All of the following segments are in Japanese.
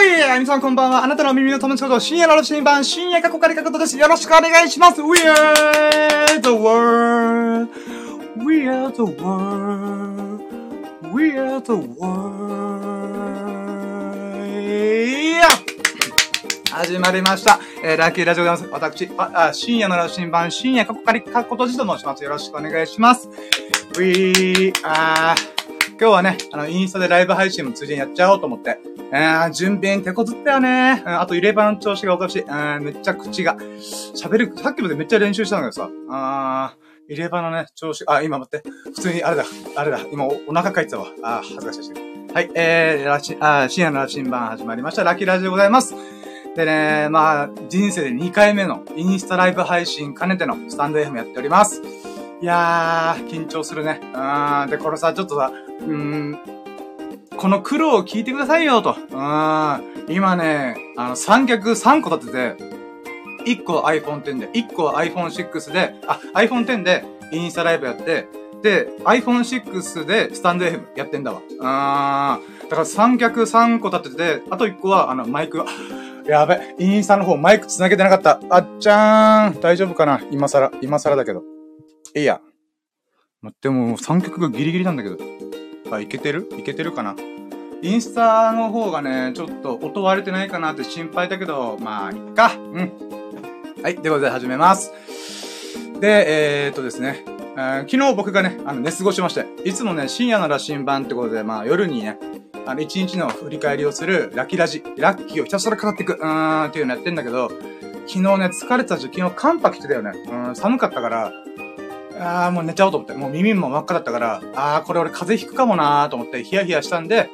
おい皆さんこんばんは。あなたの耳の友達こと、深夜の新版、深夜過去仮過去です。よろしくお願いします !We are the world! We are the world! We are the world! 始まりました。えー、ラッキーラジオでございます。私、あ、あ深夜の新版、深夜過去仮過去とじと申します。よろしくお願いします。We are 今日はね、あの、インスタでライブ配信もついでにやっちゃおうと思って。えー、準備手こずったよね。あと入れ歯の調子がおかしい。うん、めっちゃ口が。喋る、さっきまでめっちゃ練習したんだけどさ。あー、入れ歯のね、調子、あ、今待って。普通に、あれだ、あれだ。今おお腹かいてたわ。あー恥ずかしいし。はい、えー、ラチ、あ、深夜の新版始まりました。ラッキーラジオでございます。でね、まあ、人生で2回目のインスタライブ配信兼ねてのスタンド FM やっております。いやー、緊張するね。うん。で、これさ、ちょっとさ、うん、この苦労を聞いてくださいよ、と。うん。今ね、あの、三脚3個立てて、1個 iPhone X で、1個 iPhone6 で、あ、iPhone X でインスタライブやって、で、iPhone6 でスタンド FM やってんだわ。あー。だから三脚3個立てて、あと1個は、あの、マイク、やべ、インスタの方マイク繋げてなかった。あっちゃーん。大丈夫かな？今更、今更だけど。いや。待って、も三曲がギリギリなんだけど。あ、いけてる？いけてるかな？インスタの方がね、ちょっと音割れてないかなって心配だけど、まあ、いっか。うん。はい、ということで始めます。で、えー、っとですね、えー、昨日僕がね、あの、寝過ごしまして、いつもね、深夜の羅針盤ってことで、まあ、夜にね、あの、一日の振り返りをするラッキーラジ、ラッキーをひたすら語っていく、うーん、っていうのやってんだけど、昨日ね、疲れてたし、昨日寒波来てたよね。うん、寒かったから、ああ、もう寝ちゃおうと思って。もう耳も真っ赤だったから、ああ、これ俺風邪ひくかもなーと思って、ヒヤヒヤしたんで、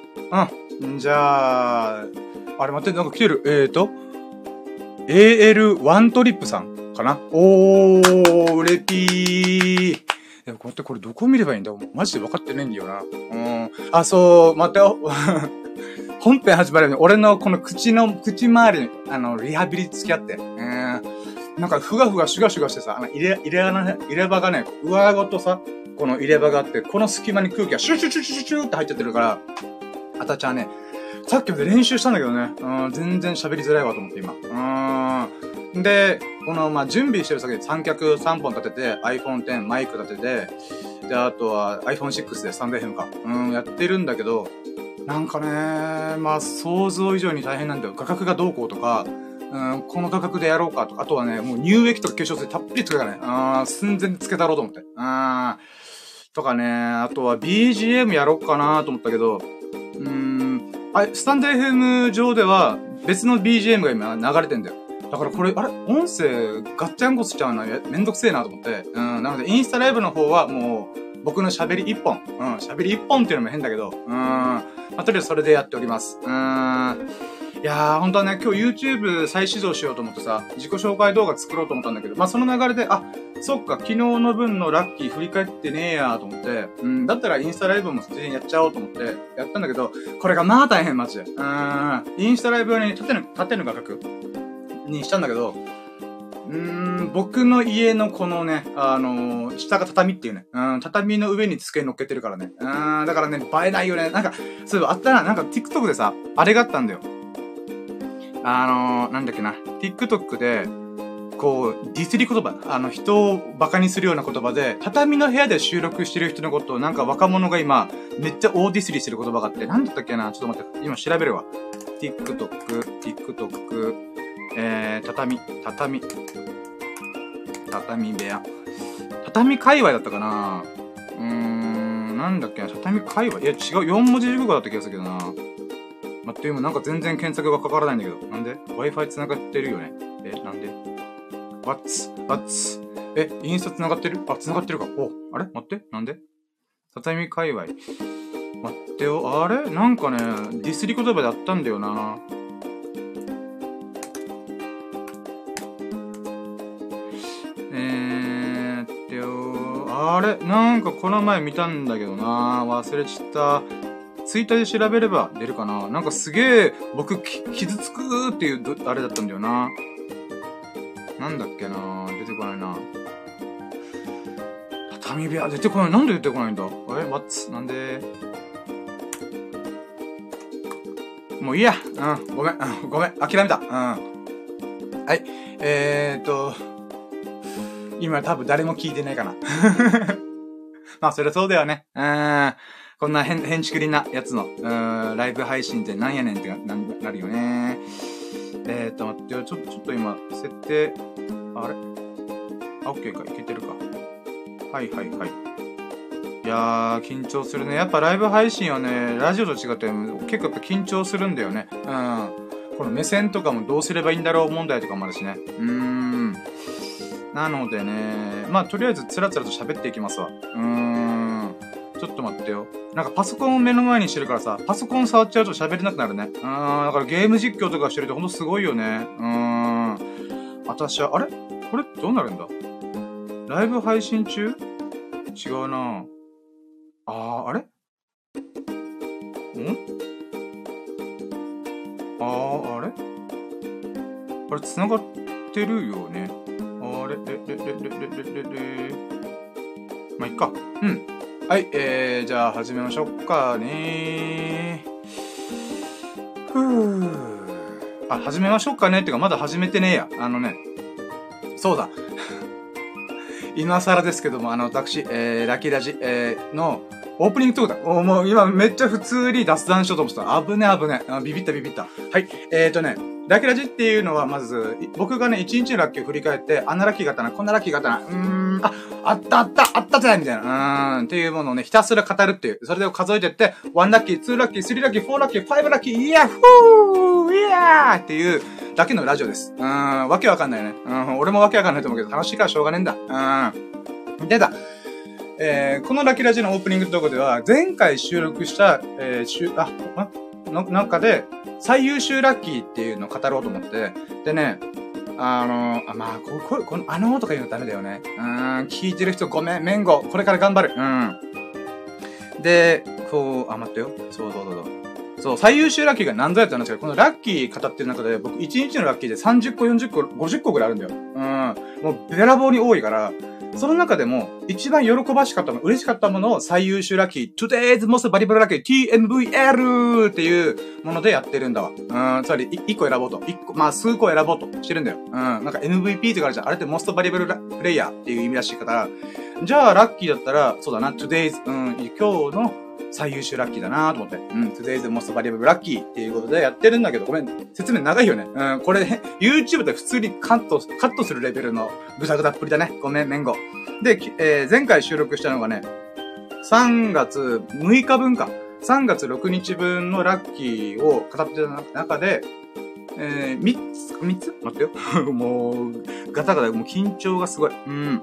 うん。じゃあ、あれ待って、なんか来てる。えーと、AL1 トリップさんかな？おー、うれぴー。でもこうやってこれどこ見ればいいんだマジで分かってないんだよな。うん。あ、そう、待ってよ。本編始まるように、俺のこの口の、口周りに、あの、リハビリ付き合って。うん。なんか、ふがふがシュガシュガしてさ、あの、入れ、入れ穴、入れ歯がね、上ごとさ、この入れ歯があって、この隙間に空気がシュシュシュシュシュって入っちゃってるから、あたちゃんね、さっきまで練習したんだけどね、うん、全然喋りづらいわと思って今。うん。で、この、まあ、準備してる先で三脚3本立てて、iPhone X マイク立てて、で、あとは iPhone6 でスタンド FM か。うん、やってるんだけど、なんかね、まあ、想像以上に大変なんだよ。価格がどうこうとか、うん、この価格でやろうかとか、あとはね、もう乳液とか化粧水たっぷりつけたね。あ寸前つけたろうと思って。あとかね、あとは BGM やろうかなと思ったけど、うん、あ、スタンド FM 上では別の BGM が今流れてんだよ。だからこれ、あれ？音声ガッチャンコしちゃうのめんどくせえなと思って。うん、なのでインスタライブの方はもう僕の喋り一本。うん、喋り一本っていうのも変だけど、うん、まあ、とりあえずそれでやっております。うん。いやー、本当はね、今日 YouTube 再始動しようと思ってさ、自己紹介動画作ろうと思ったんだけど、まあ、その流れで、あ、そっか、昨日の分のラッキー振り返ってねえやーと思って、うん、だったらインスタライブも普通にやっちゃおうと思って、やったんだけど、これがまあ大変、マジで。うん、インスタライブ用に縦の、縦の画角にしたんだけど、うーん、僕の家のこのね、あのー、下が畳っていうね、うん、畳の上に机乗っけてるからね。うん、だからね、映えないよね。なんか、そういえばあったら、なんか TikTok でさ、あれがあったんだよ。あのー、なんだっけな、TikTok で、こう、ディスり言葉、あの、人を馬鹿にするような言葉で、畳の部屋で収録してる人のことを、なんか若者が今、めっちゃ大ディスりしてる言葉があって、なんだったっけな？ちょっと待って、今調べるわ。TikTok、TikTok、えー、畳、畳、畳部屋。畳界隈だったかな？うーん、なんだっけな？畳界隈？いや、違う、4文字熟語だった気がするけどな。待って、今なんか全然検索がかからないんだけど。なんで ?Wi-Fi 繋がってるよね。え、なんで ?What's? What's? え、インスタ繋がってる？あ、繋がってるか。お、あれ？待って。なんで？畳界隈。待ってよ。あれ？なんかね、ディスり言葉であったんだよな。えーってよ。あれ？なんかこの前見たんだけどな。忘れちった。ツイッターで調べれば出るかななんかすげえ、僕、傷つくっていう、あれだったんだよな。なんだっけな出てこないな。畳部屋、出てこない。なんで出てこないんだ？えマッツ、なんで？もういいや。うん、ごめん、うん、ごめん、諦めた。うん。はい、えーと、今多分誰も聞いてないかな。まあ、そりゃそうだよね。うん。こんな変、変ちくりなやつの、うん、ライブ配信ってなんやねんってななるよね。えーと、待って。ちょっと、ちょっと今、設定、あれ？あ、OK か。いけてるか。はいはいはい。いやー、緊張するね。やっぱライブ配信はね、ラジオと違って結構やっぱ緊張するんだよね。うん。この目線とかもどうすればいいんだろう問題とかもあるしね。うーん。なのでね、まあとりあえずつらつらと喋っていきますわ。うーん。ちょっと待ってよ。なんかパソコンを目の前にしてるからさ、パソコン触っちゃうと喋れなくなるね。うーん。だからゲーム実況とかしてるとほんとすごいよね。うーん。私は、あれ？これどうなるんだ？ライブ配信中？違うな。あー、あれ？ん？あー、あれ？あれ、繋がってるよね。あれ、れ、れ、れ、れ、れ、れ、れ、まあ、いっか。うん。はい、えー、じゃあ始めましょうかねふぅ。あ、始めましょうかねってか、まだ始めてねえや。あのね、そうだ。今更ですけども、あの、私、えー、ラキラジ、えー、の、オープニングトークだ。おもう今めっちゃ普通に脱談しようと思ってた。危ね危ね。あビビったビビった。はい。えーとね、ラキラジっていうのはまず、僕がね、一日のラッキーを振り返って、あんなラッキーがあったな、こんなラッキーがあったな、うーん、あ、あったあった、あったぜみたいな、うーん、っていうものをね、ひたすら語るっていう。それで数えてって、1ラッキー、2ラッキー、3ラッキー、4ラッキー、5ラッキー、イヤッフーイヤーっていうだけのラジオです。うーん、わけわかんないね。うん、俺もわけわかんないと思うけど、楽しいからしょうがねえんだ。うん。出た。えー、このラキラジのオープニングのとこでは、前回収録した、えー、しゅ、ああ、の、中で、最優秀ラッキーっていうのを語ろうと思って、でね、あのあ、まあ、こ、こ、この、あのとか言うのダメだよね。うん、聞いてる人ごめん、メンゴ、これから頑張る。うん。で、こう、あ、待ってよ。そうそうそうそう。そう、最優秀ラッキーが何ぞやって話が、このラッキー語ってる中で、僕1日のラッキーで30個、40個、50個ぐらいあるんだよ。うん。もう、べらぼうに多いから、その中でも、一番喜ばしかったも嬉しかったものを最優秀ラッキー、Today's Most Valuable Lucky TMVL っていうものでやってるんだわ。うん、つまり、一個選ぼうと。一個、まあ、数個選ぼうとしてるんだよ。うん、なんか MVP とかあるじゃん。あれって Most Valuable Player っていう意味らしいから、じゃあ、ラッキーだったら、そうだな、Today's、うん、今日の最優秀ラッキーだなと思って。うん、Today's Most Valuable Lucky っていうことでやってるんだけど、ごめん、説明長いよね。うん、これ、YouTube で普通にカット、カットするレベルのぐさぐさっぷりだね。ごめん、メンゴ。で、えー、前回収録したのがね、3月6日分か。3月6日分のラッキーを語ってた中で、えー、3つ、3つ？待ってよ。もう、ガタガタ、もう緊張がすごい。うん。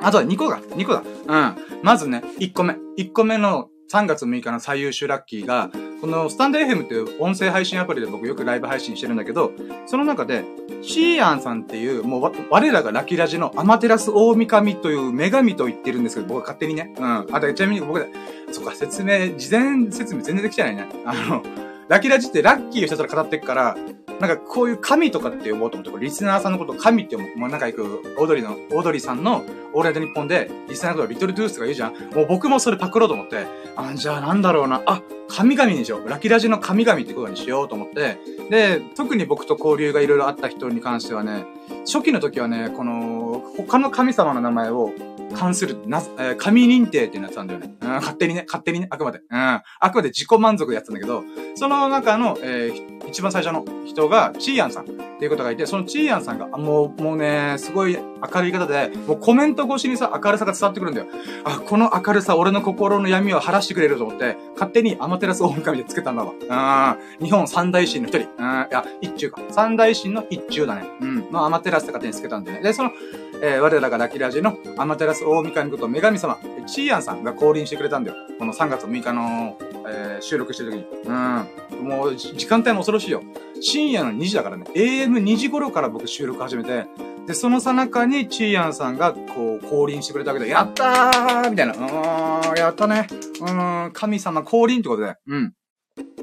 あとは2個だ。2個だ。うん。まずね、1個目。1個目の3月6日の最優秀ラッキーが、このスタンド FM っていう音声配信アプリで僕よくライブ配信してるんだけど、その中で、シーアンさんっていう、もう我らがラキラジのアマテラス大神という女神と言ってるんですけど、僕は勝手にね。うん。あ、とちなみに僕で、そっか、説明、事前説明全然できてないね。あの、ラキラジってラッキーをひたすら語ってっから、なんかこういう神とかって呼ぼうと思って、リスナーさんのことを神って呼ぶ。もう仲良く、オードリーの、オードリーさんのオールナイトニッポンで、リスナーのことをリトルトゥースとか言うじゃん。もう僕もそれパクろうと思って、あ、じゃあなんだろうな。あ、神々にしよう。ラキラジの神々ってことにしようと思って、で、特に僕と交流がいろいろあった人に関してはね、初期の時はね、この、他の神様の名前を関する、な、え、神認定っていうやつなんだよね。うん、勝手にね、勝手にね、あくまで。うん、あくまで自己満足でやってたんだけど、その中の、えー、一番最初の人が、チーヤンさんっていうことがいて、そのチーヤンさんが、もう、もうね、すごい明るい方で、もうコメント越しにさ、明るさが伝わってくるんだよ。あ、この明るさ、俺の心の闇を晴らしてくれると思って、勝手にアマテラスオオカミでつけたんだわ。うん、日本三大神の一人。うん、いや、一中か。三大神の一中だね。うん、のアマテラスって勝手につけたんだよね。で、その、えー、我らがラキラジのアマテラス大神こと女神様、チーヤンさんが降臨してくれたんだよ。この3月6日の、えー、収録してる時に。うん。もう、時間帯も恐ろしいよ。深夜の2時だからね。AM2 時頃から僕収録始めて、で、そのさなかにチーヤンさんが、こう、降臨してくれたわけで、やったーみたいな。うーん、やったね。うーん、神様降臨ってことで。うん。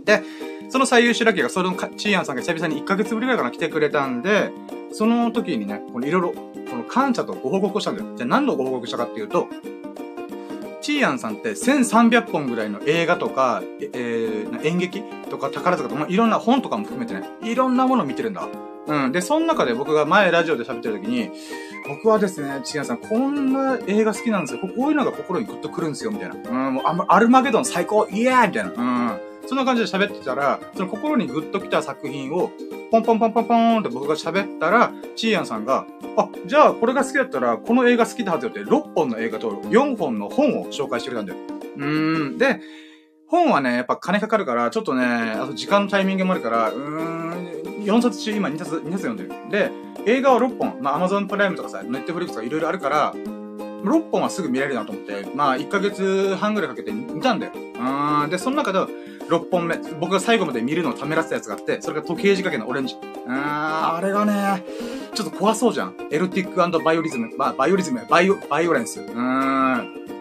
で、その最優秀ラッキーが、そのチーヤンさんが久々に1ヶ月ぶりぐらいから来てくれたんで、その時にね、このいろいろ、この感謝とご報告をしたんだよ。じゃあ何のご報告したかっていうと、チーアンさんって1300本ぐらいの映画とか、えー、演劇とか宝塚とか、まあ、いろんな本とかも含めてね、いろんなものを見てるんだ。うん。で、その中で僕が前ラジオで喋ってる時に、僕はですね、チーアンさん、こんな映画好きなんですよ。こういうのが心にグッとくるんですよ、みたいな。うん、もうアルマゲドン最高イエーみたいな。うん。そんな感じで喋ってたら、その心にグッときた作品を、ポンポンポンポンポンって僕が喋ったら、チーアンさんが、あ、じゃあこれが好きだったら、この映画好きだはずよって、6本の映画と4本の本を紹介してくれたんだよ。うーん。で、本はね、やっぱ金かかるから、ちょっとね、あと時間のタイミングもあるから、うーん、4冊中今2冊、2冊読んでる。で、映画は6本、まあ Amazon プライムとかさ、ネットフリックスとかいろいろあるから、6本はすぐ見られるなと思って、まあ1ヶ月半ぐらいかけて見たんだよ。うん。で、その中で6本目、僕が最後まで見るのをためらせたやつがあって、それが時計仕掛けのオレンジ。うん、あれがね、ちょっと怖そうじゃん。エロティックバイオリズム。まあ、バイオリズムバイオ、バイオレンス。うん。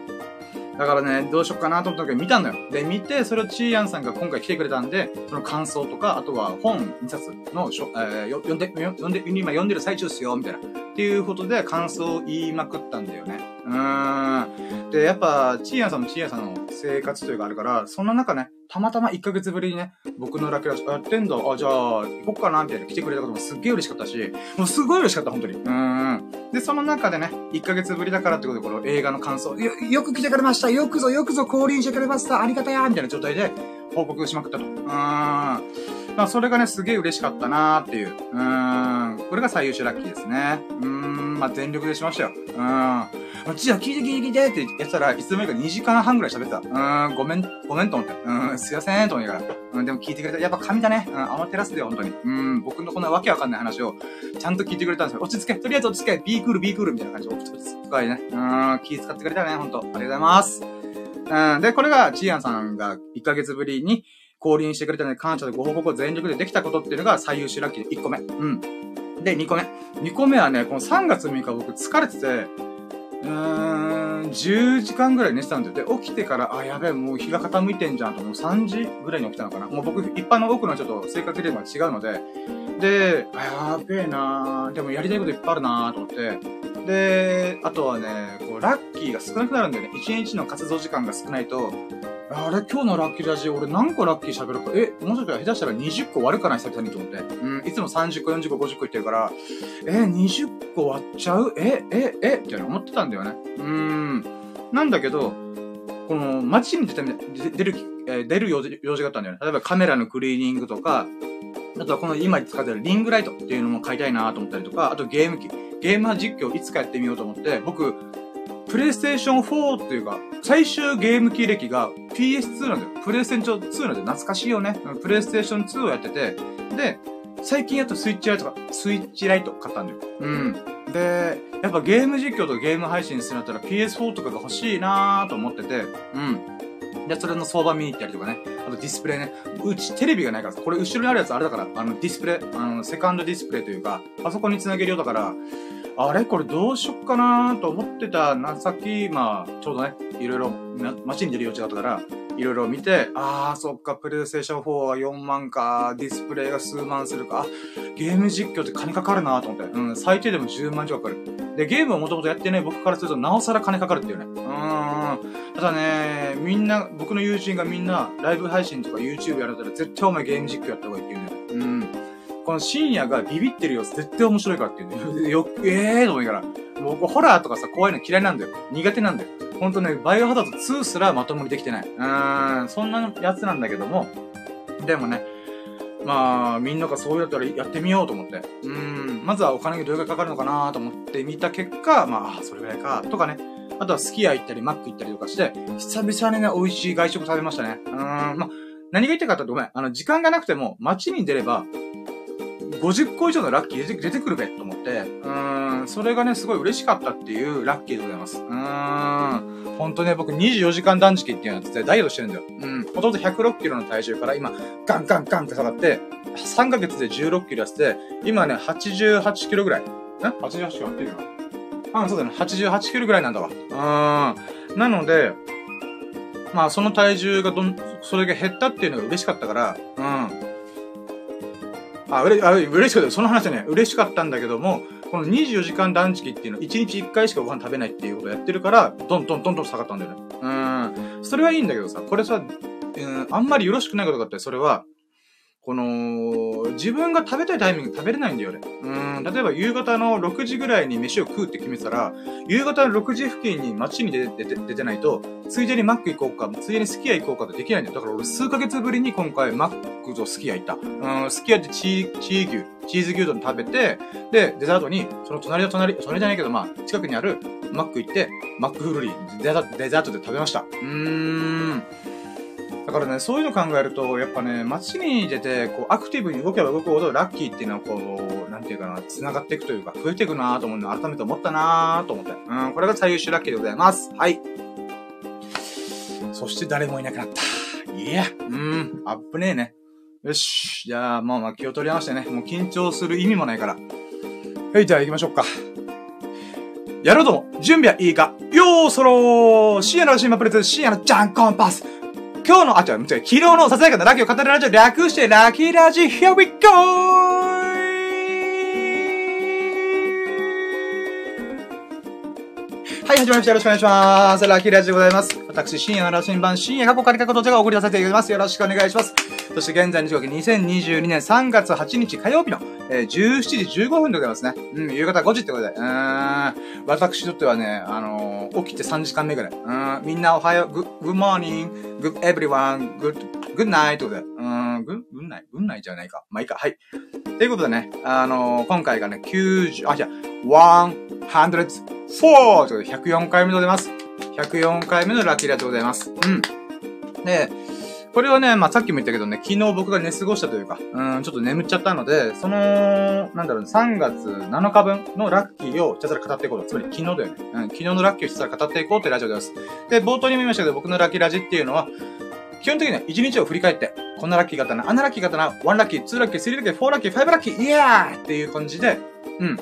だからね、どうしよっかなと思ったけど見たんだよ。で、見て、それをちーやんさんが今回来てくれたんで、その感想とか、あとは本2冊のしょ、えー、読んで、読んで、今読んでる最中っすよ、みたいな。っていうことで感想を言いまくったんだよね。うん。で、やっぱ、チーヤンさんもチーヤンさんの生活というかあるから、そんな中ね、たまたま1ヶ月ぶりにね、僕のラケラやってんだ、あ、じゃあ、行こっかな、みたいな来てくれたこともすっげえ嬉しかったし、もうすごい嬉しかった、本当に。うん。で、その中でね、1ヶ月ぶりだからってことで、この映画の感想、よ、よく来てくれましたよくぞ、よくぞ降臨してくれましたありがたやみたいな状態で報告しまくったと。うん。まあ、それがね、すげえ嬉しかったなーっていう。うん。これが最優秀ラッキーですね。うーん。まあ、全力でしましたよ。うん。じゃあ聞いて聞いて聞いてってやったら、いつの間にか2時間半ぐらい喋ってた。うーん、ごめん、ごめんと思って。うーん、すいませんと思いながら。うん、でも聞いてくれた。やっぱ神だね。うん、アマテラスだよ、本当に。うん、僕のこんなわけわかんない話を、ちゃんと聞いてくれたんですよ。落ち着け、とりあえず落ち着け、ビークール、ビークールみたいな感じで、落ち着かいね。うん、気使ってくれたね、ほんと。ありがとうございます。うん、で、これが、チーアンさんが1ヶ月ぶりに降臨してくれたので、感謝でご報告を全力でできたことっていうのが最優秀ラッキーで1個目。うん。で、2個目。2個目はね、この3月6日僕疲れてて、うーん、10時間ぐらい寝てたんだよ。で、起きてから、あ、やべえ、もう日が傾いてんじゃんと、もう3時ぐらいに起きたのかな。もう僕、一般の多くのちょっと生活リズムが違うので、で、あ、やべえなでもやりたいこといっぱいあるなと思って、で、あとはね、こう、ラッキーが少なくなるんだよね。1日の活動時間が少ないと、あれ、今日のラッキーラジオ、俺何個ラッキー喋るか、え、もうちょっと下手したら20個割るかな、久々にと思って。うん、いつも30個、40個、50個言ってるから、え、20個割っちゃう？え、え、え、みたいな思ってたんだよね。うーん。なんだけど、この、街に出た、出る、え出る用事用事があったんだよね。例えばカメラのクリーニングとか、あとはこの今使ってるリングライトっていうのも買いたいなと思ったりとか、あとゲーム機。ゲーム実況いつかやってみようと思って、僕、プレイステーション4っていうか、最終ゲーム機歴が PS2 なんだよ。プレイステーション2なんで懐かしいよね。プレイステーション2をやってて、で、最近やっとスイッチライトか、スイッチライト買ったんだよ。うん。で、やっぱゲーム実況とゲーム配信するんだったら PS4 とかが欲しいなーと思ってて、うん。で、それの相場見に行ったりとかね。あとディスプレイね。うちテレビがないからさ、これ後ろにあるやつあれだから、あのディスプレイ、あの、セカンドディスプレイというか、パソコンにつなげるようだから、あれ？これどうしよっかなと思ってたな、さっき、まあ、ちょうどね、いろいろ、街に出る用事があったから、いろいろ見て、あー、そっか、プレイステーション4は4万か、ディスプレイが数万するか、ゲーム実況って金かかるなと思って、うん、最低でも10万以上かかる。で、ゲームをもともとやってね、僕からするとなおさら金かかるっていうね。うーん。ただね、みんな、僕の友人がみんな、ライブ配信とか YouTube やるったら絶対お前ゲーム実況やった方がいいって言うんだよ。うん。この深夜がビビってる様子絶対面白いからって言うね。よ、ええーと思いながら。僕、ホラーとかさ、怖いの嫌いなんだよ。苦手なんだよ。ほんとね、バイオハザード2すらまともにできてない。うーん、そんなやつなんだけども、でもね、まあ、みんながそうやったらやってみようと思って。うん、まずはお金がどれぐらいかかるのかなと思って見た結果、まあ、それぐらいか、とかね。あとはスキヤ行ったり、マック行ったりとかして、久々にね、美味しい外食食べましたね。うーん、まあ、何が言いたかったってごめん。あの、時間がなくても、街に出れば、50個以上のラッキー出てくるべと思って、うーん、それがね、すごい嬉しかったっていうラッキーでございます。うーん、ほんとね、僕24時間断食っていうのやってダイエットしてるんだよ。うん、ほとんど106キロの体重から今、ガンガンガンって下がって、3ヶ月で16キロ痩せて、今ね、88キロぐらい。ん ?88 キロってるよな。あ、そうだね。88キロぐらいなんだわ。うん。なので、まあ、その体重がどん、それが減ったっていうのが嬉しかったから、うん。あ、うれ、あ、嬉しかった。その話はね、嬉しかったんだけども、この24時間断食っていうの、1日1回しかご飯食べないっていうことをやってるから、どんどんどんどん下がったんだよね。ううん。それはいいんだけどさ、これさ、うん、あんまりよろしくないことがあって、それは、この、自分が食べたいタイミング食べれないんだよね。うん、例えば夕方の6時ぐらいに飯を食うって決めたら、夕方の6時付近に街に出て、出て出てないと、ついでにマック行こうか、ついでにスキヤ行こうかってできないんだよ。だから俺数ヶ月ぶりに今回マックとスキヤ行った。うん、スキヤってチー、チー牛、チーズ牛丼食べて、で、デザートに、その隣の隣、それじゃないけど、まあ、近くにあるマック行って、マックフルリー、デザデザートで食べました。うーん。だからね、そういうの考えると、やっぱね、街に出て、こう、アクティブに動けば動くほど、ラッキーっていうのは、こう、なんていうかな、繋がっていくというか、増えていくなぁと思うの改めて思ったなぁと思って。うん、これが最優秀ラッキーでございます。はい。そして誰もいなくなった。いや、うん、あっぶねえね。よし。じゃあ、まあまあ気を取りましてね。もう緊張する意味もないから。はい、じゃあ行きましょうか。やろうとも、準備はいいかよーそろー深夜の新馬プレゼン深夜のジャンコンパス今日の、あ、違う、違う、昨日のささやかなラキを語るラジオ略してラキラジ Here we go! はい、始まりました。よろしくお願いします。ラッキーラジでございます。私、深夜の羅針盤、深夜過去カリカコどちらが送りさせていただきます。よろしくお願いします。そして現在の時刻、2022年3月8日火曜日の、えー、17時15分でございますね。うん、夕方5時ってことで。うーん、私にとってはね、あのー、起きて3時間目ぐらい。うん、みんなおはよう、good, good morning, good everyone, good, good night ってことで。うん、good, good night, good night じゃないか。まあいいか。はい。ということでね、あのー、今回がね、90、あ、じゃあ、100、4! ということで、104回目でございます。104回目のラッキーラでございます。うん。で、これはね、まあ、さっきも言ったけどね、昨日僕が寝過ごしたというか、うん、ちょっと眠っちゃったので、その、なんだろうね、3月7日分のラッキーをひたすら語っていこうと。つまり昨日だよね。うん、昨日のラッキーをひたすら語っていこうってラジオです。で、冒頭にも言いましたけど、僕のラッキーラジっていうのは、基本的には1日を振り返って、こんなラッキーがあったな、あんなラッキーがあったな、1ラッキー、2ラッキー、3ラッキー、4ラッキー、5ラッキー、イヤーっていう感じで、うん、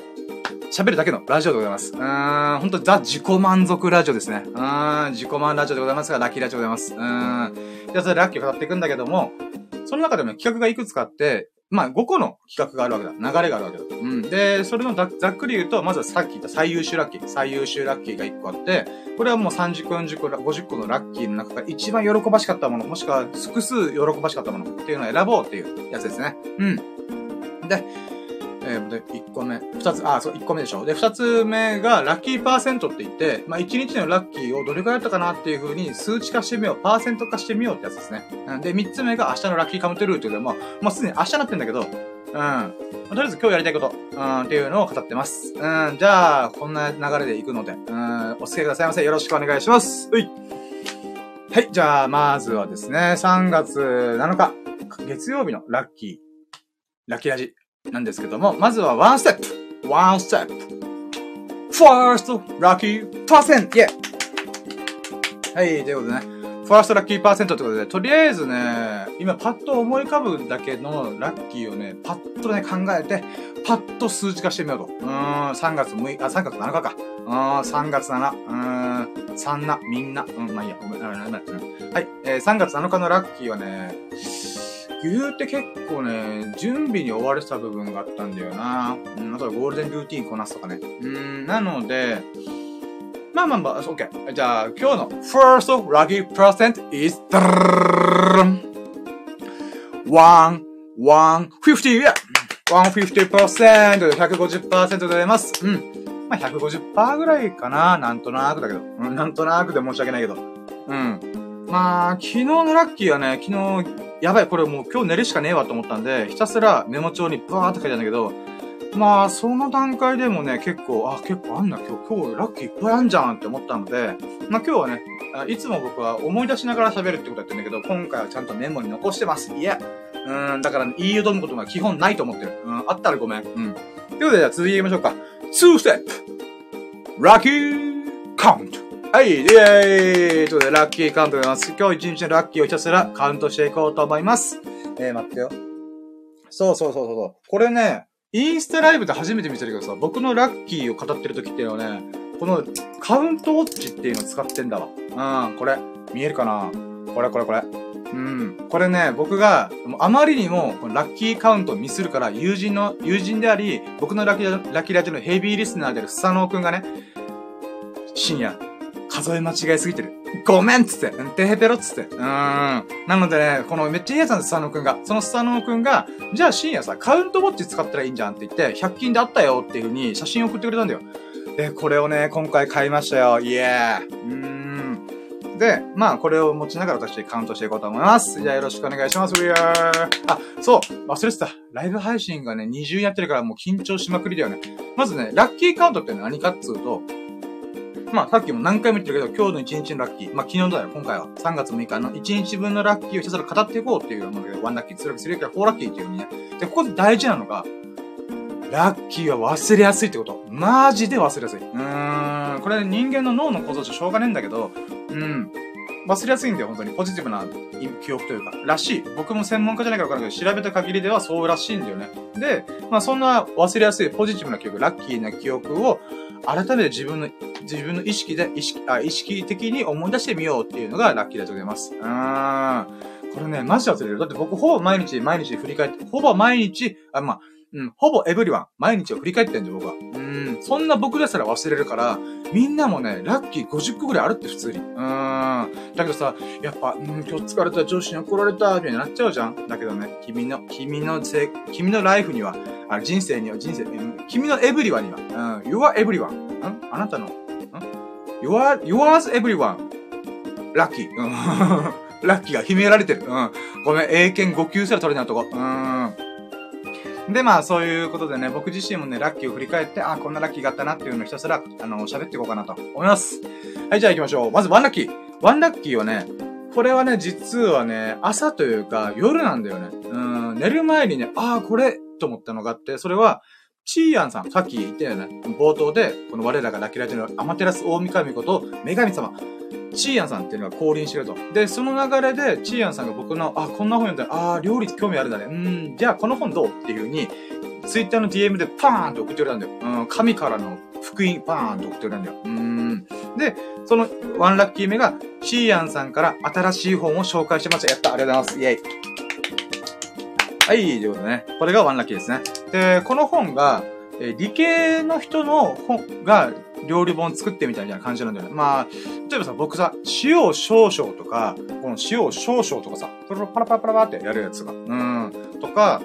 喋るだけのラジオでございます。うーん、ほんとザ自己満足ラジオですね。うーん、自己満ラジオでございますが、ラッキーラジオでございます。うーん。じゃあそれラッキーを語っていくんだけども、その中でも企画がいくつかあって、まあ、5個の企画があるわけだ。流れがあるわけだ。うん。で、それのざっくり言うと、まずはさっき言った最優秀ラッキー。最優秀ラッキーが1個あって、これはもう30個、40個、50個のラッキーの中から一番喜ばしかったもの、もしくは複数喜ばしかったものっていうのを選ぼうっていうやつですね。うん。で、えー、で、1個目。2つ、あ、そう、1個目でしょ。で、2つ目が、ラッキーパーセントって言って、まあ、1日のラッキーをどれくらいだったかなっていう風に数値化してみよう。パーセント化してみようってやつですね。で、3つ目が明日のラッキーカムトゥルーっていうのは、まあ、もうすでに明日になってんだけど、うん。とりあえず今日やりたいこと、うん、っていうのを語ってます。うん、じゃあ、こんな流れで行くので、うん、お付き合いくださいませ。よろしくお願いします。はい。はい、じゃあ、まずはですね、3月7日、月曜日のラッキー、ラッキーラジなんですけども、まずは one step one step first lucky percent yeah はい、ということでね。 first lucky percent ってことで、とりあえずね、今パッと思い浮かぶだけのラッキーをね、パッとね考えて、パッと数値化してみようと。うーん、3月6日、あ、3月7日か。うーん、3月7、うーん、3な、みんな、うん、まあいいや、ごめん、ごめん、ごめん。はい、えー、3月7日のラッキーはね、言うて結構ね、準備に追われてた部分があったんだよな。うん、あとはゴールデンルーティンこなすとかね。うん、なので、まあまあまあ、オッケー。じゃあ、今日の first lucky percent is, 1, 150, yeah! 150%で150%でございます。うん。まあ、150%ぐらいかな。なんとなくだけど。うん、なんとなくで申し訳ないけど。うん。まあ、昨日のラッキーはね、昨日やばい、これもう今日寝るしかねえわと思ったんで、ひたすらメモ帳にバーって書いたんだけど、まあ、その段階でもね、結構、あ、結構あんな、今日、今日ラッキーいっぱいあんじゃんって思ったので、まあ今日はね、いつも僕は思い出しながら喋るってことやってるんだけど、今回はちゃんとメモに残してます。いや、うん、だから、ね、言いよどむことが基本ないと思ってる。うん、あったらごめん。うん。ということで、じゃあ続いていきましょうか。2ステップラッキーカウントはい、イェーイということで、ラッキーカウントでございます。今日一日のラッキーをひたすらカウントしていこうと思います。えー、待ってよ。そうそうそうそう。これね、インスタライブで初めて見せるけどさ、僕のラッキーを語ってる時っていうのはね、このカウントウォッチっていうのを使ってんだわ。うん、これ。見えるかな？これこれこれ。うん。これね、僕が、あまりにも、ラッキーカウントをミスるから、友人の、友人であり、僕のラッキーラッキーラジオのヘビーリスナーであるスサノオくんがね、深夜、数え間違えすぎてる。ごめんっつって。うん、てへぺろっつって。うーん。なのでね、このめっちゃいいやつなんです、スタノくんが。そのスタノくんが、じゃあ深夜さ、カウントウォッチ使ったらいいんじゃんって言って、100均であったよっていう風に写真送ってくれたんだよ。で、これをね、今回買いましたよ。イエー。うーん。で、まあ、これを持ちながら私カウントしていこうと思います。じゃあよろしくお願いします。We are... あ、そう、忘れてた。ライブ配信がね、20やってるからもう緊張しまくりだよね。まずね、ラッキーカウントって何かっつうと、まあ、さっきも何回も言ってるけど、今日の1日のラッキー。まあ、昨日だよ、今回は。3月6日の1日分のラッキーをひたすら語っていこうっていうもので、1ラッキー、2ラッキー、3ラッキー、4ラッキーっていう風にね。で、ここで大事なのが、ラッキーは忘れやすいってこと。マジで忘れやすい。うーん。これ人間の脳の構造上しょうがねえんだけど、うん。忘れやすいんだよ、本当に。ポジティブな記憶というか。らしい。僕も専門家じゃないから分からないけど、調べた限りではそうらしいんだよね。で、まあそんな忘れやすいポジティブな記憶、ラッキーな記憶を、改めて自分の、自分の意識で、意識、あ、意識的に思い出してみようっていうのがラッキーだと思います。うーん。これね、マジ忘れる。だって僕ほぼ毎日、毎日振り返って、ほぼ毎日、あ、まあ、うん、ほぼエブリワン、毎日を振り返ってんだよ、僕は。うん、そんな僕ですら忘れるから、みんなもね、ラッキー50個ぐらいあるって普通に。うん。だけどさ、やっぱ、うん、今日疲れた、上司に怒られた、みたいになっちゃうじゃん。だけどね、君の、君のせ、君のライフには、あ人生には、人生、うん君のエブリワンには、うん、you are everyone. んあなたの、ん ?you are, yours everyone. ラッキー。うん。ラッキーが秘められてる。うん。ごめん、英検5級すら取れないとこ。うん。で、まあ、そういうことでね、僕自身もね、ラッキーを振り返って、あ、こんなラッキーがあったなっていうのをひたすら、あの、喋っていこうかなと思います。はい、じゃあ行きましょう。まず、ワンラッキー。ワンラッキーはね、これはね、実はね、朝というか、夜なんだよね。うん、寝る前にね、ああ、これ、と思ったのがあって、それは、チーアンさん、さっき言ったよね、冒頭で、この我らがラキラジのアマテラス大神こと、女神様。チーアンさんっていうのが降臨してると。で、その流れで、チーアンさんが僕の、あ、こんな本読んだら、あ、料理興味あるんだね。うん、じゃあこの本どうっていう風に、ツイッターの DM でパーンって送ってくれたんだよ。うん、神からの福音、パーンって送ってくれたんだよ。うん。で、そのワンラッキー目が、チーアンさんから新しい本を紹介してました。やった、ありがとうございます。イェイ。はい、ということでね。これがワンラッキーですね。で、この本が、え理系の人の本が料理本作ってみたいな感じなんだよね。まあ、例えばさ、僕さ、塩少々とか、この塩少々とかさ、パラパラパラパラってやるやつが。うん。とか、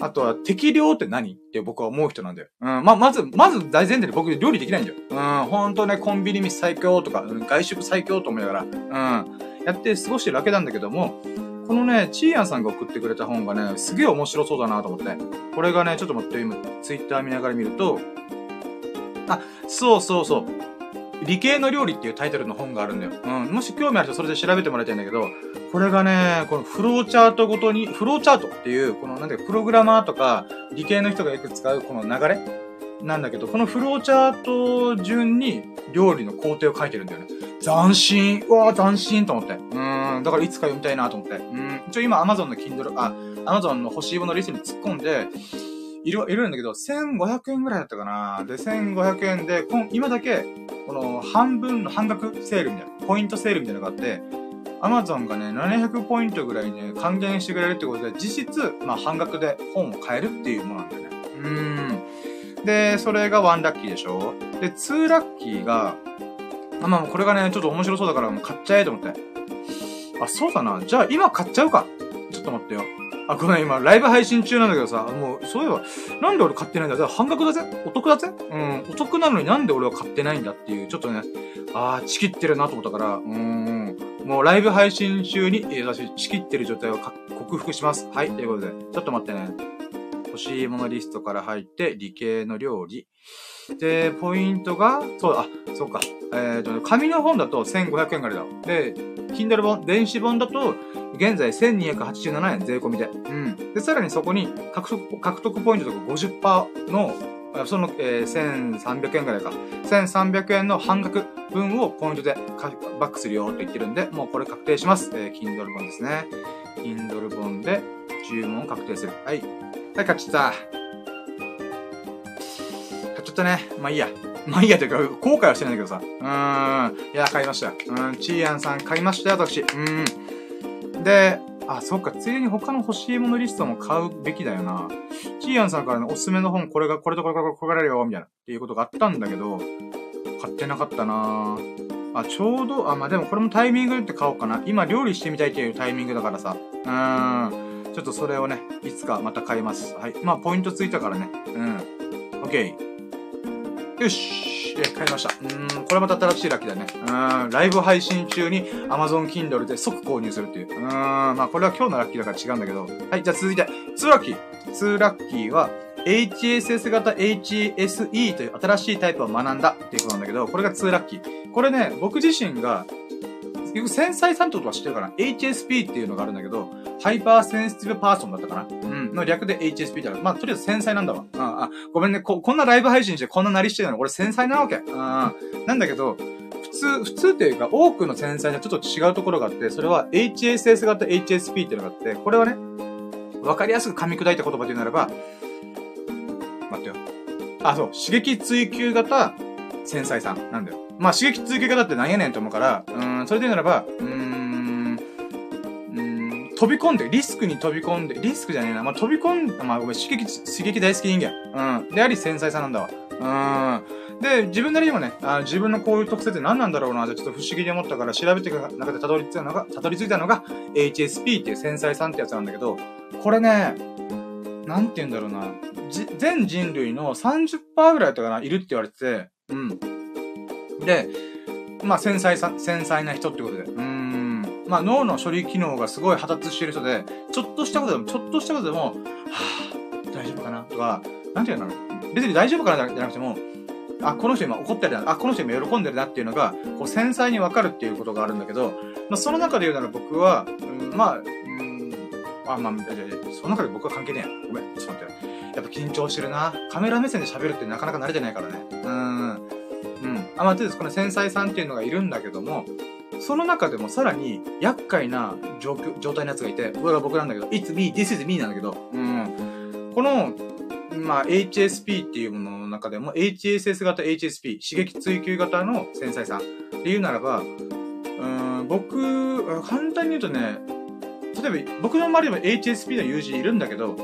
あとは適量って何？って僕は思う人なんだよ。うん。まあ、まず、まず大前提で僕料理できないんだよ。うん。ほんとね、コンビニ飯最強とか、外食最強と思いながら、うん。やって過ごしてるだけなんだけども、このね、チーヤンさんが送ってくれた本がね、すげえ面白そうだなと思って。これがね、ちょっと待って、今、ツイッター見ながら見ると、あ、そうそうそう。理系の料理っていうタイトルの本があるんだよ。うん。もし興味ある人それで調べてもらいたいんだけど、これがね、このフローチャートごとに、フローチャートっていう、このなんていうか、プログラマーとか、理系の人がよく使うこの流れなんだけど、このフローチャート順に料理の工程を書いてるんだよね。斬新うわぁ、斬新と思って。うん。だからいつか読みたいなと思って。うん。一応今 Amazon の Kindle、あ、Amazon の欲しいものリストに突っ込んで、いる、いるんだけど、1500円ぐらいだったかなで、1500円で、今だけ、この半分の半額セールみたいな、ポイントセールみたいなのがあって、アマゾンがね、700ポイントぐらいね、還元してくれるってことで、実質、まあ半額で本を買えるっていうものなんだよね。うーん。で、それが1ラッキーでしょ？で、2ラッキーが、あまあこれがね、ちょっと面白そうだからもう買っちゃえと思って。あ、そうだな。じゃあ今買っちゃうか。ちょっと待ってよ。あ、ごめん、今、ライブ配信中なんだけどさ、もう、そういえば、なんで俺買ってないんだ？半額だぜ？お得だぜ？うん、お得なのになんで俺は買ってないんだっていう、ちょっとね、あー、チキってるなと思ったから、うーん、もうライブ配信中に、え、私、チキってる状態を克服します。はい、ということで、ちょっと待ってね。欲しいものリストから入って、理系の料理。で、ポイントが、そう、あ、そうか。えっ、ー、と、紙の本だと1500円ぐらいだ。で、Kindle 本、電子本だと、現在1287円税込みで。うん。で、さらにそこに獲得、獲得ポイントとか50%の、その、えー、1300円ぐらいか。1300円の半額分をポイントでバックするよって言ってるんで、もうこれ確定します。えー、Kindle 本ですね。Kindle 本で注文を確定する。はい。はい、買っちゃった。買っちゃったね。まあいいや。まあいいやというか、後悔はしてないんだけどさ。うーん。いや、買いました。うん、チーアンさん買いましたよ、私。うん。で、あ、そっか、ついでに他の欲しいものリストも買うべきだよな。チーアンさんからね、おすすめの本、これが、これとこれとこれこれこれよ、みたいな、っていうことがあったんだけど、買ってなかったなあ、ちょうど、あ、まあ、でもこれもタイミングって買おうかな。今料理してみたいっていうタイミングだからさ。うーん。ちょっとそれをね、いつかまた買います。はい。まあ、ポイントついたからね。うん。オッケー。よし。え、買いました。うん、これまた新しいラッキーだね。うん、ライブ配信中に Amazon Kindle で即購入するっていう。うん、まあこれは今日のラッキーだから違うんだけど。はい、じゃあ続いて、2ラッキー。2ラッキーは、HSS 型 HSE という新しいタイプを学んだっていうことなんだけど、これが2ラッキー。これね、僕自身が、結局繊細さんってことは知ってるかな ?HSP っていうのがあるんだけど、 hyper sensitive person だったかな？うん。の略で HSP ってある。まあ、とりあえず繊細なんだわ。ああ、ごめんね。こ、こんなライブ配信してこんななりしてるの俺繊細なわけ。うん。なんだけど、普通、普通っていうか、多くの繊細はちょっと違うところがあって、それは HSS 型 HSP っていうのがあって、これはね、わかりやすく噛み砕いた言葉で言うならば、待ってよ。あ、そう。刺激追求型繊細さんなんだよ。まあ、刺激追求型って何やねんと思うから、うん、それで言うならば、うーん、うん、飛び込んで、リスクに飛び込んで、リスクじゃねえな。まあ、飛び込んで、まあ、ごめん、刺激、刺激大好き人間。うん。であり、繊細さなんだわ。うん。で、自分なりにもね、あ自分のこういう特性って何なんだろうなちょっと不思議に思ったから調べていく中でたどり着いたのが、たどり着いたのが HSP っていう繊細さんってやつなんだけど、これね、なんて言うんだろうな。全人類の30%ぐらいだったかな、いるって言われてて、うん。で、まあ、繊細さ、繊細な人ってことで。うん。まあ、脳の処理機能がすごい発達している人で、ちょっとしたことでも、ちょっとしたことでも、はぁ、大丈夫かなとか、なんて言うんだろう。別に大丈夫かなじゃなくても、あ、この人今怒ってるな、あ、この人今喜んでるなっていうのが、こう繊細にわかるっていうことがあるんだけど、まあ、その中で言うなら僕は、うん、まあ、うん、あ、まあ、その中で僕は関係ねえや。ごめん、ちょっと待って。やっぱ緊張してるな。カメラ目線で喋るってなかなか慣れてないからね。うん。うん。あ、まあ、とりあえずこの繊細さんっていうのがいるんだけども、その中でもさらに厄介な状況、状態のやつがいて、これが僕なんだけど、It's me, this is me なんだけど、うん。この、まあ、HSP っていうものの中でも、HSS 型 HSP、刺激追求型の繊細さっていうならば、うん、僕、簡単に言うとね、例えば僕の周りでも HSP の友人いるんだけど、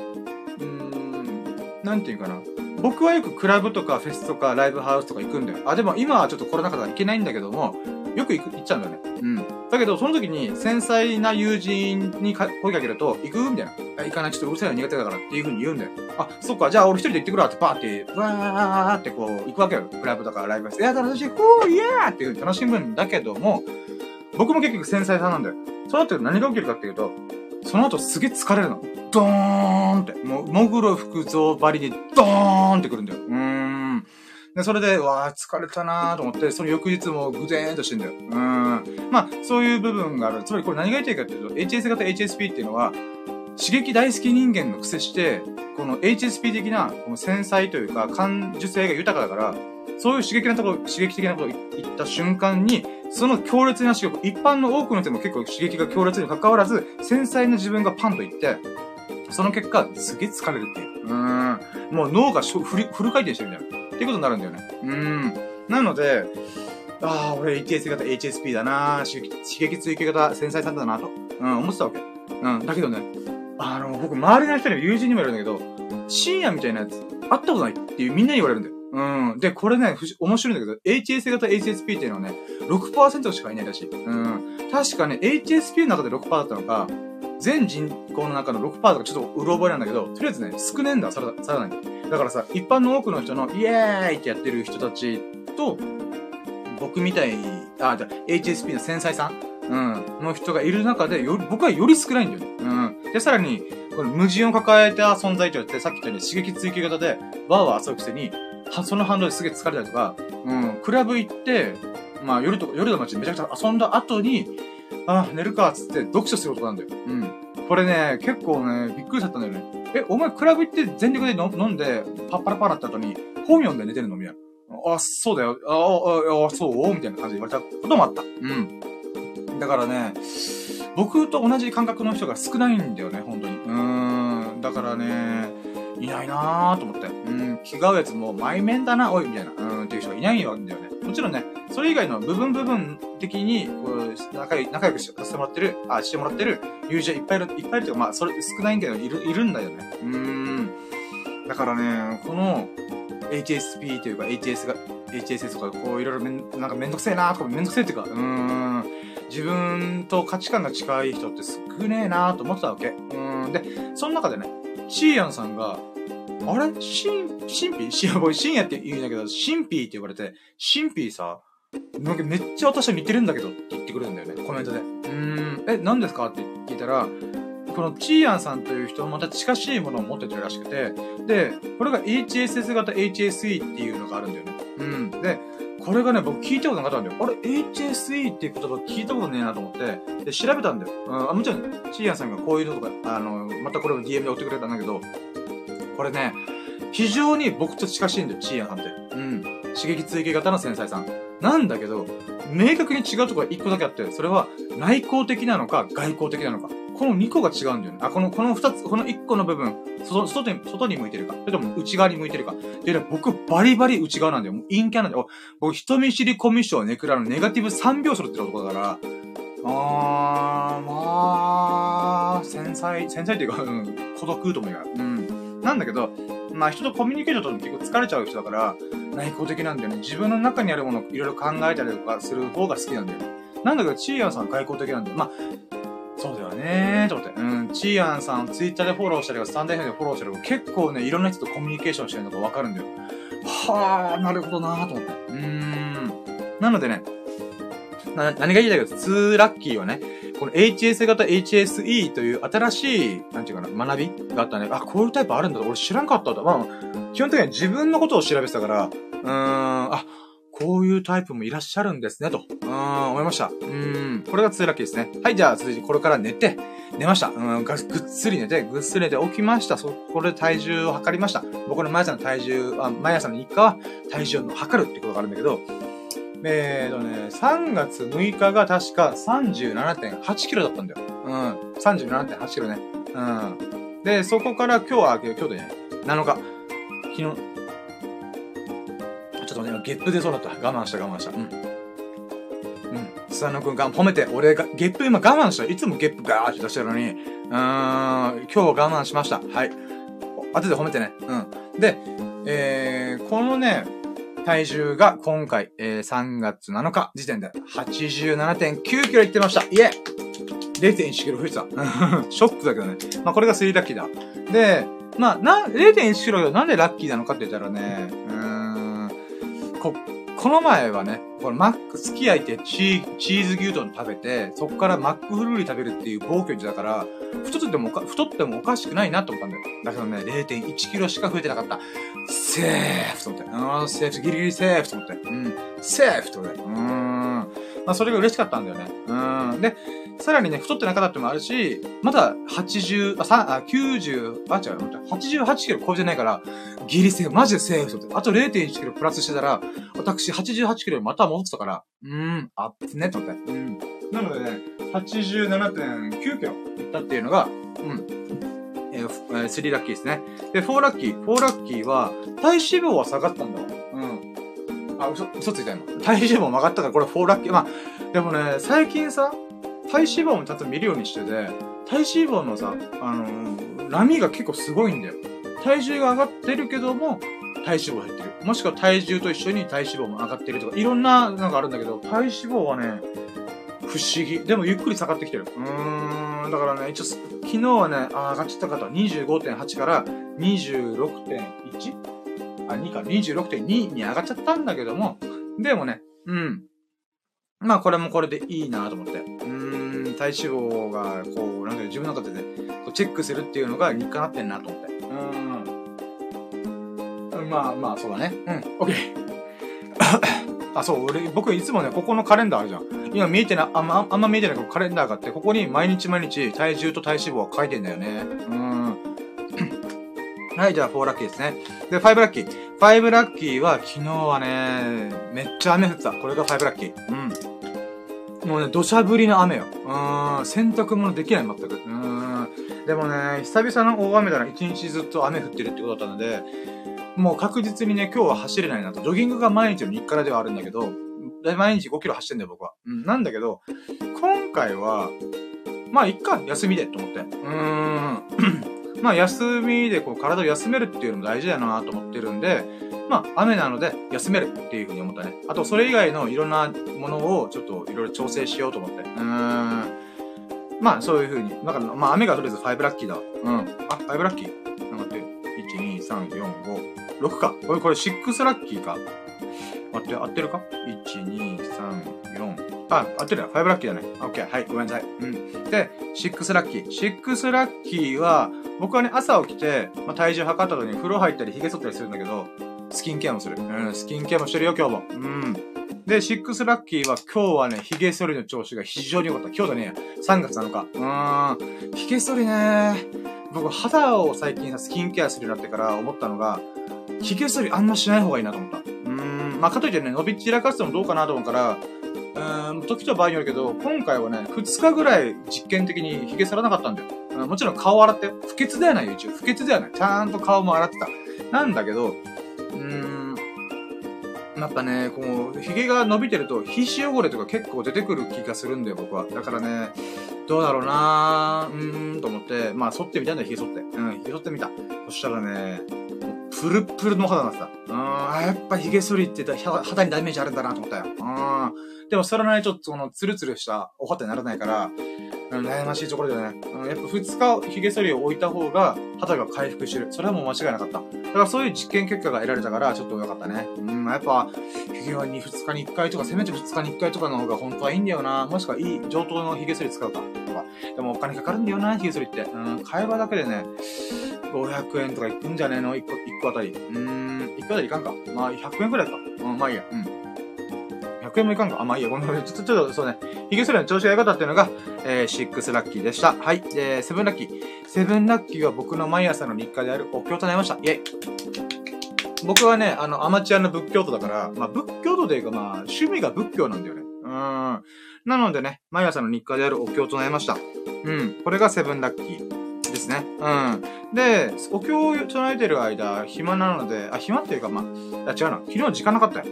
なんていうかな。僕はよくクラブとかフェスとかライブハウスとか行くんだよ。あ、でも今はちょっとコロナ禍だから行けないんだけども、よく行く、行っちゃうんだよね。うん。だけど、その時に繊細な友人に声かけると、行くみたいな。行かない、ちょっとうるさいの苦手だからっていう風に言うんだよ。あ、そっか、じゃあ俺一人で行ってくるわってバーって、わーってこう、行くわけよ。クラブとかライブハウス。いや、楽しい、ふー、イエーっていう風に楽しむんだけども、僕も結局繊細さなんだよ。そうなってる何が起きるかっていうと、その後すげえ疲れるの。ドーンって。もう、もぐろ福蔵ばりにドーンってくるんだよ。うーん。で、それで、わあ、疲れたなーと思って、その翌日もぐぜーんとしてんだよ。うーん。まあ、そういう部分がある。つまりこれ何が言いたいかっていうと、HS 型 HSP っていうのは、刺激大好き人間の癖して、この HSP 的な、この繊細というか、感受性が豊かだから、そういう刺激なところ、刺激的なことを言った瞬間に、その強烈な刺激、一般の多くの人も結構刺激が強烈に関わらず、繊細な自分がパンといって、その結果、すげえ疲れるっていう。うん。もう脳がフルフル回転してるみたいな。っていうことになるんだよね。うん。なので、ああ、俺 HSP 型 HSP だな刺激、刺激追求型繊細さんだなと、うん、思ってたわけ。うん。だけどね、あの、僕、周りの人にも友人にも言われるんだけど、深夜みたいなやつ、会ったことないっていうみんなに言われるんだよ。うん。で、これね、面白いんだけど、HS 型 HSP っていうのはね、6%しかいないらしい。うん。確かね、HSP の中で6%だったのか、全人口の中の6%とかちょっとうろ覚えなんだけど、とりあえずね、少ねえんだ、さら、さらに。だからさ、一般の多くの人のイエーイってやってる人たちと、僕みたい、あ、じゃ HSP の繊細さんうん、の人がいる中で、より僕はより少ないんだよね。うん。で、さらに、この矛盾を抱えた存在とって、さっき言ったように刺激追求型で、わーわー遊ぶくせに、その反動ですげえ疲れたりとか、うん、クラブ行って、まあ夜とか、夜の街でめちゃくちゃ遊んだ後に、あ、寝るか、つって読書することなんだよ。うん。これね、結構ね、びっくりしちゃったんだよね。え、お前クラブ行って全力で飲んで、パッパラパラって後に、本読んで寝てるの？みたいな。あ、そうだよ。あ、あ、あ、そう？みたいな感じで言われたこともあった。うん。だからね、僕と同じ感覚の人が少ないんだよね、本当に。うーん。だからね、いないなーと思って。うん、気が合うやつも、前面だな、おい、みたいな、うん、っていう人がいないわけだよね。もちろんね、それ以外の部分部分的に、こう、仲良くさせてもらってる、あ、してもらってる友人はいっぱいいる、いっぱいいるというか、まあ、それ少ないんだけど、いる、いるんだよね。うーん。だからね、この、HSP というか HS が、HSS とか、こういろいろめん、なんかめんどくせえなーとか、めんどくせえっていうか、うーん、自分と価値観が近い人って少ねえなと思ってたわけ。うん、で、その中でね、シーヤンさんが、あれ？シン、シンピ？ーシン、俺、シンヤって言うんだけど、シンピーって言われて、シンピーさ、なんかめっちゃ私は似てるんだけどって言ってくるんだよね、コメントで。うーん、え、何ですか？って聞いたら、このチーヤンさんという人もまた近しいものを持っててるらしくて、で、これが HSS 型 HSE っていうのがあるんだよね。うん。で、これがね、僕聞いたことなかったんだよ。あれ ?HSE っていう言葉聞いたことねえなと思って、で、調べたんだよ。うん、あ、もちろん、チーヤンさんがこういうのとか、あの、またこれを DM で送ってくれたんだけど、これね、非常に僕と近しいんだよ、チーヤンさんって。うん。刺激追求型の繊細さん。なんだけど、明確に違うところが1個だけあって、それは内向的なのか外交的なのか。この2個が違うんだよね。あ、この、この2つ、この1個の部分、外、外に、外に向いてるか、それとも内側に向いてるか。で、僕、バリバリ内側なんだよ。もう陰キャなんだよ。僕、人見知りコミュ障ネクラのネガティブ3拍子ってる男だから、あー、まあ、繊細、繊細っていうか、うん、孤独とも言う。うん。なんだけど、まあ人とコミュニケーションと結構疲れちゃう人だから、内向的なんだよね。自分の中にあるものをいろいろ考えたりとかする方が好きなんだよね。なんだけど、チーヤンさんは外交的なんだよ。まあ、そうだよねーと思って。うん、チーヤンさん、ツイッターでフォローしたりとか、スタンド F でフォローしたりとか、結構ね、いろんな人とコミュニケーションしてるのがわかるんだよ。はあ、なるほどなーと思って。うーん。なのでね、な、何が言いたいかと、2ラッキーはね、この HS 型 HSE という新しい、なんていうかな、学びがあったね。あ、こういうタイプあるんだと俺知らんかったんだ。まあ、基本的には自分のことを調べてたから、うーん、あ、こういうタイプもいらっしゃるんですね、と。うん、思いました。うん、これが2ラッキーですね。はい、じゃあ続いてこれから寝て、寝ました。うん、ぐっすり寝て、ぐっすり寝て起きました。そ、これで体重を測りました。僕の毎朝の体重、あ毎朝の日課は体重を測るってことがあるんだけど、えーとね、3月6日が確か37.8キロだったんだよ。うん。37.8キロね。うん。で、そこから今日は、今日でね、7日。昨日、ょっとね、ゲップ出そうだった。我慢した我慢した。うん。うん。スサノ君が褒めて、俺が、ゲップ今我慢した。いつもゲップガーって出してるのに、うーん、今日我慢しました。はい。後で褒めてね。うん。で、えー、このね、体重が今回、えー、3月7日時点で87.9キロいってました。いえ !0.1 キロ増えてた。ショックだけどね。まあこれが3ラッキーだ。で、まあ、な、0.1キロなんでラッキーなのかって言ったらね、うん、こ、この前はね、このマック、すき焼いてチーズ牛丼食べて、そこからマックフルーリー食べるっていう暴挙だから、太っても太ってもおかしくないなと思ったんだよ。だけどね、0.1キロしか増えてなかった。セーフと思って。うん、セーフ、ギリギリセーフと思って。うん、セーフと思って。うん。まあ、それが嬉しかったんだよね。うん。で、さらにね、太ってなかったってもあるし、まだ80、あ、さ、あ、90、あ、違う、88キロ超えてないから、ギリセーフ、マジでセーフと。あと0.1キロプラスしてたら、私88キロまた戻ってたから、うーん、あっね、とって。うん。なのでね、87.9キロいったっていうのが、うん。えー、3ラッキーですね。で、4ラッキー。4ラッキーは、体脂肪は下がったんだわ。うん。あ、嘘、嘘ついた今。体脂肪も上がったから、これ4ラッキー。まあ、でもね、最近さ、体脂肪もちゃんと見るようにしてて、体脂肪のさ、あのー、波が結構すごいんだよ。体重が上がってるけども、体脂肪減ってる。もしくは体重と一緒に体脂肪も上がってるとか、いろんなのがあるんだけど、体脂肪はね、不思議。でもゆっくり下がってきてる。うーん、だからね、一応、昨日はね、あ、上がっちゃったかと。25.8から 26.1? あ、2か、26.2に上がっちゃったんだけども、でもね、うん。まあこれもこれでいいなと思って。うーん、体脂肪が、こう、なんか自分の中でね、こうチェックするっていうのが日課なってんなと思って。うーん。まあまあ、そうだね。うん、オッケー。あ、そう、俺、僕いつもね、ここのカレンダーあるじゃん。今見えてない、あんま、あんま見えてないけどカレンダーがあって、ここに毎日毎日体重と体脂肪を書いてんだよね。うん。はい、じゃあ4ラッキーですね。で、5ラッキー。5ラッキーは昨日はね、めっちゃ雨降った。これが5ラッキー。うん。もうね、土砂降りの雨よ。うーん。洗濯物できない、全く。うん。でもね、久々の大雨だな。一日ずっと雨降ってるってことだったので、もう確実にね、今日は走れないなと。ジョギングが毎日の日課ではあるんだけど、毎日5キロ走ってんだよ、僕は。うん。なんだけど、今回は、まあ、いっか、休みで、と思って。うーん。まあ、休みでこう体を休めるっていうのも大事だなと思ってるんで、まあ、雨なので休めるっていうふうに思ったね。あと、それ以外のいろんなものをちょっといろいろ調整しようと思って。うーん。まあ、そういうふうに。だから、まあ、雨がとりあえず5ラッキーだ。うん。あ、5ラッキー。なんかって、1、2、3、4、5、6か。これ、これ6ラッキーか。待って、合ってるか ?1、2、3、4。あ、合ってるよ。5ラッキーだね。オッケー。はい、ごめんなさい。うん。で、6ラッキー。6ラッキーは、僕はね、朝起きて、まあ、体重測った後に風呂入ったり髭剃ったりするんだけど、スキンケアもする。うん、スキンケアもしてるよ、今日も。うん。で、6ラッキーは今日はね、髭剃りの調子が非常に良かった。今日だね、3月7日。うーん。髭剃りね僕、肌を最近さ、スキンケアするようになってから思ったのが、髭剃りあんましない方がいいなと思った。うーん。まあ、かといってね、伸び散らかすのもどうかなと思うから、うん、時と場合によるけど、今回はね、2日ぐらい実験的に髭剃らなかったんだよ。もちろん顔洗って、不潔ではないよ、一応。不潔ではない。ちゃんと顔も洗ってた。なんだけど、うーん、やっぱね、こう、髭が伸びてると、皮脂汚れとか結構出てくる気がするんだよ、僕は。だからね、どうだろうなうーん、と思って、まあ、剃ってみたんだよ、髭剃って。うん、髭剃ってみた。そしたらね、プルプルの肌になってた。うん、やっぱ髭剃りって肌にダメージあるんだなと思ったよ。うん。でも、それなりにちょっとその、ツルツルしたお肌にならないから、うん、悩ましいところだよね。うん、やっぱ2日髭剃りを置いた方が肌が回復してる。それはもう間違いなかった。だからそういう実験結果が得られたから、ちょっと良かったね。うん、やっぱ、髭は2日に1回とか、せめて2日に1回とかの方が本当はいいんだよな。もしくは、いい上等の髭剃り使うか。とか。でもお金かかるんだよな、髭剃りって。うん、会話だけでね、500円とかいくんじゃねえの ?1 個、1個あたり。うーん、1個あたりいかんか。まあ、100円くらいか。うん、まあいいや。うん。円もいかんか？あ、まあいいや。ごめんなさい。ちょっと、ちょっと、そうね。ヒゲ剃りの調子が良かったっていうのが、えー、6ラッキーでした。はい。で、7ラッキー。7ラッキーは僕の毎朝の日課であるお経となりました。イェイ。僕はね、あの、アマチュアの仏教徒だから、まあ、仏教徒というか、まあ、趣味が仏教なんだよね。うん。なのでね、毎朝の日課であるお経となりました。うん。これが7ラッキーですね。うん。で、お経を唱えてる間、暇なので、あ、暇っていうか、まあ、あ違うな。昨日時間なかったよ。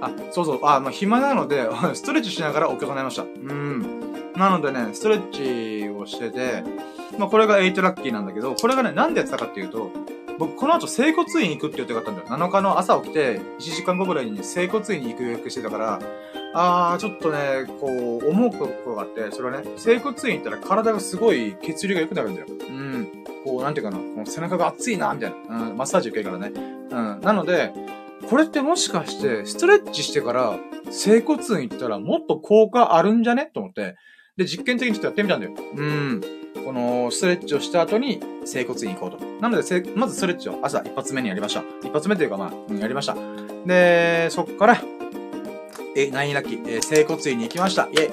あ、そうそう。あ、まあ、暇なので、ストレッチしながらお経唱えました。うん。なのでね、ストレッチをしてて、まあ、これが8ラッキーなんだけど、これがね、なんでやってたかっていうと、僕、この後、整骨院行くって予定があったんだよ。7日の朝起きて、1時間後ぐらいに整骨院に行く予約してたから、あー、ちょっとね、こう、思うことがあって、それはね、整骨院行ったら体がすごい血流が良くなるんだよ。うん。こう、なんていうかな、この背中が熱いな、みたいな。うん、マッサージ受けるからね。うん。なので、これってもしかして、ストレッチしてから、整骨院行ったらもっと効果あるんじゃね？と思って、で、実験的にちょっとやってみたんだよ。うん。この、ストレッチをした後に、整骨院行こうと。なので、まずストレッチを朝一発目にやりました。一発目というかまあ、うん、やりました。で、そっから、え、ナインラッキー、え、整骨院に行きました。イェイ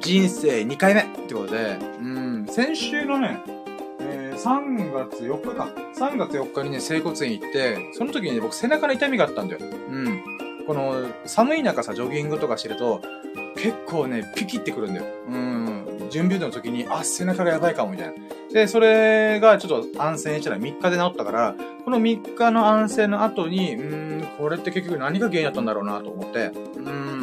人生2回目ってことで、うん、先週のね、3月4日か。3月4日にね、整骨院行って、その時にね、僕背中の痛みがあったんだよ。うん。この、寒い中さ、ジョギングとかしてると、結構ね、ピキってくるんだよ。うん。準備運動の時に、あ、背中がやばいかも、みたいな。で、それがちょっと安静したら3日で治ったから、この3日の安静の後に、うん、これって結局何が原因だったんだろうなと思って、うん。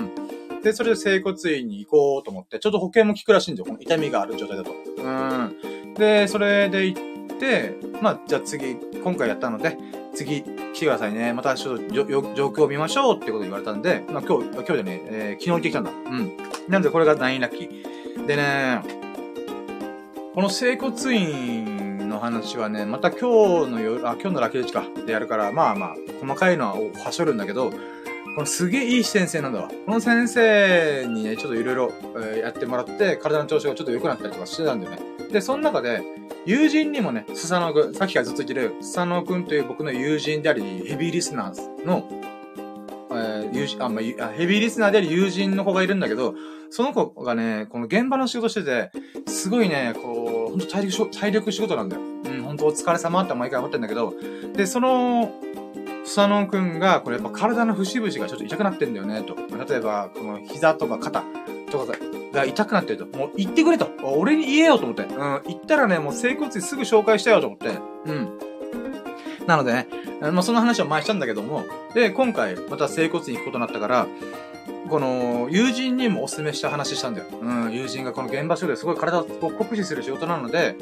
で、それで整骨院に行こうと思って、ちょっと保険も効くらしいんだよ。この痛みがある状態だと。うん。で、それで行って、まあ、じゃあ次、今回やったので、次来てくださいね。またちょっと状況を見ましょうってこと言われたんで、まあ今日、今日でね、えー、昨日行ってきたんだ。うん。なのでこれが9ラッキー。でね、この整骨院の話はね、また今日の夜、あ、今日のラッキーレッチか、でやるから、まあまあ、細かいのははしょるんだけど、このすげえいい先生なんだわ。この先生にね、ちょっといろいろやってもらって、体の調子がちょっと良くなったりとかしてたんだよね。で、その中で、友人にもね、スサノくん、さっきからずっと言ってる、スサノくんという僕の友人であり、ヘビーリスナーの、えー、友人、あ、まあ、ヘビーリスナーであり友人の子がいるんだけど、その子がね、この現場の仕事してて、すごいね、こう、ほんと体力、体力仕事なんだよ。うん、ほんとお疲れ様って毎回思ってんだけど、で、その、スサノくんが、これやっぱ体の節々がちょっと痛くなってんだよね、と。例えば、この膝とか肩とかが痛くなってると。もう言ってくれと。俺に言えよと思って。うん。言ったらね、もう整骨院すぐ紹介したよと思って。うん。なのでね、まあ、その話を前したんだけども、で、今回、また整骨院行くことになったから、この、友人にもお勧めした話したんだよ。うん、友人がこの現場所ですごい体を酷使する仕事なので、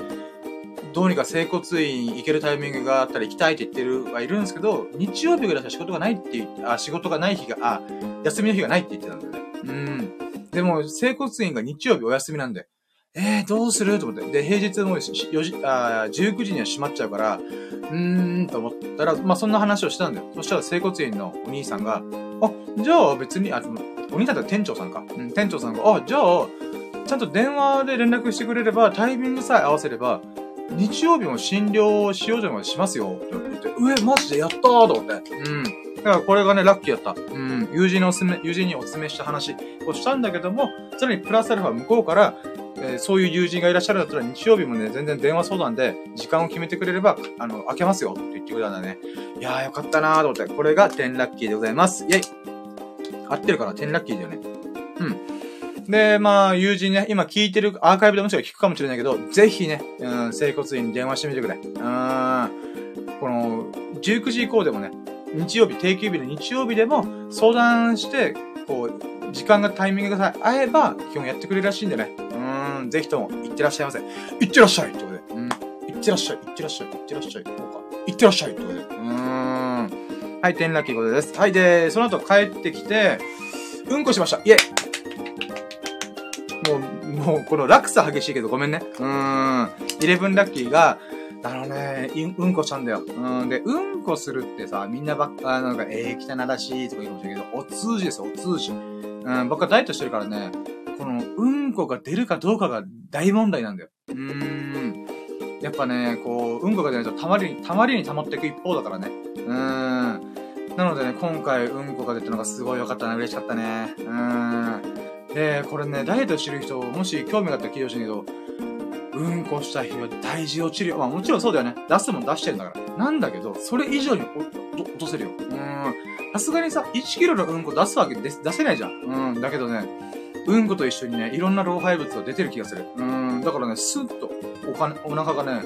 どうにか整骨院行けるタイミングがあったら行きたいって言ってるはいるんですけど、日曜日ぐらいしか仕事がないって言って、あ、仕事がない日が、あ、休みの日がないって言ってたんだよね。うん。でも、整骨院が日曜日お休みなんで、えー、どうすると思って。で、平日も4時、あ19時には閉まっちゃうから、うーん、と思ったら、まあ、そんな話をしたんだよ。そしたら、整骨院のお兄さんが、あ、じゃあ別に、あ、お兄さんって店長さんか。うん、店長さんが、あ、じゃあ、ちゃんと電話で連絡してくれれば、タイミングさえ合わせれば、日曜日も診療しようじゃないしますよ。って言って、うえ、マジで？やったーと思って。うん。だからこれがね、ラッキーやった。うん。友人のおすすめ、友人にお勧めした話をしたんだけども、さらにプラスアルファ向こうから、えー、そういう友人がいらっしゃるんだったら日曜日もね、全然電話相談で時間を決めてくれれば、あの、開けますよって言ってくれたんだね。いやーよかったなーと思って、これが10ラッキーでございます。イェイ合ってるから10ラッキーだよね。うん。で、まあ、友人ね、今聞いてる、アーカイブでもちろん聞くかもしれないけど、ぜひね、うん、整骨院に電話してみてくれ。うん。この、19時以降でもね、日曜日、定休日で日曜日でも相談して、こう、時間がタイミングが合えば、基本やってくれるらしいんでね。うん、ぜひとも、行ってらっしゃいませ。行ってらっしゃいってことで。うん。行ってらっしゃい、行ってらっしゃい、行ってらっしゃい。こうか。行ってらっしゃいってことで。うーん。はい、天ラッキーことです。はい、で、その後帰ってきて、うんこしました。イェイもう、この落差激しいけどごめんね。うーん。イレブンラッキーが、あのね、うんこしちゃんだよ。うん。で、うんこするってさ、みんなばっか、なんか、えー、汚らしいとか言うかもしれないけど、お通じですよ、お通じ。うん、僕はダイエットしてるからね、この、うんこが出るかどうかが大問題なんだよ。うーん。やっぱね、こう、うんこが出ないとたまりに、たまりに溜まっていく一方だからね。うーん。なのでね、今回うんこが出たのがすごい良かったね。嬉しかったね。うーん。で、これね、ダイエットしてる人、もし興味があったら聞いてほしいけど、うんこした日は体重落ちるよ。まあもちろんそうだよね。出すもん出してるんだから。なんだけど、それ以上に落とせるよ。うん。さすがにさ、1キロのうんこ出すわけで出せないじゃん。うん。だけどね、うんこと一緒にね、いろんな老廃物が出てる気がする。うん。だからね、スッとお金、お腹がね、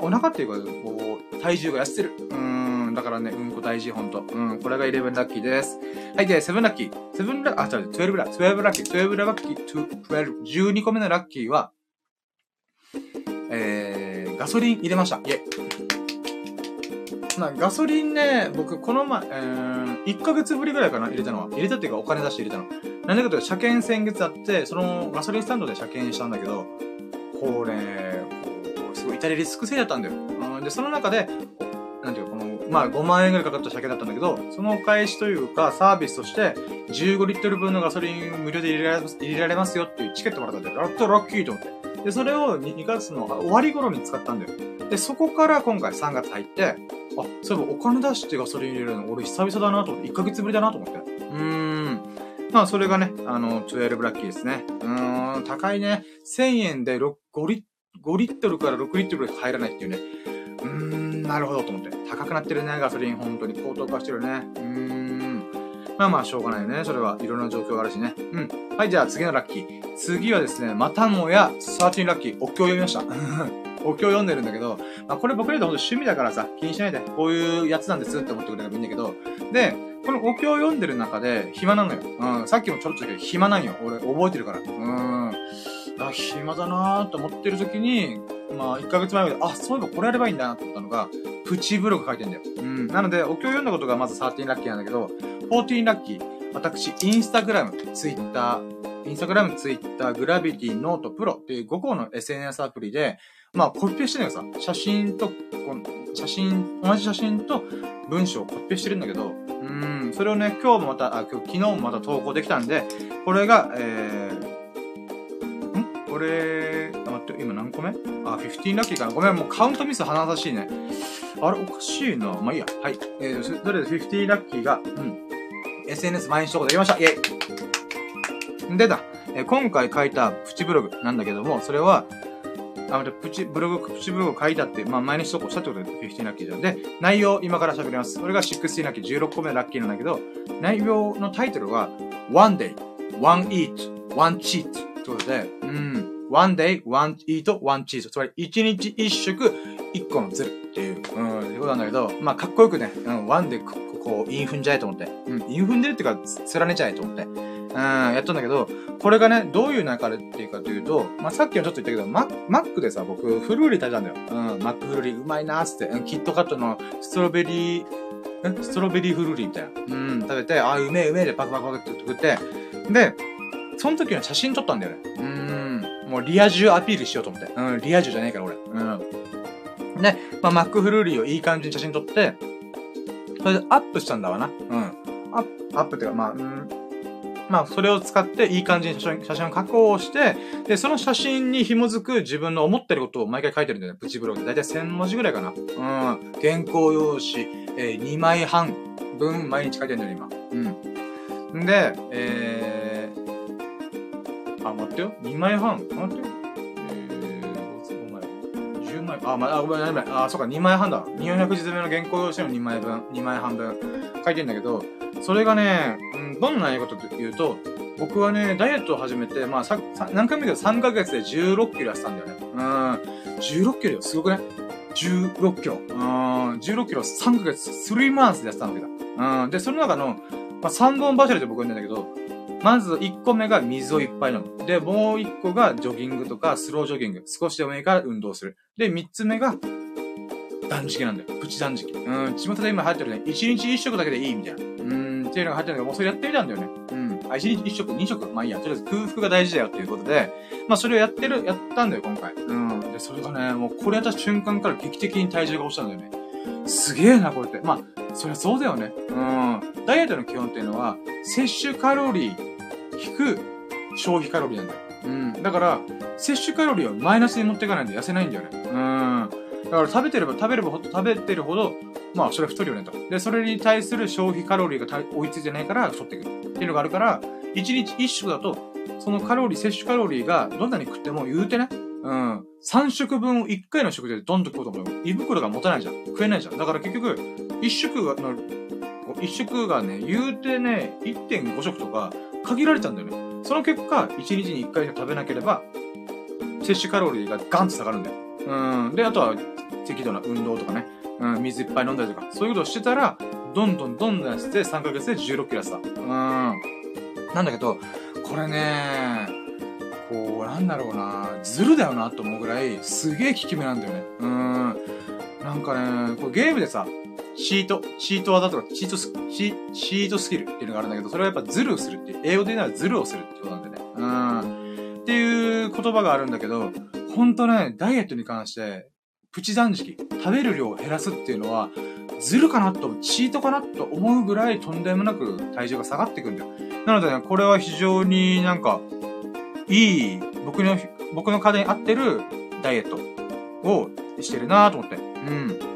お腹っていうか、こう、体重が痩せてる。うん。だからね、うんこ大事、ほんと。うん、これが11ラッキーです。はい、で、7ラッキー。7ラッキー、あ、違う、12ラッキー。12ラッキー。12ラッキー、12、12個目のラッキーは、えー、ガソリン入れました。イェイ。まあ、ガソリンね、僕、この前、えー、1ヶ月ぶりぐらいかな、入れたのは。入れたっていうか、お金出して入れたの。なんでかというと、車検先月あって、そのガソリンスタンドで車検したんだけど、これ、こう、すごい至れリスク制だったんだよ。うん、で、その中で、なんていうか、まあ5万円ぐらいかかった車検だったんだけど、そのお返しというか、サービスとして、15リットル分のガソリン無料で入れられます入れられますよっていうチケットもらったんで、ラットラッキーと思って。で、それを 2, 月の終わり頃に使ったんだよ。で、そこから今回3月入って、あ、そういえばお金出してガソリン入れるの俺久々だなと思って、1ヶ月ぶりだなと思って。うーん。まあ、それがね、あの、12ラッキーですね。うーん、高いね。1000円で5リ5リットルから6リットルぐらい入らないっていうね。なるほどと思って。高くなってるね、ガソリン。本当に高騰化してるね。うーん。まあまあ、しょうがないよね。それはいろんな状況があるしね。うん。はい、じゃあ次のラッキー。次はですね、またもや、13ラッキー。お経を読みました。お経を読んでるんだけど、まあ、これ僕らとほんと趣味だからさ、気にしないで、こういうやつなんですって思ってくれればいいんだけど、で、このお経を読んでる中で、暇なのよ。うん、さっきもちょろっと言ったけど、暇なんよ。俺、覚えてるから。うん。あ、暇だなーと思ってる時に、まあ、1ヶ月前まで、あ、そういえばこれやればいいんだなと思ったのが、プチブログ書いてんだよ。うん。なので、お経を読んだことがまず13ラッキーなんだけど、14ラッキー。私、インスタグラム、ツイッター、インスタグラム、ツイッター、グラビティ、ノート、プロっていう5個の SNS アプリで、まあ、コピペしてるのよさ、写真と、この写真、同じ写真と文章をコピペしてるんだけど、うん、それをね、今日もまた、あ、今日、昨日もまた投稿できたんで、これが、えー、んこれ、待って、今何個目？あ、15ラッキーかな。ごめん、もうカウントミス鼻さしいね。あれ、おかしいな。まあいいや。はい。えー、どれで50ラッキーが、うん。SNS 毎日投稿できました。イェイでだ、えー、今回書いたプチブログなんだけども、それは、あ、また、プチブログ、プチブログ書いたって、まあ、毎日投稿したってことで、15ラッキーじゃん。で、内容、今から喋ります。それが16ラッキー、16個目ラッキーなんだけど、内容のタイトルは、One Day, One Eat, One Cheat ってことで、うん、One Day, One Eat, One Cheat。つまり、一日一食、一個のズルっていう、うん、いうことなんだけど、まあ、かっこよくね、うん、 One で、こう、韻踏んじゃえと思って。うん、韻踏んでるっていうか、重ねちゃえと思って。うん、やったんだけど、これがね、どういう流れっていうかというと、まあ、さっきもちょっと言ったけど、ママックでさ、僕、フルーリー食べたんだよ。うん、マックフルーリーうまいなーっって、うん、キットカットのストロベリー、ストロベリーフルーリーみたいな。うん、食べて、あ、うめえうめえでパクパクパクって食って、で、その時の写真撮ったんだよね。うん、もうリア充アピールしようと思って。うん、リア充じゃねえから俺。うん。で、まあ、マックフルーリーをいい感じに写真撮って、それでアップしたんだわな。うん。アップ、アップっていうか、まあ、うん、まあ、それを使っていい感じに写真写真を加工して、で、その写真に紐づく自分の思ってることを毎回書いてるんだよね。プチブログで。だいたい1000文字ぐらいかな。うん。原稿用紙、えー、2枚半分毎日書いてるんだよ、今。うん。で、えー、あ、待ってよ。2枚半。待ってよ。えー、5枚。10枚。あ、まあ、ごめんなさい。あ、そうか、2枚半だ。200字詰めの原稿用紙の2枚分、2枚半分書いてんだけど、それがね、うん、どんな内容かというと、僕はね、ダイエットを始めて、まあ、さ、何回も言うけど3ヶ月で16キロ痩せたんだよね。うん。16キロよ、すごくね ?16 キロ。うん。16キロ3ヶ月、3マンスで痩せたんだけど。うん。で、その中の、まあ、3本柱で僕は言うんだけど、まず1個目が水をいっぱい飲む。で、もう1個がジョギングとかスロージョギング。少しでもいいから運動する。で、3つ目が断食なんだよ。プチ断食。うん、巷で今流行ってるね。1日1食だけでいいみたいな。うん、っていうのが入ってるんだけど、もうそれやってみたんだよね。うん。あ、1日1食、2食、まあいいや。とりあえず空腹が大事だよっていうことで、まあそれをやってる、やったんだよ、今回。うん。で、それがね、もうこれやった瞬間から劇的に体重が落ちたんだよね。すげえな、これって。まあ、そりゃそうだよね。うん。ダイエットの基本っていうのは、摂取カロリー引く消費カロリーなんだよ。うん。だから、摂取カロリーをマイナスに持っていかないと痩せないんだよね。うん。だから食べてれば食べればほ食べてるほど、まあそれは太るよねと。で、それに対する消費カロリーが追いついてないから太ってくる。っていうのがあるから、1日1食だと、そのカロリー、摂取カロリーがどんなに食っても言うてね、うん。3食分を1回の食でどんどん食おうと思うよ。胃袋が持たないじゃん。食えないじゃん。だから結局、1食の、1食がね、言うてね、1.5食とか限られちゃうんだよね。その結果、1日に1回しか食べなければ、摂取カロリーがガンと下がるんだよ。うん。で、あとは、適度な運動とかね、うん、水いっぱい飲んだりとか、そういうことをしてたら、どんどんどんどん痩せて3ヶ月で16キロ痩せた。うん。なんだけど、これね、こう、なんだろうな、ずるだよなと思うぐらい、すげえ効き目なんだよね。うん。なんかね、これゲームでさ、シート、シート技とか、シートス、シシートスキルっていうのがあるんだけど、それはやっぱズルをするっていう、英語で言うならズルをするってことなんだよね。うん。っていう言葉があるんだけど、ほんとね、ダイエットに関して、プチ断食、食べる量を減らすっていうのは、ずるかなと、チートかなと思うぐらいとんでもなく体重が下がっていくんだよ。なのでね、これは非常になんか、いい、僕の、僕の体に合ってるダイエットをしてるなと思って。うん。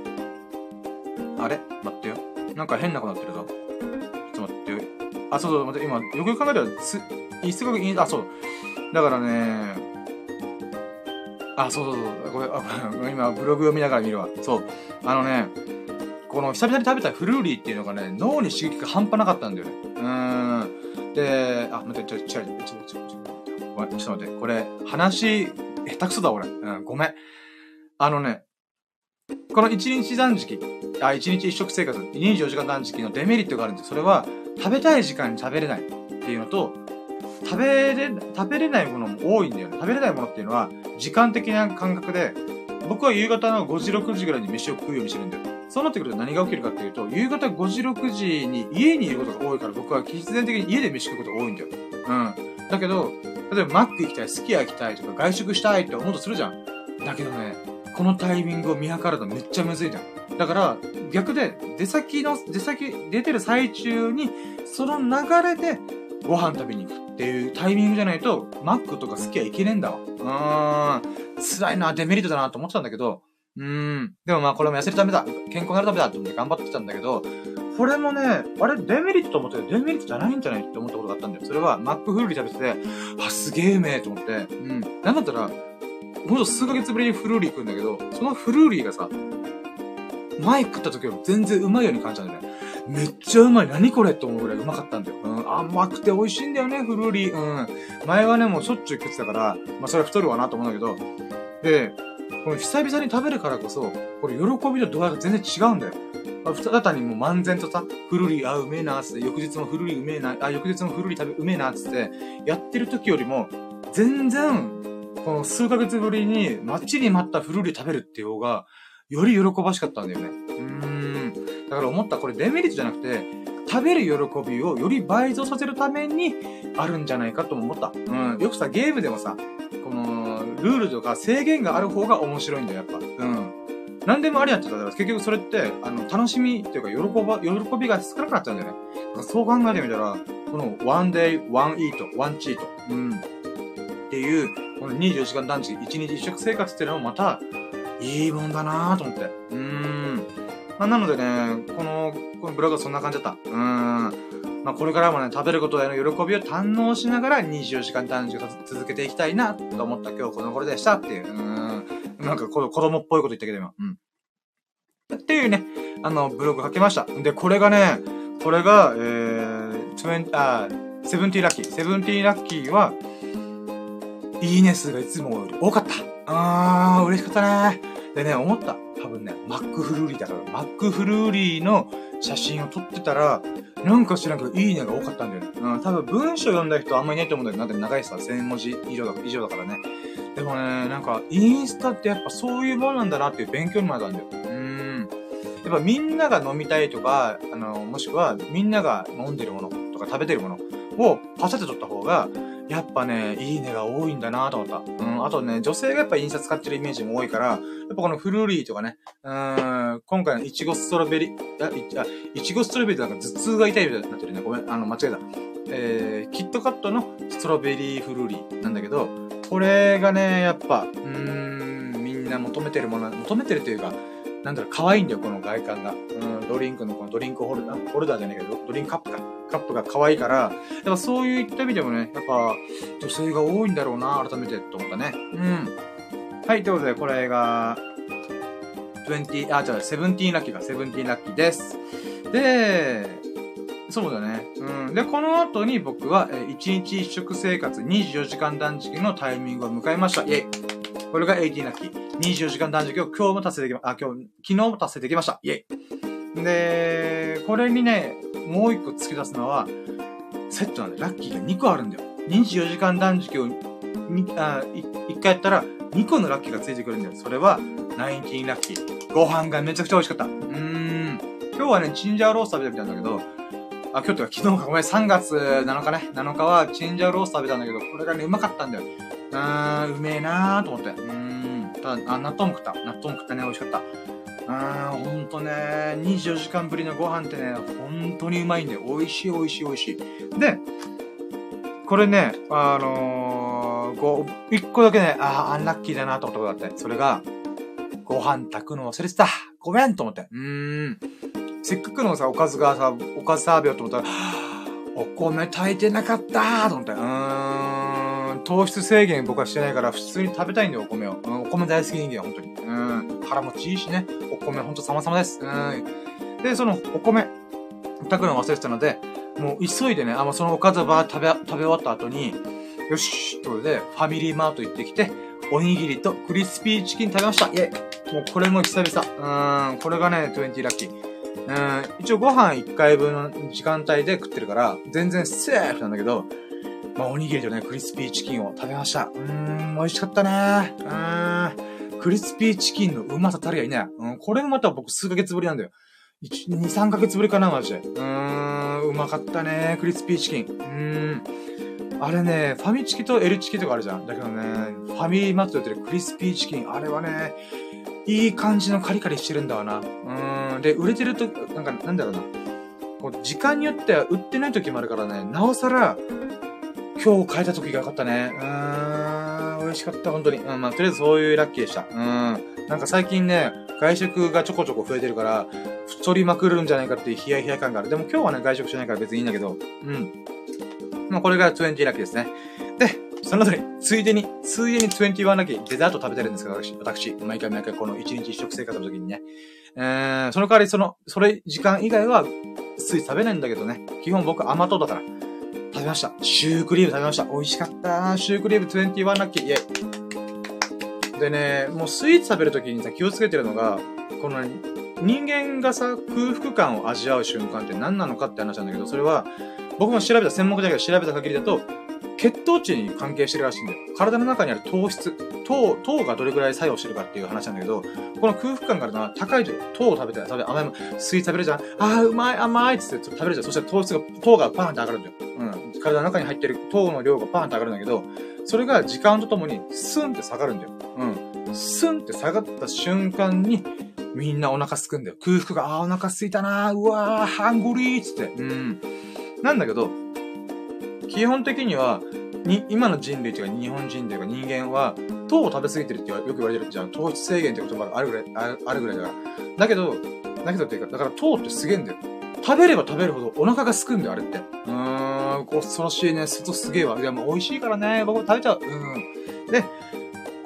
あれ？待ってよ。なんか変なことなってるぞ。ちょっと待ってよ。あ、そうそう、待って、今、よくよく考えたら、す、すごくいい、あ、そう。だからね、あ、そうそうそう。これ、あ今、ブログを見ながら見るわ。そう。あのね、この久々に食べたフルーリーっていうのがね、脳に刺激が半端なかったんだよね。うーん。で、あ、待って、ちょ、ちょ、ちょ、ちょ、ちょ、ちょ、ちょっと待って、これ、話、下手くそだ、俺。うん、ごめん。あのね、この1日断食、あ、1日1食生活、24時間断食のデメリットがあるんですそれは、食べたい時間に食べれないっていうのと、食べれ、食べれないものも多いんだよね。食べれないものっていうのは、時間的な感覚で、僕は夕方の5時、6時ぐらいに飯を食うようにしてるんだよ。そうなってくると何が起きるかっていうと、夕方5時、6時に家にいることが多いから僕は必然的に家で飯食うことが多いんだよ。うん。だけど、例えばマック行きたい、すき家行きたいとか外食したいって思うとするじゃん。だけどね、このタイミングを見計るのめっちゃむずいじゃん。だから、逆で、出先の、出先、出てる最中に、その流れで、ご飯食べに行くっていうタイミングじゃないと、マックとか好きはいけねえんだわ。うーん。辛いな、デメリットだなと思ってたんだけど、うーん。でもまあこれも痩せるためだ。健康になるためだと思って頑張ってきたんだけど、これもね、あれ、デメリットと思ってデメリットじゃないんじゃないって思ったことがあったんだよ。それは、マックフルーリー食べてて、あ、すげえうめえと思って。うん。なんだったら、ほんと数ヶ月ぶりにフルーリー食うんだけど、そのフルーリーがさ、前食った時より全然うまいように感じたんだよね。めっちゃうまい。何これって思うぐらいうまかったんだよ。うん、甘くて美味しいんだよね、フルーリー。うん。前はね、もうしょっちゅう食ってたから、まあそれは太るわなと思うんだけど、で、この久々に食べるからこそ、これ喜びの度合いが全然違うんだよ。ただにもう漫然とさ、フルーリー、あ、うめえな、つって、翌日もフルーリーうめえな、あ、翌日もフルーリー食べ、うめえな、つって、やってる時よりも、全然、この数ヶ月ぶりに待ちに待ったフルーリー食べるっていう方が、より喜ばしかったんだよね。うん。だから思った、これデメリットじゃなくて、食べる喜びをより倍増させるためにあるんじゃないかとも思った。うん。よくさ、ゲームでもさ、この、ルールとか制限がある方が面白いんだよ、やっぱ。うん。何でもありやってたら、結局それって、あの、楽しみっていうか、喜ば、喜びが少なくなっちゃうんだよね。そう考えてみたら、この、one day, one eat, one cheat. うん。っていう、この24時間断食、1日1食生活っていうのもまた、いいもんだなぁと思って。うーん。まあ、なのでね、この、このブログはそんな感じだった。うーん。まあ、これからもね、食べることへの喜びを堪能しながら24時間断食を続けていきたいなと思った今日この頃でしたっていう。うん。なんか子供っぽいこと言ったけど今。うん。っていうね、あの、ブログ書きました。で、これがね、これが、えー、20、あ、セブンティーラッキー。セブンティーラッキーは、いいね数がいつもより多かった。あー、嬉しかったね。でね、思った。多分ね、マックフルーリーだから、マックフルーリーの写真を撮ってたら、なんか知らんけど、いいねが多かったんだよね。うん、多分文章読んだ人あんまりいないと思うんだけど、なんで長いさ、1000文字以上だ以上だからね。でもね、なんか、インスタってやっぱそういうものなんだなっていう勉強にもなったんだよ。うん。やっぱみんなが飲みたいとか、あの、もしくはみんなが飲んでるものとか食べてるものをパシャって撮った方が、やっぱね、いいねが多いんだなと思った。うん、あとね、女性がやっぱ印刷使ってるイメージも多いから、やっぱこのフルーリーとかね、うん、今回のイチゴストロベリー、あ、いちごストロベリーってなんか頭痛が痛いみたいになってるね。ごめん、あの、間違えた。えー、キットカットのストロベリーフルーリーなんだけど、これがね、やっぱ、うーん、みんな求めてるもの、求めてるというか、なんだろう、可愛いんだよ、この外観が。うん、ドリンクのこのドリンクホルダー、ホルダーじゃないけど、ドリンクカップか。カップが可愛いから、やっぱそういった意味でもね、やっぱ女性が多いんだろうな、改めてと思ったね。うん。はい、ということで、これが、20、あ、じゃあ、17ラッキーか、17ラッキーです。で、そうだね。うん。で、この後に僕は、え1日1食生活24時間断食のタイミングを迎えました。イェイ。これが18ラッキー。24時間断食を今日も達成できま、あ、今日、昨日も達成できました。イェイ。で、これにね、もう一個付け出すのは、セットなんで、ラッキーが2個あるんだよ。24時間断食を、あ、1回やったら、2個のラッキーがついてくるんだよ。それは、19ラッキー。ご飯がめちゃくちゃ美味しかった。うーん。今日はね、チンジャオロース食べてみたんだけど、あ、今日とか昨日か、ごめん、3月7日ね。7日はチンジャオロース食べたんだけど、これがね、うまかったんだよ。うーん、うめえなーと思って。うーん。ただ、あ、納豆も食った。納豆も食ったね、美味しかった。あー、ほんとね、24時間ぶりのご飯ってね、ほんとにうまいんだよ。美味しい美味しい美味しい。で、これね、あのー、ご、一個だけね、あー、アンラッキーだなと思ったことがあって、それが、ご飯炊くの忘れてた。ごめんと思って。うーん。せっかくのさ、おかずがさ、おかず食べようと思ったら、お米炊いてなかったと思って。うーん。糖質制限僕はしてないから、普通に食べたいんだよ、お米を。うん、お米大好き人間、本当に。うん。腹持ちいいしね。お米ほんと様々です。うん。で、その、お米、炊くの忘れてたので、もう急いでね、あ、もうそのおかずをば食べ、食べ終わった後に、よしということで、ファミリーマート行ってきて、おにぎりとクリスピーチキン食べました。イェイもうこれも久々。うーん、これがね、20ラッキー。うん、一応ご飯1回分の時間帯で食ってるから、全然セーフなんだけど、まあ、おにぎりとね、クリスピーチキンを食べました。うーん、美味しかったねうーん、クリスピーチキンのうまさたりがいね。うん、これもまた僕数ヶ月ぶりなんだよ。1、2、3ヶ月ぶりかな、マジで。うーん、うまかったねクリスピーチキン。うーん。あれね、ファミチキと L チキとかあるじゃん。だけどね、ファミマットで売ってるクリスピーチキン、あれはね、いい感じのカリカリしてるんだわな。うーん。で、売れてると、なんか、なんだろうな。こう、時間によっては売ってない時もあるからね、なおさら、今日変えた時が良かったね。うーん、美味しかった、本当に。うん、まあ、とりあえずそういうラッキーでした。うん。なんか最近ね、外食がちょこちょこ増えてるから、太りまくるんじゃないかっていうヒヤヒヤ感がある。でも今日はね、外食しないから別にいいんだけど、うん。まあ、これが20ラッキーですね。で、その後に、ついでに、ついでに21だけデザート食べてるんですけど、私、私、毎回毎回この1日1食生活の時にね。えー、その代わりその、それ時間以外は、つい食べないんだけどね。基本僕甘党だから。べました。シュークリーム食べました。美味しかったシュークリーム21ラッキー。イェイ。でね、もうスイーツ食べるときにさ、気をつけてるのが、この人間がさ、空腹感を味わう瞬間って何なのかって話なんだけど、それは、僕も調べた、専門家だけど調べた限りだと、血糖値に関係してるらしいんだよ。体の中にある糖質、糖、糖がどれくらい作用してるかっていう話なんだけど、この空腹感があるのは高いと糖を食べて、食べ、甘いもスイーツ食べるじゃん。ああ、うまい、甘いっつって食べるじゃん。そしたら糖質が、糖がパーンって上がるんだよ。うん。体の中に入ってる糖の量がパーンって上がるんだけど、それが時間とともにスンって下がるんだよ。うん。スンって下がった瞬間に、みんなお腹すくんだよ。空腹が、ああ、お腹すいたなうわー、ハングリーっつって。うん。なんだけど、基本的には、に、今の人類というか日本人というか人間は、糖を食べ過ぎてるってよく言われてるじゃん。糖質制限って言葉があるぐらい、あるぐらいだから。だけど、だけどっていうか、だから糖ってすげえんだよ。食べれば食べるほどお腹がすくんだよ、あれって。うーん、恐ろしいね。外すげえわ。いや、もう美味しいからね。僕食べちゃう。うん。で、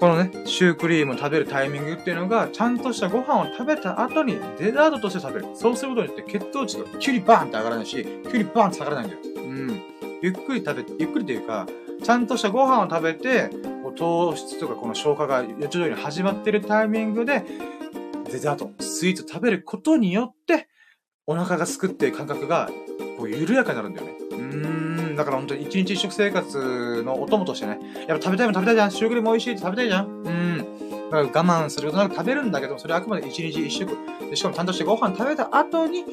このね、シュークリームを食べるタイミングっていうのが、ちゃんとしたご飯を食べた後にデザートとして食べる。そうすることによって血糖値がキュリバーンって上がらないし、キュリバーンって下がらないんだよ。うん。ゆっくり食べて、ゆっくりというか、ちゃんとしたご飯を食べて、糖質とかこの消化が徐々に始まってるタイミングで、デザート、スイーツを食べることによって、お腹がすくっていう感覚が、こう緩やかになるんだよね。うーん、だから本当に一日一食生活のお供としてね、やっぱ食べたいも食べたいじゃん。シュークリーム美味しいって食べたいじゃん。うん。だから我慢することなく食べるんだけど、それはあくまで一日一食。でしかもちゃんとしてご飯食べた後に、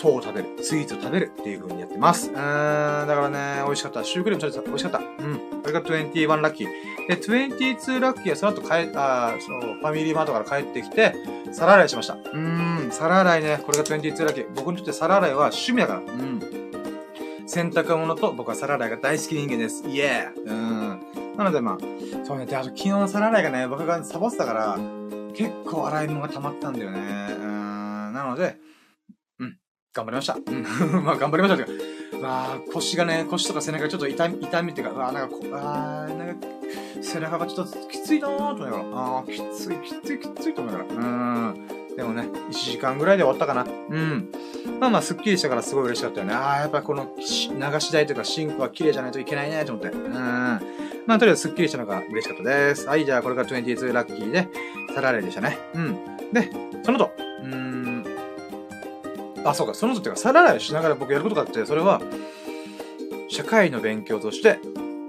糖を食べる、スイーツを食べるっていう風にやってます。うーん、だからね、美味しかった。シュークリーム食べた。美味しかった。うん。これが21ラッキー。で、22ラッキーはその後帰、あその、ファミリーマートから帰ってきて、皿洗いしました。うん、皿洗いね。これが22ラッキー。僕にとって皿洗いは趣味だから。うん。洗濯物と僕は皿洗いが大好き人間です。イエーうん。なのでまあ、そうね。で、あと昨日の皿洗いがね、僕がサボってたから、結構洗い物が溜まったんだよね。うん。なので、うん頑張りました。うん。まあ、頑張りましたけど。まあ、腰がね、腰とか背中がちょっと痛み、痛みっていうか、あなんかこ、あなんか、背中がちょっときついなーと思いながら、ああ、きつい、きつい、きついと思いながら。うん。でもね、1時間ぐらいで終わったかな。うん。まあまあ、すっきりしたからすごい嬉しかったよね。ああ、やっぱこの流し台というかシンクは綺麗じゃないといけないね、と思って。うん。まあ、とりあえずすっきりしたのが嬉しかったです。はい、じゃあこれが22ラッキーで、サラレでしたね。うん。で、その後、うん。あ、そうか、そのとっていうか、皿洗いしながら僕やることがあって、それは、社会の勉強として、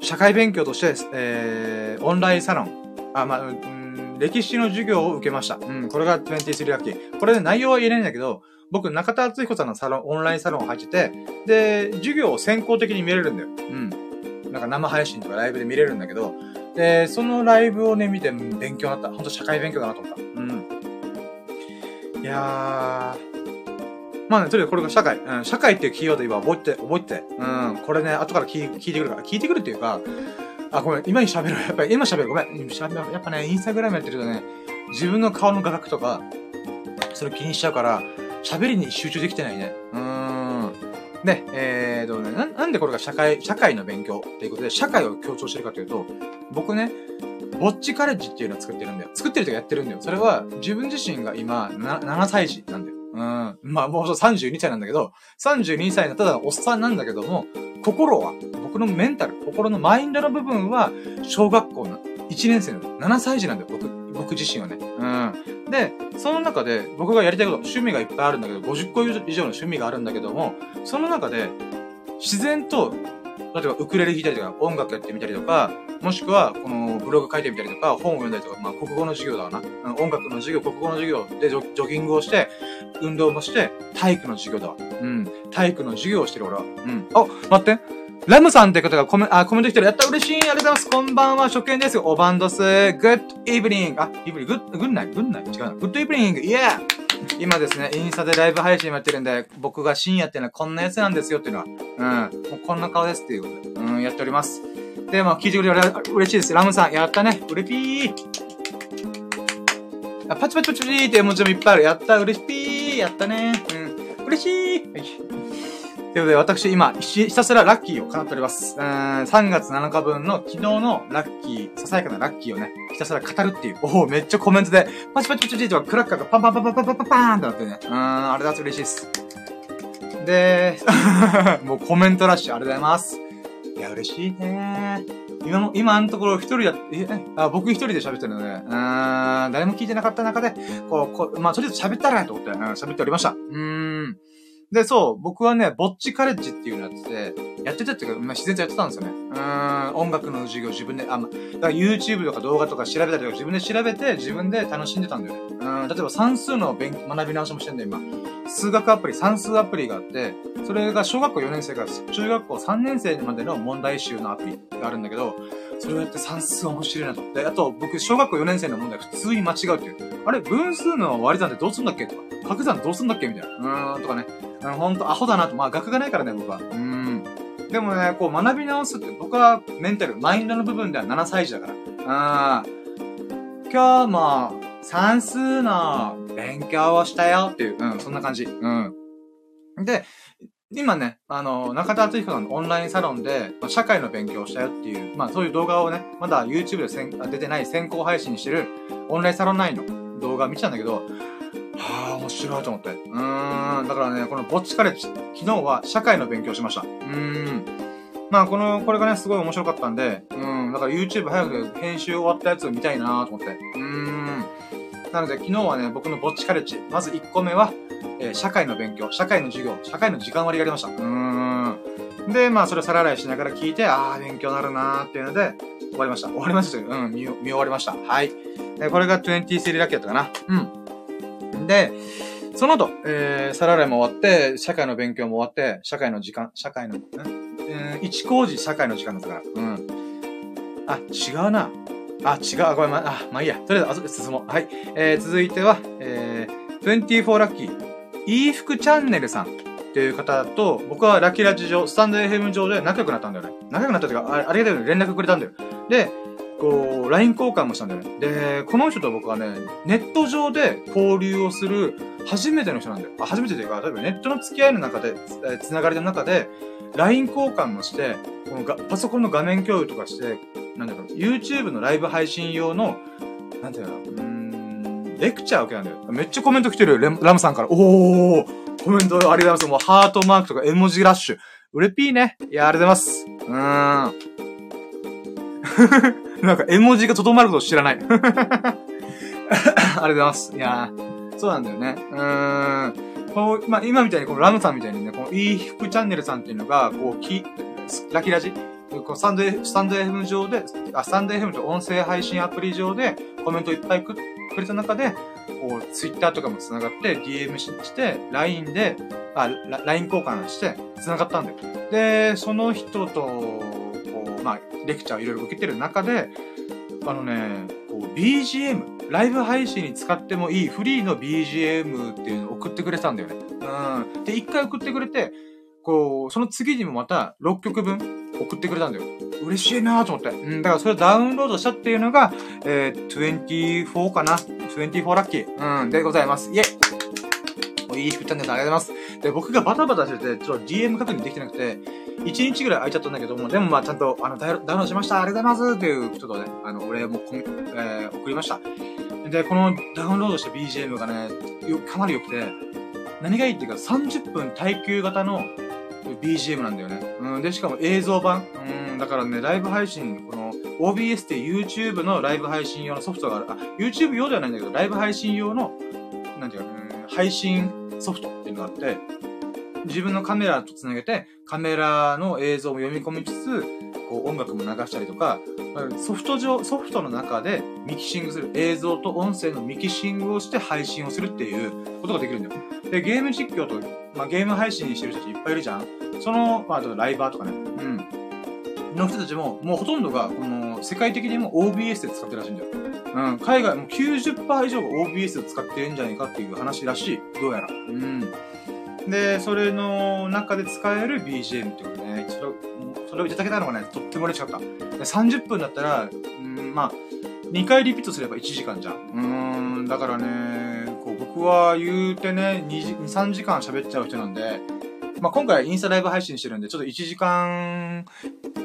社会勉強として、えー、オンラインサロン、あ、まあ、うん、歴史の授業を受けました。うん、これが23ラッキー。これで内容は言えないんだけど、僕、中田敦彦さんのサロン、オンラインサロン入ってて、で、授業を先行的に見れるんだよ。うん。なんか生配信とかライブで見れるんだけど、で、そのライブをね、見て勉強になった。ほんと社会勉強だなと思った。うん。いやー、まあね、とにかくこれが社会。うん、社会っていうキーワード今覚えて、覚えて。うん、これね、後から聞聞いてくるから。聞いてくるっていうか、あ、ごめん、今に喋る。やっぱり今喋る。ごめん。喋る。やっぱね、インスタグラムやってるとね、自分の顔の画角とか、それ気にしちゃうから、喋りに集中できてないね。うーん。で、えーとねな、なんでこれが社会、社会の勉強っていうことで、社会を強調してるかというと、僕ね、ぼっちカレッジっていうのを作ってるんだよ。作ってるとかやってるんだよ。それは、自分自身が今、7歳児なんだよ。うん。まあ、もう32歳なんだけど、32歳のただおっさんなんだけども、心は、僕のメンタル、心のマインドの部分は、小学校の1年生の7歳児なんだよ、僕、僕自身はね。うん。で、その中で、僕がやりたいこと、趣味がいっぱいあるんだけど、50個以上の趣味があるんだけども、その中で、自然と例えばウクレレ弾いたりとか、音楽やってみたりとか、もしくは、このブログ書いてみたりとか、本を読んだりとか、まあ、国語の授業だわな。音楽の授業、国語の授業でジョギングをして、運動もして、体育の授業だわ。うん。体育の授業をしてる俺は。うん。あ、待って。ラムさんって方がコメあコメント来てる。やった嬉しいありがとうございますこんばんは、初見です。おばんどす。 Good evening。あ、 evening、グッ、グンナイグンナイ違うな。 Good evening。イエー今ですね、インスタでライブ配信やってるんで、僕が深夜っていうのはこんなやつなんですよっていうのは、うん、もうこんな顔ですっていうことで、うん、やっております。で、まあ、聞いてくれる嬉しいです。ラムさん、やったね。うれぴー。あ、パチパチパチパチって絵文字もいっぱいある。やった、うれぴー。やったね。うん。嬉しい。はい。ということで、私今、ひたすらラッキーを叶っております。うーん、3月7日分の昨日のラッキー、ささやかなラッキーをね、ひたすら語るっていう。おお、めっちゃコメントで、パチパチパチパチとチクラッカーがパンパンパンパンパンパンパーンってなってね。うーん、あれだと嬉しいです。で、もうコメントラッシュありがとうございます。いや、嬉しいね今も、今のところ一人や、え、あ僕一人で喋ってるので、うーん、誰も聞いてなかった中で、こう、こうまあ、とりあえず喋ったらと思って、喋っておりました。うーん。で、そう、僕はね、ぼっちカレッジっていうのやってて、やってたっていうか、まあ、自然とやってたんですよね。うん、音楽の授業自分で、あ、まだから YouTube とか動画とか調べたりとか自分で調べて、自分で楽しんでたんだよね。うん、例えば算数の勉学び直しもしてんだよ、今。数学アプリ、算数アプリがあって、それが小学校4年生から中学校3年生までの問題集のアプリがあるんだけど、それをやって算数面白いなと。で、あと、僕、小学校4年生の問題普通に間違うっていう。あれ、分数の割り算ってどうすんだっけとか、掛け算どうすんだっけみたいな。うーん、とかね。ほんと、アホだなと。まあ、学がないからね、僕は。うーん。でもね、こう、学び直すって、僕はメンタル、マインドの部分では7歳児だから。あー今日も、算数の勉強をしたよっていう、うん、そんな感じ。うん。で、今ね、あの、中田敦彦さんのオンラインサロンで、まあ、社会の勉強をしたよっていう、まあそういう動画をね、まだ YouTube でせん出てない先行配信してるオンラインサロン内の動画見てたんだけど、はあ、面白いと思って。うーん、だからね、このぼっちカレッジ、昨日は社会の勉強しました。うーん。まあこの、これがね、すごい面白かったんで、うん、だから YouTube 早く編集終わったやつを見たいなと思って。うーん。なので昨日はね、僕のぼっちカレッジ、まず1個目は、えー、社会の勉強、社会の授業、社会の時間割りがありました。うーん。で、まあ、それを皿洗いしながら聞いて、ああ、勉強になるなーっていうので、終わりました。終わりましたうん、見、見終わりました。はい。えー、これが23ラッキーだったかな。うん。で、その後、えー、皿洗いも終わって、社会の勉強も終わって、社会の時間、社会の、ね、えー、一工事社会の時間だったから。うん。あ、違うな。あ、違う。ごめん、ま、あ、まあいいや。とりあえず、後で進もう。はい。えー、続いては、えー、24ラッキー。いい服チャンネルさんっていう方と、僕はラッキーラジ上、スタンド FM 上で仲良くなったんだよね。仲良くなったっていうか、あありがたいように連絡くれたんだよ。で、こう、LINE 交換もしたんだよね。で、この人と僕はね、ネット上で交流をする初めての人なんだよ。あ、初めてというか、例えばネットの付き合いの中で、えつながりの中で、LINE 交換もして、このがパソコンの画面共有とかして、なんだろう、YouTube のライブ配信用の、なんていうの、うーんレクチャー受けなんだよ。めっちゃコメント来てるよ、ラムさんから。おーコメントありがとうございます。もうハートマークとか絵文字ラッシュ。うれぴーね。いや、ありがとうございます。うーん。なんか絵文字がとどまること知らない。ありがとうございます。いやそうなんだよね。うーん。こう、まあ、今みたいにこのラムさんみたいにね、このいい服チャンネルさんっていうのが、こう、き、ラキラジ？こうスタンド F、スタンド FM 上で、あ、スタンド FM と音声配信アプリ上でコメントいっぱいくくれた中で、こう、ツイッターとかも繋がって、DM して、LINE で、あ、LINE 交換して、繋がったんだよ。で、その人と、まあ、レクチャーをいろいろ受けてる中で、あのね、こう、BGM、ライブ配信に使ってもいいフリーの BGM っていうのを送ってくれたんだよね。うん。で、一回送ってくれて、こう、その次にもまた6曲分送ってくれたんだよ。嬉しいなと思って。うん、だからそれをダウンロードしたっていうのが、えー、24かな ?24 ラッキー。うん、でございます。イェイいい服チャンネルありがとうございます。で、僕がバタバタしてて、ちょっと DM 確認できてなくて、1日ぐらい空いちゃったんだけども、でもまあちゃんと、あの、ダウンロードしましたありがとうございますっていう人とね、あの、俺も、えー、送りました。で、このダウンロードした BGM がね、よ、かなり良くて、何がいいっていうか30分耐久型の BGM なんだよね。うん、で、しかも映像版。うん、だからね、ライブ配信、この OBS って YouTube のライブ配信用のソフトがある。あ、YouTube 用ではないんだけど、ライブ配信用の、なんていうか、うん、配信ソフトっていうのがあって、自分のカメラと繋げて、カメラの映像も読み込みつつ、こう音楽も流したりとか、ソフト上、ソフトの中でミキシングする、映像と音声のミキシングをして配信をするっていうことができるんだよ。で、ゲーム実況と、まあ、ゲーム配信してる人たちいっぱいいるじゃん。その、まあ、ライバーとかね、うん。の人たちも、もうほとんどが、この、世界的にも OBS で使ってるらしいんだよ。うん、海外も90%以上が OBS を使ってるんじゃないかっていう話らしい。どうやら。うん。で、それの中で使える BGM ってことね。それを、それをいただけたのがね、とっても嬉しかった。30分だったら、うん、まあ、2回リピートすれば1時間じゃん。うん、だからね、こう僕は言うてね、2, 3時間喋っちゃう人なんで、まあ、今回インスタライブ配信してるんで、ちょっと1時間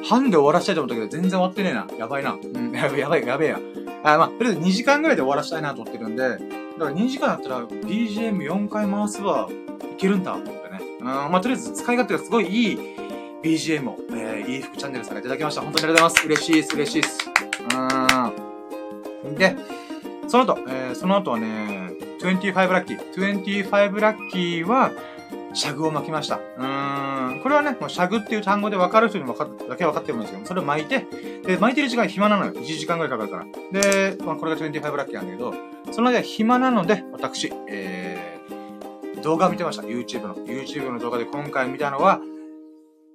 半で終わらせたいと思ったけど、全然終わってねえな。やばいな。うん、やべえ、やばい、やべえや。あ、まあ、とりあえず2時間ぐらいで終わらせたいなと思ってるんで、だから2時間だったら BGM4 回回せばいけるんだと思ってね。うん、まあ、とりあえず使い勝手がすごいいい BGM を、えー、いい服チャンネルさんがいただきました。本当にありがとうございます。嬉しいです、嬉しいです。うん。で、その後、えー、その後はね、25ラッキー。25ラッキーは、シャグを巻きました。うーん。これはね、もうシャグっていう単語で分かる人に分かだけ分かってるんですけど、それを巻いて、で、巻いてる時間暇なのよ。1時間ぐらいかかるから。で、まあ、これが25ラッキーなんだけど、その間暇なので、私、えー、動画を見てました。YouTube の。YouTube の動画で今回見たのは、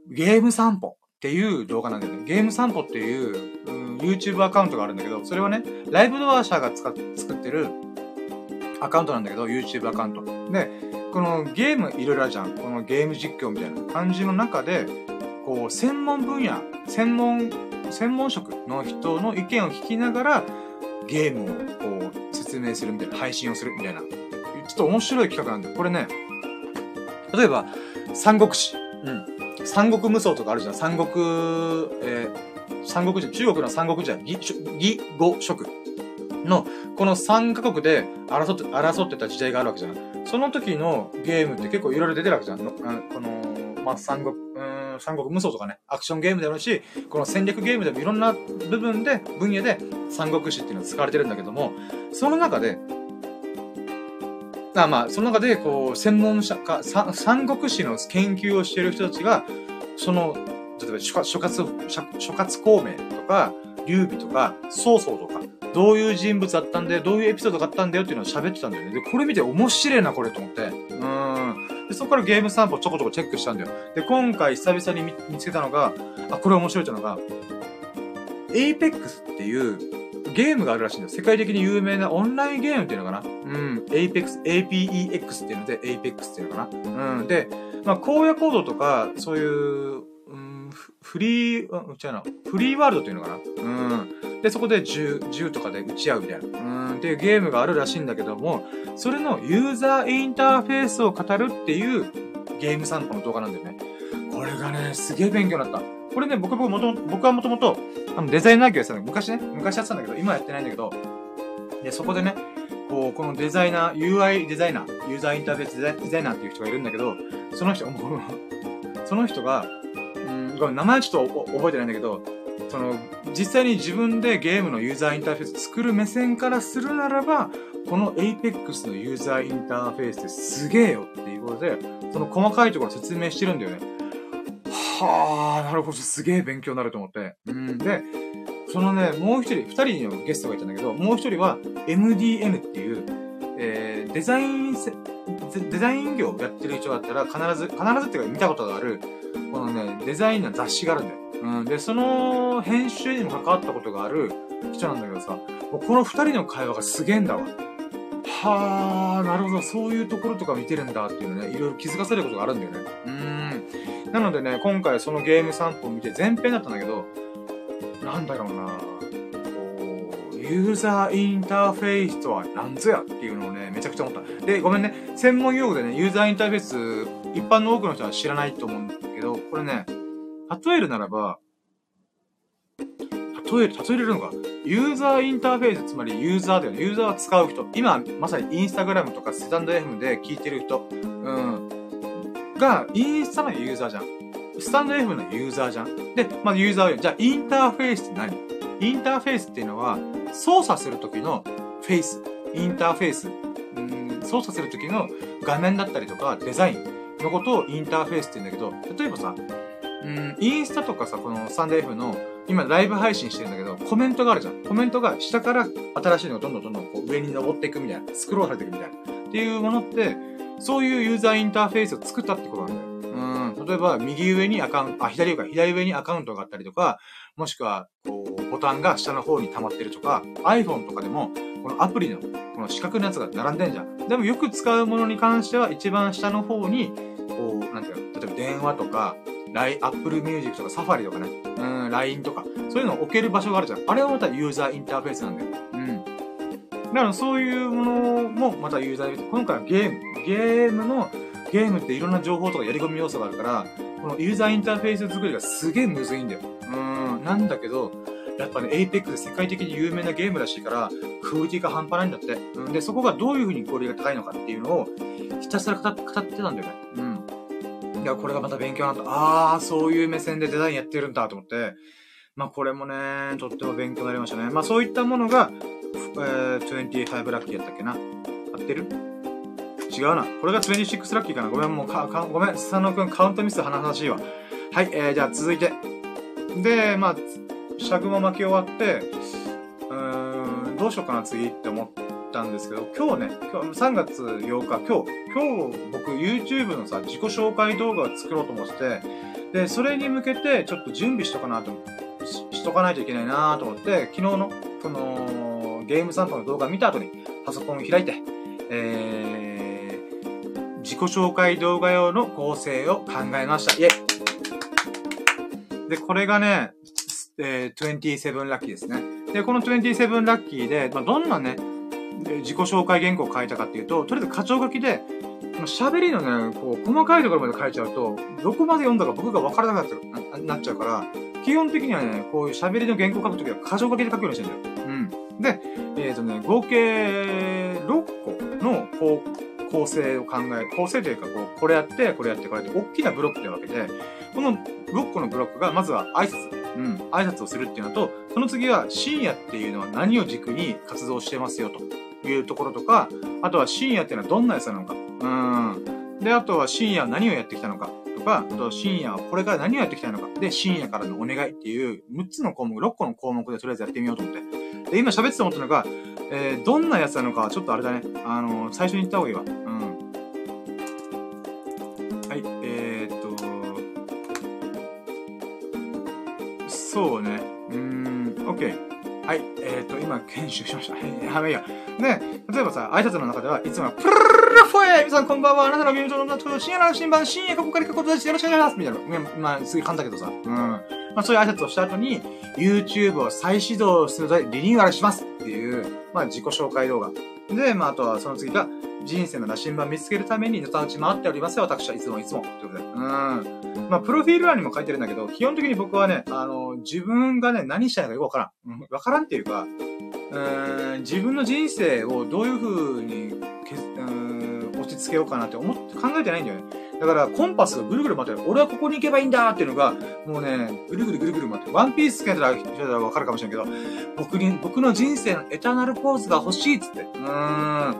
ゲーム散歩っていう動画なんだよね。ゲーム散歩っていう、うん、YouTube アカウントがあるんだけど、それはね、ライブドア社が使っ作ってるアカウントなんだけど、YouTube アカウント。で、このゲームいろいろあるじゃん。このゲーム実況みたいな感じの中で、こう、専門分野、専門、専門職の人の意見を聞きながら、ゲームをこう、説明するみたいな、配信をするみたいな。ちょっと面白い企画なんだよ。これね、例えば、三国志。うん。三国無双とかあるじゃん。三国、えー、三国時中国の三国時代、義、義、語、職の、この3カ国で争って、争ってた時代があるわけじゃん。その時のゲームって結構いろいろ出てるわけじゃん。のこの、まあ、三国、うん、三国無双とかね、アクションゲームでもあるし、この戦略ゲームでもいろんな部分で、分野で三国志っていうのが使われてるんだけども、その中で、まあまあ、その中で、こう、専門者か、三国志の研究をしている人たちが、その、例えば諸葛、諸葛孔明とか、劉備とか、曹操とか、どういう人物だったんだよ、どういうエピソードがあったんだよっていうのを喋ってたんだよね。で、これ見て面白いな、これと思って。うん。で、そこからゲーム散歩ちょこちょこチェックしたんだよ。で、今回久々に見つけたのが、あ、これ面白いっていうのが、Apex っていうゲームがあるらしいんだよ。世界的に有名なオンラインゲームっていうのかなうん。Apex、APEX っていうので Apex っていうのかなうん。で、まあ、荒野行動とか、そういう、フリー、うん、違うな、フリーワールドっていうのかな？うん。で、そこで銃、銃とかで撃ち合うみたいな、うん、っていうゲームがあるらしいんだけども、それのユーザーインターフェースを語るっていうゲーム散歩の動画なんだよね。これがね、すげえ勉強になった。これね、僕、僕もとも僕はもともと、あの、デザイナー業やってたんだ昔ね、昔やってたんだけど、今やってないんだけど、で、そこでね、こう、このデザイナー、UI デザイナー、ユーザーインターフェースデザイナーっていう人がいるんだけど、その人、その人が、ごめん、名前ちょっと覚えてないんだけど、その、実際に自分でゲームのユーザーインターフェース作る目線からするならば、この Apex のユーザーインターフェースってすげえよっていうことで、その細かいところ説明してるんだよね。はあ、なるほど、すげえ勉強になると思って。うん。で、そのね、もう一人、二人のゲストがいたんだけど、もう一人は MDN っていう、えー、デザインデザイン業やってる人だったら必ず、必ずっていうか見たことがある、このね、デザインの雑誌があるんだよ。うん。で、その編集にも関わったことがある人なんだけどさ、この二人の会話がすげえんだわ。はあ、なるほど、そういうところとか見てるんだっていうのね、いろいろ気づかせることがあるんだよね。うん。なのでね、今回そのゲーム散歩を見て前編だったんだけど、なんだろうなユーザーインターフェースとは何ぞやっていうのをね、めちゃくちゃ思った。で、ごめんね、専門用語でね、ユーザーインターフェース、一般の多くの人は知らないと思うんだけど、これね、例えるならば、例える、例えれるのか。ユーザーインターフェース、つまりユーザーだよね。ユーザーは使う人。今、まさにインスタグラムとかスタンド FM で聞いてる人。うん。が、インスタのユーザーじゃん。スタンド FM のユーザーじゃん。で、まずユーザーはじゃあ、インターフェースって何？インターフェースっていうのは、操作するときのフェイス。インターフェース。うん、操作するときの画面だったりとか、デザインのことをインターフェースって言うんだけど、例えばさ、うん、インスタとかさ、このサンデー F の、今ライブ配信してるんだけど、コメントがあるじゃん。コメントが下から新しいのがどんどんどんどんこう上に登っていくみたいな。スクロールされていくみたいな。っていうものって、そういうユーザーインターフェースを作ったってことなんだよ。うん。例えば、右上にアカウント、あ、左上か、左上にアカウントがあったりとか、もしくは、こう、ボタンが下の方に溜まってるとか、iPhone とかでも、このアプリの、この四角のやつが並んでんじゃん。でもよく使うものに関しては、一番下の方に、こう、なんていうの、例えば電話とか、ライン、Apple Music とか Safari とかね、うん、LINE とか、そういうのを置ける場所があるじゃん。あれはまたユーザーインターフェースなんだよ。うん。だからそういうものもまたユーザーインターフェース。今回はゲーム。ゲームの、ゲームっていろんな情報とかやり込み要素があるから、このユーザーインターフェース作りがすげえむずいんだよ。うん、なんだけど、やっぱね、APEX で世界的に有名なゲームらしいから、クオリティが半端ないんだって。うん、で、そこがどういう風にクオリティが高いのかっていうのを、ひたすら語ってたんだよね。うん。いや、これがまた勉強になった。あー、そういう目線でデザインやってるんだと思って、まあこれもね、とっても勉強になりましたね。まあそういったものが、えー、25ラッキーやったっけな。合ってる？違うな。これが26ラッキーかな。ごめん、もうか、かごめん、佐野くんカウントミス話しいわ。はい、えー、じゃあ続いて。で、まあ、尺も巻き終わって、うーん、どうしようかな次って思ったんですけど、今日ね、今日3月8日、今日、今日僕 YouTube のさ、自己紹介動画を作ろうと思って、で、それに向けてちょっと準備しとかなと、ししとかないといけないなと思って、昨日の、この、ゲーム散歩の動画を見た後にパソコンを開いて、えー、自己紹介動画用の構成を考えました。イェイで、これがね、えー、27ラッキーですね。で、この27ラッキーで、まあ、どんなね、自己紹介原稿を書いたかっていうと、とりあえず課長書きで、喋りのね、こう、細かいところまで書いちゃうと、どこまで読んだか僕が分からなくなっちゃうから、基本的にはね、こういう喋りの原稿書くときは過剰書きで書くようにしてるんだよ。うん。で、えっ、ー、とね、合計6個の構成を考え、構成というか、こう、これやって、これやって、これやって、大きなブロックで分けて、この6個のブロックが、まずは挨拶。うん、挨拶をするっていうのと、その次は深夜っていうのは何を軸に活動してますよというところとか、あとは深夜っていうのはどんなやつなのか。うん。で、あとは深夜何をやってきたのか。とか、あと深夜はこれから何をやってきたのか。で、深夜からのお願いっていう6つの項目、6個の項目でとりあえずやってみようと思って。で、今喋ってて思ったのが、えー、どんなやつなのかちょっとあれだね。あのー、最初に言った方がいいわ。うん。そうね。うーん、OK。はい、えー、っと、今、研修しました。やめや。で、例えばさ、挨拶の中では、いつも、プルルルルフォエ皆さんこんばんは、あなたの耳元の深夜の新版、深夜ここから書くことです。よろしくお願いしますみたいな。まあ、すげえ簡単だけどさ。うん。まあ、そういう挨拶をした後に、YouTube を再始動するとリニューアルしますっていう、まあ、自己紹介動画。で、まあ、あとはその次が、人生の羅針盤見つけるために、のたうち回っておりますよ、私はいつもいつも。ということで。うん。まあ、プロフィール欄にも書いてるんだけど、基本的に僕はね、あの、自分がね、何したいのかよくわからん。うん、わからんっていうか、うん、自分の人生をどういう風にけ、うん、落ち着けようかなって思って、考えてないんだよね。だから、コンパスがぐるぐる回ってる。俺はここに行けばいいんだっていうのが、もうね、ぐるぐるぐるぐる回ってる。ワンピースつけたら、わかるかもしれんけど、僕に、僕の人生のエターナルポーズが欲しいっつって。うーん。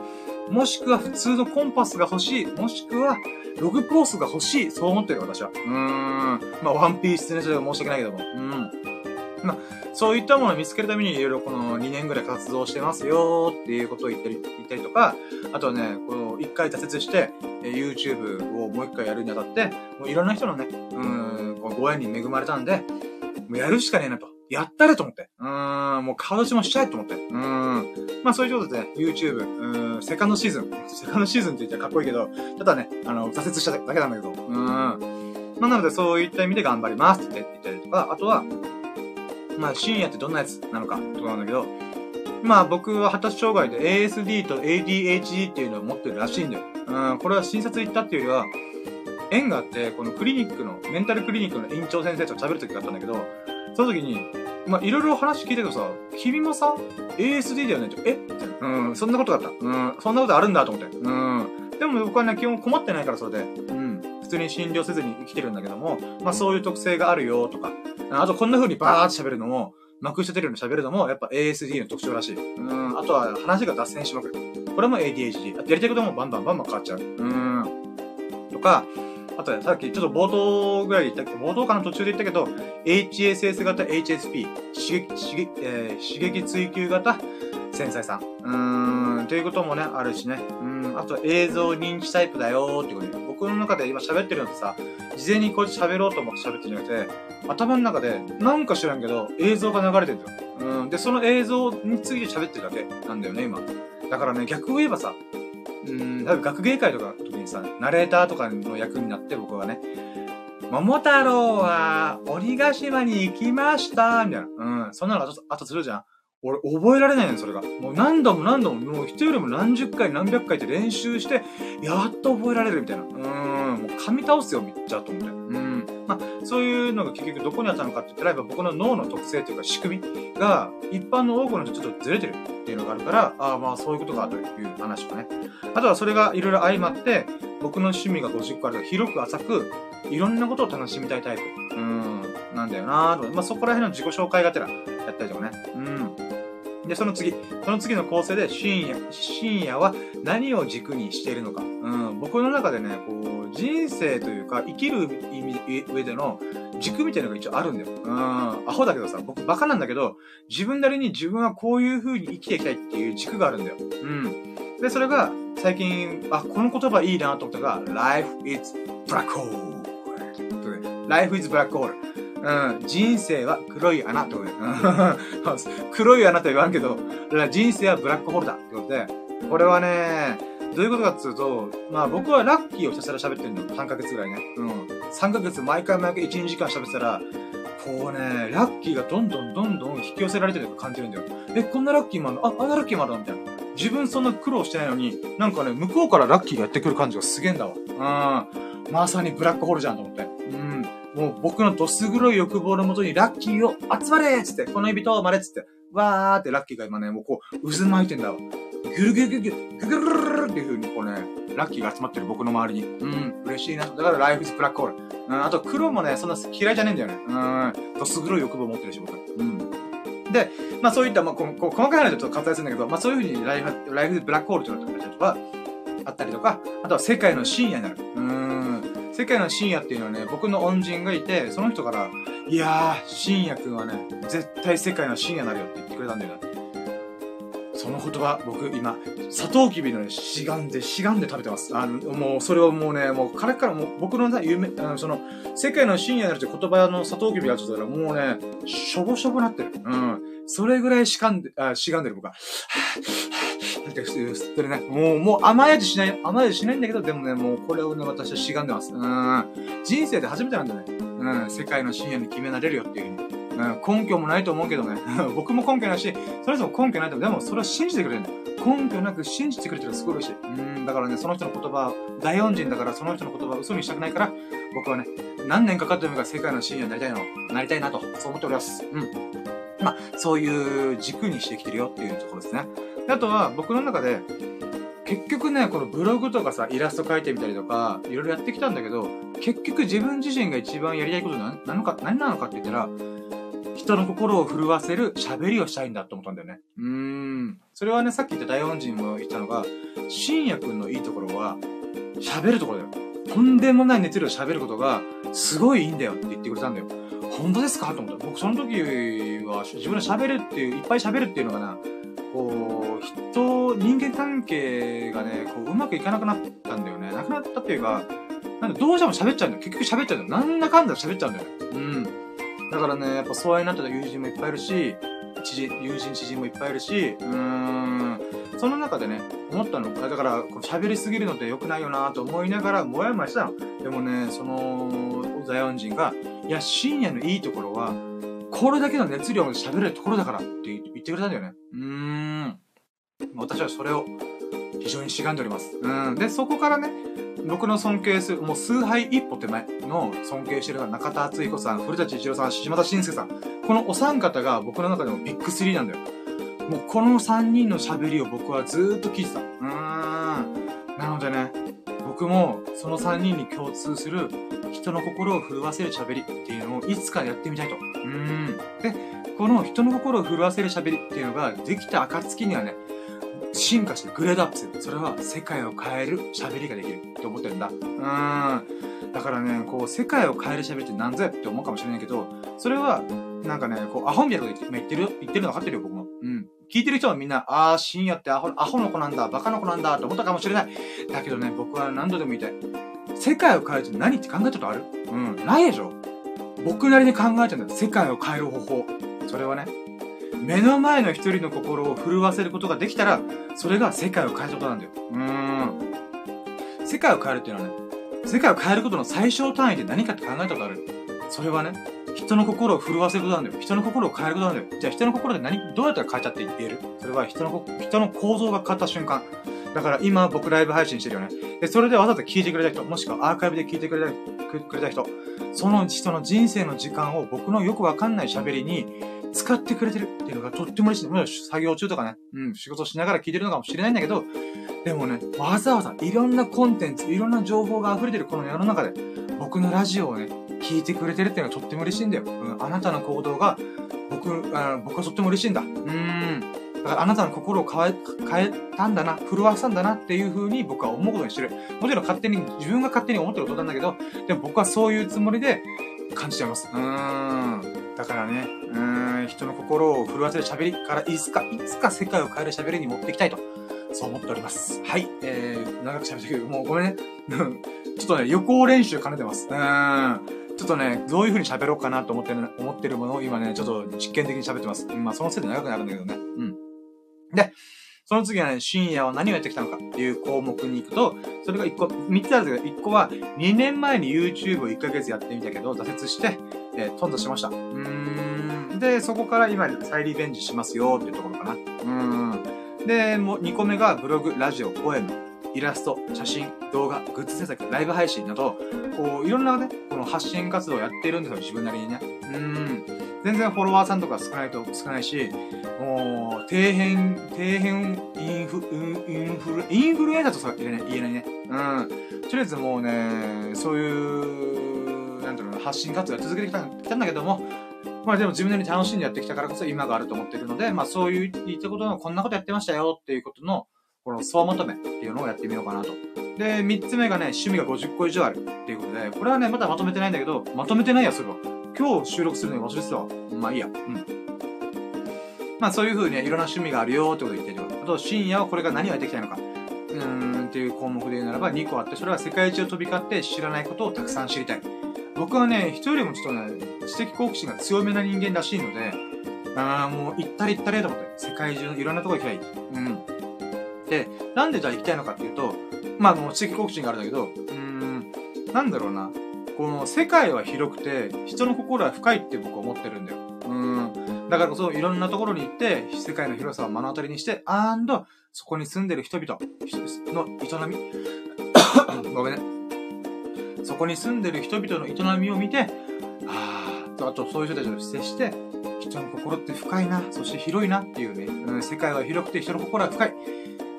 もしくは普通のコンパスが欲しい。もしくは、ログポースが欲しい。そう思ってる私は。うーん。まあ、ワンピースね、ちょっと申し訳ないけども。うん。まあ、そういったものを見つけるためにいろいろこの2年ぐらい活動してますよっていうことを言ったり、言ったりとか、あとはね、この1回挫折して、え YouTube をもう1回やるにあたって、もういろんな人のね、うん、ご縁に恵まれたんで、もうやるしかねえなと。やったれと思って。うーん、もう形もしちゃえと思って。うーん。まあそういうことで、ね、YouTube、うん、セカンドシーズン。セカンドシーズンって言ったらかっこいいけど、ただね、あの、挫折しただけなんだけど。うーん。まあなのでそういった意味で頑張りますって言ったりとか、あとは、まあ深夜ってどんなやつなのかとかなんだけど、まあ僕は発達障害で ASD と ADHD っていうのを持ってるらしいんだよ。うん、これは診察行ったっていうよりは、縁があって、このクリニックの、メンタルクリニックの院長先生と喋る時があったんだけど、その時に、まあ、いろいろ話聞いたけどさ、君もさ、ASD だよねって、えうん、そんなことがあった。うん、そんなことあるんだと思って。うん。でも僕はね、基本困ってないからそれで、うん、普通に診療せずに生きてるんだけども、まあそういう特性があるよとか、あとこんな風にバーって喋るのも、まくし立てるように喋るのも、やっぱ ASD の特徴らしい。うん、あとは話が脱線しまくる。これも ADHD。あとやりたいこともバンバンバンバン変わっちゃう。うん。とか、あとねさっきちょっと冒頭ぐらいで言ったけ？ど、冒頭かの途中で言ったけど、HSS 型 HSP、刺激、刺激、えー、刺激追求型繊細さん。うーん、ということもね、あるしね。うん、あと映像認知タイプだよーってことで、僕の中で今喋ってるのってさ、事前にこうやって喋ろうと思って喋ってるんじゃなくて、頭の中で、なんか知らんけど、映像が流れてるんだよ。うん、で、その映像について喋ってるだけなんだよね、今。だからね、逆を言えばさ、うん、多分学芸会とかにさ、ナレーターとかの役になって僕はね、桃太郎は鬼ヶ島に行きましたみたいな。うん。そんなのあと、あとするじゃん。俺、覚えられないのそれが。もう何度も何度も、もう人よりも何十回何百回って練習して、やっと覚えられるみたいな。うん。もう噛み倒すよ、めっちゃと思って。うん。まあ、そういうのが結局どこにあったのかって言ったら、やっぱ僕の脳の特性というか仕組みが、一般の多くの人ちょっとずれてるっていうのがあるから、ああ、まあそういうことかという話とね。あとはそれがいろいろ相まって、僕の趣味が50個あるから広く浅く、いろんなことを楽しみたいタイプ。うん、なんだよなーと。まあそこら辺の自己紹介がてらやったりとかね。うん。で、その次。その次の構成で、深夜、深夜は何を軸にしているのか。うん。僕の中でね、こう、人生というか、生きる意味、上での軸みたいなのが一応あるんだよ。うん。アホだけどさ、僕バカなんだけど、自分なりに自分はこういう風に生きていきたいっていう軸があるんだよ。うん。で、それが、最近、あ、この言葉いいなと思ったが、life is black hole. life is black hole. うん、人生は黒い穴ってこと で。黒い穴とは言わんけど、人生はブラックホールだってことで、これはね、どういうことかっていうと、まあ僕はラッキーをひたすら喋ってるの。3ヶ月ぐらいね。うん。3ヶ月毎回毎回1、2時間喋ってたら、こうね、ラッキーがどんどんどんどん引き寄せられてると感じるんだよ。え、こんなラッキーもあるの？あ、あんなラッキーもあるの？みたいな。自分そんな苦労してないのに、なんかね、向こうからラッキーがやってくる感じがすげえんだわ。うん。まさにブラックホールじゃんと思って。うん。もう僕のどす黒い欲望のもとにラッキーを集まれっつって、この指とまれっつって、わーってラッキーが今ね、もうこう、渦巻いてんだわ。ぐるぐるぐるぐるぐるぐるっていう風にこうね、ラッキーが集まってる僕の周りに。うん、嬉しいな。だからライフイズブラックホール。うん、あと黒もね、そんな嫌いじゃねえんだよね。うん、どす黒い欲望持ってるし、僕。うん。で、まあそういった、まあこう、こ細かい話でちょっと割愛するんだけど、まあそういう風にライフ、ライフブラックホールというのがあったりとか、あとは世界の深夜になる。うん。世界の深夜っていうのはね、僕の恩人がいて、その人から、いやー、深夜くんはね、絶対世界の深夜になるよって言ってくれたんだよ。その言葉、僕今、サトウキビのね、しがんで、しがんで食べてます。あの、もう、それをもうね、もう、彼からも、僕のね、夢、あの、その、世界の深夜になるって言葉のサトウキビがちょっともうね、しょぼしょぼなってる。うん。それぐらいしかんで、あ、しがんでる僕は。って吸ってね。もう、もう甘い味しない、甘い味しないんだけど、でもね、もうこれをね、私はしがんでます。うん。人生で初めてなんだね。うん。世界の深夜に決められるよっていう風に。根拠もないと思うけどね。僕も根拠ないし、それぞれ根拠ないと思う。でも、それは信じてくれるんだ。根拠なく信じてくれてるすごいし。うん、だからね、その人の言葉、大恩人だから、その人の言葉嘘にしたくないから、僕はね、何年かかってもいいから世界の深夜になりたいの、なりたいなと、そう思っております。うん。まあ、そういう軸にしてきてるよっていうところですね。あとは、僕の中で、結局ね、このブログとかさ、イラスト描いてみたりとか、いろいろやってきたんだけど、結局自分自身が一番やりたいことなのか、何なのかって言ったら、人の心を震わせる喋りをしたいんだと思ったんだよね。うーん。それはね、さっき言った大恩人も言ったのが、深夜くんのいいところは、喋るところだよ。とんでもない熱量喋ることが、すごいいいんだよって言ってくれたんだよ。本当ですか？と思った。僕その時は、自分で喋るっていう、いっぱい喋るっていうのかな、こう、人、人間関係がね、こう、うまくいかなくなったんだよね。なくなったっていうか、なんかどうしても喋っちゃうんだよ。結局喋っちゃうんだよ。なんだかんだ喋っちゃうんだよね。うん。だからね、やっぱ疎遠になってた友人もいっぱいいるし、知人、友人知人もいっぱいいるし、うーん、その中でね、思ったの、だから、喋りすぎるのって良くないよなと思いながら、もやもやしたの。でもね、その、ザヨン人が、いや、深夜のいいところは、これだけの熱量で喋れるところだからって言ってくれたんだよね。うーん。私はそれを非常にしがんでおります。うん。で、そこからね、僕の尊敬する、もう崇拝一歩手前の尊敬してるのは中田敦彦さん、古舘一郎さん、島田紳介さん。このお三方が僕の中でもビッグスリーなんだよ。もうこの三人の喋りを僕はずーっと聞いてた。うーん。なのでね、僕もその三人に共通する人の心を震わせる喋りっていうのをいつかやってみたいと。うーん。で、この人の心を震わせる喋りっていうのができた暁にはね、進化してグレードアップする。それは世界を変える喋りができるって思ってるんだ。うーん。だからね、こう、世界を変える喋りって何ぞやって思うかもしれないけど、それは、なんかね、こう、アホみたいなこと言ってるよ、言ってるの分かってるよ、僕も。うん。聞いてる人はみんな、あー、深夜ってアホ、アホの子なんだ、バカの子なんだ、って思ったかもしれない。だけどね、僕は何度でも言いたい。世界を変えるって何？って考えたことある？うん。ないでしょ僕なりに考えたんだよ。世界を変える方法。それはね、目の前の一人の心を震わせることができたら、それが世界を変えることなんだよ。うーん。世界を変えるっていうのはね、世界を変えることの最小単位で何かって考えたことある？それはね、人の心を震わせることなんだよ。人の心を変えることなんだよ。じゃあ人の心で何、どうやったら変えたって言える？それは人の、人の構造が変わった瞬間。だから今僕ライブ配信してるよね。で、それでわざと聞いてくれた人、もしくはアーカイブで聞いてくれたくれた人、その人の人生の時間を僕のよくわかんない喋りに使ってくれてるっていうのがとっても嬉しい。も作業中とかね、うん、仕事しながら聞いてるのかもしれないんだけど、でもね、わざわざいろんなコンテンツ、いろんな情報が溢れてるこの世の中で、僕のラジオをね、聞いてくれてるっていうのはとっても嬉しいんだよ。うん、あなたの行動が、僕、あ僕はとっても嬉しいんだ。うん。だからあなたの心を変え、変えたんだな、震わしたんだなっていう風に僕は思うことにしてる。もちろん勝手に、自分が勝手に思ってることなんだけど、でも僕はそういうつもりで感じちゃいます。うーん。だからね、うーん、人の心を震わせる喋りからいつか、いつか世界を変える喋りに持っていきたいと。そう思っております。はい。えー、長く喋ったけど、もうごめんね。ちょっとね、予行練習兼ねてます。うーん。ちょっとね、どういう風に喋ろうかなと思ってる、思ってるものを今ね、ちょっと実験的に喋ってます。まあ、そのせいで長くなるんだけどね。うん。で、その次はね、深夜は何をやってきたのかっていう項目に行くと、それが1個、3つあるんですけど、1個は2年前に YouTube を1ヶ月やってみたけど、挫折して、えー、頓挫しました。うーん。で、そこから今再リベンジしますよっていうところかな。うん。で、もう2個目がブログ、ラジオ、ポエム、イラスト、写真、動画、グッズ制作、ライブ配信など、こう、いろんなね、この発信活動をやってるんですよ、自分なりにね。うん。全然フォロワーさんとか少ないと少ないし、もう、底辺、底辺インフ、インフル、インフルエンザとさ言えない言えないね。うん。とりあえずもうね、そういう、なんていうの、発信活動や続けてきたきたんだけども、まあでも自分なりに楽しんでやってきたからこそ今があると思ってるので、まあそういう言ったことのこんなことやってましたよっていうことの、この総まとめっていうのをやってみようかなと。で、三つ目がね、趣味が50個以上あるっていうことで、これはね、まだまとめてないんだけど、まとめてないや、それは。今日収録するのに忘れてたわ。まあいいや。うん。まあそういう風にね、いろんな趣味があるよってこと言ってるよ。あと、深夜はこれが何をやってきたいのか。うーんっていう項目で言うならば2個あって、それは世界一を飛び交って知らないことをたくさん知りたい。僕はね、人よりもちょっとね、知的好奇心が強めな人間らしいので、ああ、もう行ったり行ったりと思って、世界中のいろんなとこ行きたい。うん。で、なんでじゃあ行きたいのかっていうと、まあもう知的好奇心があるんだけど、うん、なんだろうな。この世界は広くて、人の心は深いって僕は思ってるんだよ。うん。だからこそいろんなところに行って、世界の広さを目の当たりにして、アンド、そこに住んでる人々の営み、ごめんね。そこに住んでる人々の営みを見て、ああ、あとそういう人たちと接して、人の心って深いな、そして広いなっていうね、うん、世界は広くて人の心は深い。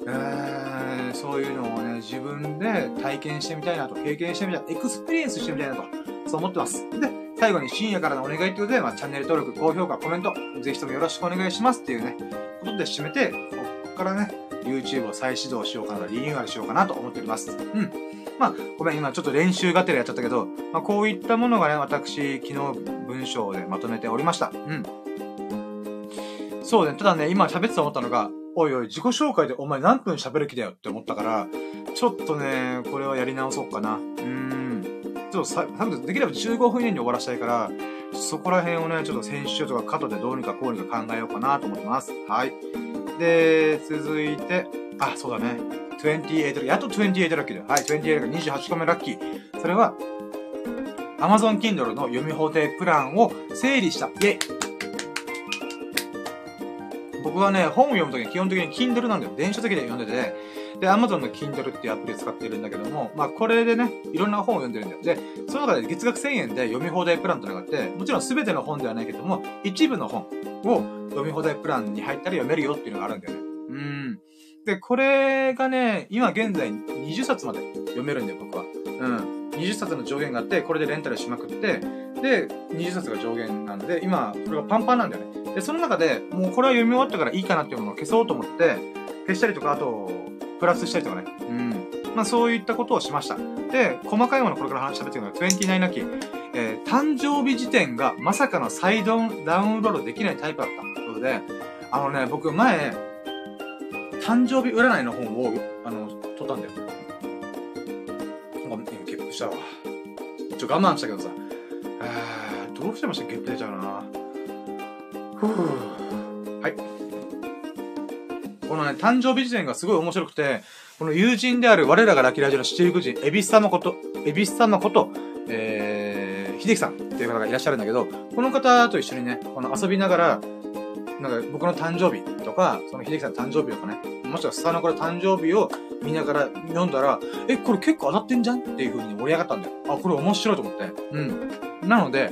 えー、そういうのをね、自分で体験してみたいなと、経験してみたい、 experience してみたいなと、そう思ってます。で、最後に深夜からのお願いということで、まあ、チャンネル登録、高評価、コメント、ぜひともよろしくお願いしますっていうね、ことで締めて、ここからね、YouTube を再始動しようかな、リニューアルしようかなと思っております。うん。まあ、ごめん、今ちょっと練習がてらやっちゃったけど、まあ、こういったものがね、私、昨日文章でまとめておりました。うん。そうね、ただね、今喋ってて思ったのが、おいおい、自己紹介でお前何分喋る気だよって思ったから、ちょっとね、これはやり直そうかな。うん。ちょっとさ、多分できれば15分以内に終わらせたいから、そこら辺をね、ちょっと編集とかカットでどうにかこうにか考えようかなと思ってます。はい。で、続いて、あ、そうだね。28やっと28ラッキーだよ。はい、28ラッキー、28個目ラッキー。それは、Amazon Kindle の読み放題プランを整理した。イェイ僕はね、本を読むときに基本的に Kindle なんだよ。電子書籍で読んでて、で、Amazon の Kindle っていうアプリ使ってるんだけども、まあこれでね、いろんな本を読んでるんだよ。で、その中で月額1000円で読み放題プランというのがって、もちろん全ての本ではないけども、一部の本を読み放題プランに入ったら読めるよっていうのがあるんだよね。うん。で、これがね、今現在20冊まで読めるんだよ、僕は。うん。20冊の上限があって、これでレンタルしまくって、で、20冊が上限なので、今、これがパンパンなんだよね。で、その中で、もうこれは読み終わったからいいかなっていうものを消そうと思って、消したりとか、あと、プラスしたりとかね。うん。まあそういったことをしました。で、細かいものこれから話しゃべってるのが29なき、えー、誕生日時点がまさかの再ダウンロードできないタイプだった。ということで、あのね、僕前、誕生日占いの本を、あの、取ったんだよ。したわ。ちょ、我慢したけどさ。どうしてもしてゲップ出ちゃうな。ふぅ。はい。このね、誕生日時点がすごい面白くて、この友人である我らがラキラジオの七福神、エビス様こと、エビス様こと、えー、秀樹さんっていう方がいらっしゃるんだけど、この方と一緒にね、この遊びながら、なんか僕の誕生日とか、その秀樹さんの誕生日とかね、もしくはスターの子の誕生日を見ながら読んだら、え、これ結構当たってんじゃんっていう風に盛り上がったんだよ。あ、これ面白いと思って。うん。なので、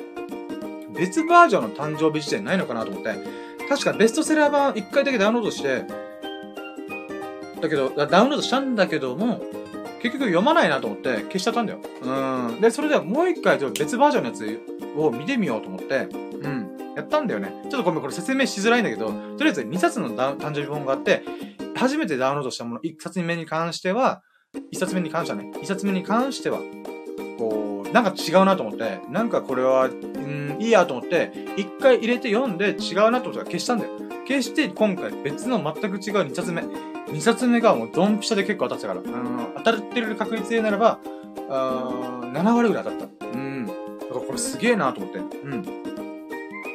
別バージョンの誕生日時点ないのかなと思って、確かベストセラー版1回だけダウンロードして、だけど、ダウンロードしたんだけども、結局読まないなと思って消しちゃったんだよ。うん。で、それではもう一回別バージョンのやつを見てみようと思って、やったんだよね。ちょっとごめん、これ説明しづらいんだけど、とりあえず2冊の誕生日本があって、初めてダウンロードしたもの、1冊目に関しては、1冊目に関してはね、1冊目に関しては、こう、なんか違うなと思って、なんかこれは、うん、いいやと思って、1回入れて読んで違うなと思ったら消したんだよ。消して、今回別の全く違う2冊目。2冊目がもうドンピシャで結構当たってたから、あの、当たってる確率でならば、あ7割ぐらい当たった。うん。だからこれすげえなと思って。うん。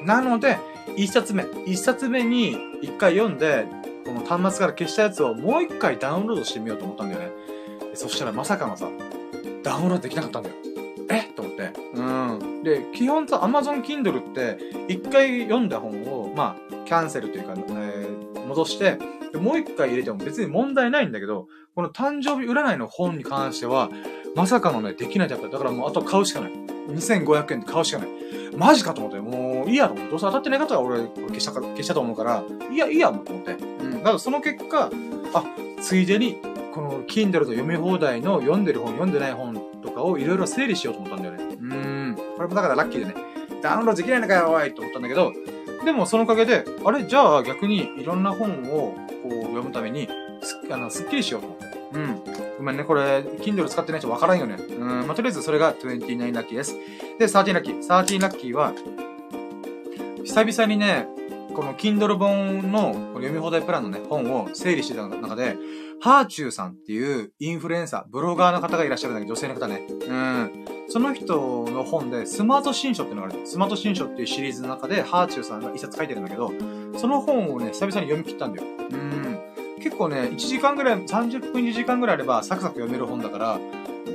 なので、1冊目。1冊目に1回読んで、この端末から消したやつをもう1回ダウンロードしてみようと思ったんだよね。そしたらまさかのさ、ダウンロードできなかったんだよ。え？と思って。うん。で、基本さ、Amazon Kindle って、1回読んだ本を、まあ、キャンセルというか、えー、戻して、もう1回入れても別に問題ないんだけど、この誕生日占いの本に関しては、まさかのね、できないタイプだからもうあと買うしかない。2500円で買うしかない。マジかと思って、もういいやと思って、どうせ当たってない方は俺、これ消したか、消したと思うから、いや、いいやと思って。うん。だからその結果、あ、ついでに、この Kindle と読み放題の読んでる本、読んでない本とかをいろいろ整理しようと思ったんだよね。うん。これもだからラッキーでね、ダウンロードできないのかよ、おいと思ったんだけど、でもそのおかげで、あれ、じゃあ逆にいろんな本をこう読むために、すあのすっきりしようと思って。うん。ごめんね、これ、Kindle 使ってない人わからんよね。うん、まあ、とりあえずそれが29ラッキーです。で、13ラッキー。13ラッキーは、久々にね、この Kindle 本の読み放題プランのね、本を整理してた中で、ハーチューさんっていうインフルエンサー、ブロガーの方がいらっしゃるんだけど、女性の方ね。うん。その人の本で、スマート新書っていうのがある。スマート新書っていうシリーズの中で、ハーチューさんが一冊書いてるんだけど、その本をね、久々に読み切ったんだよ。うん。構ね、1時間ぐらい、30分2時間ぐらいあれば、サクサク読める本だから、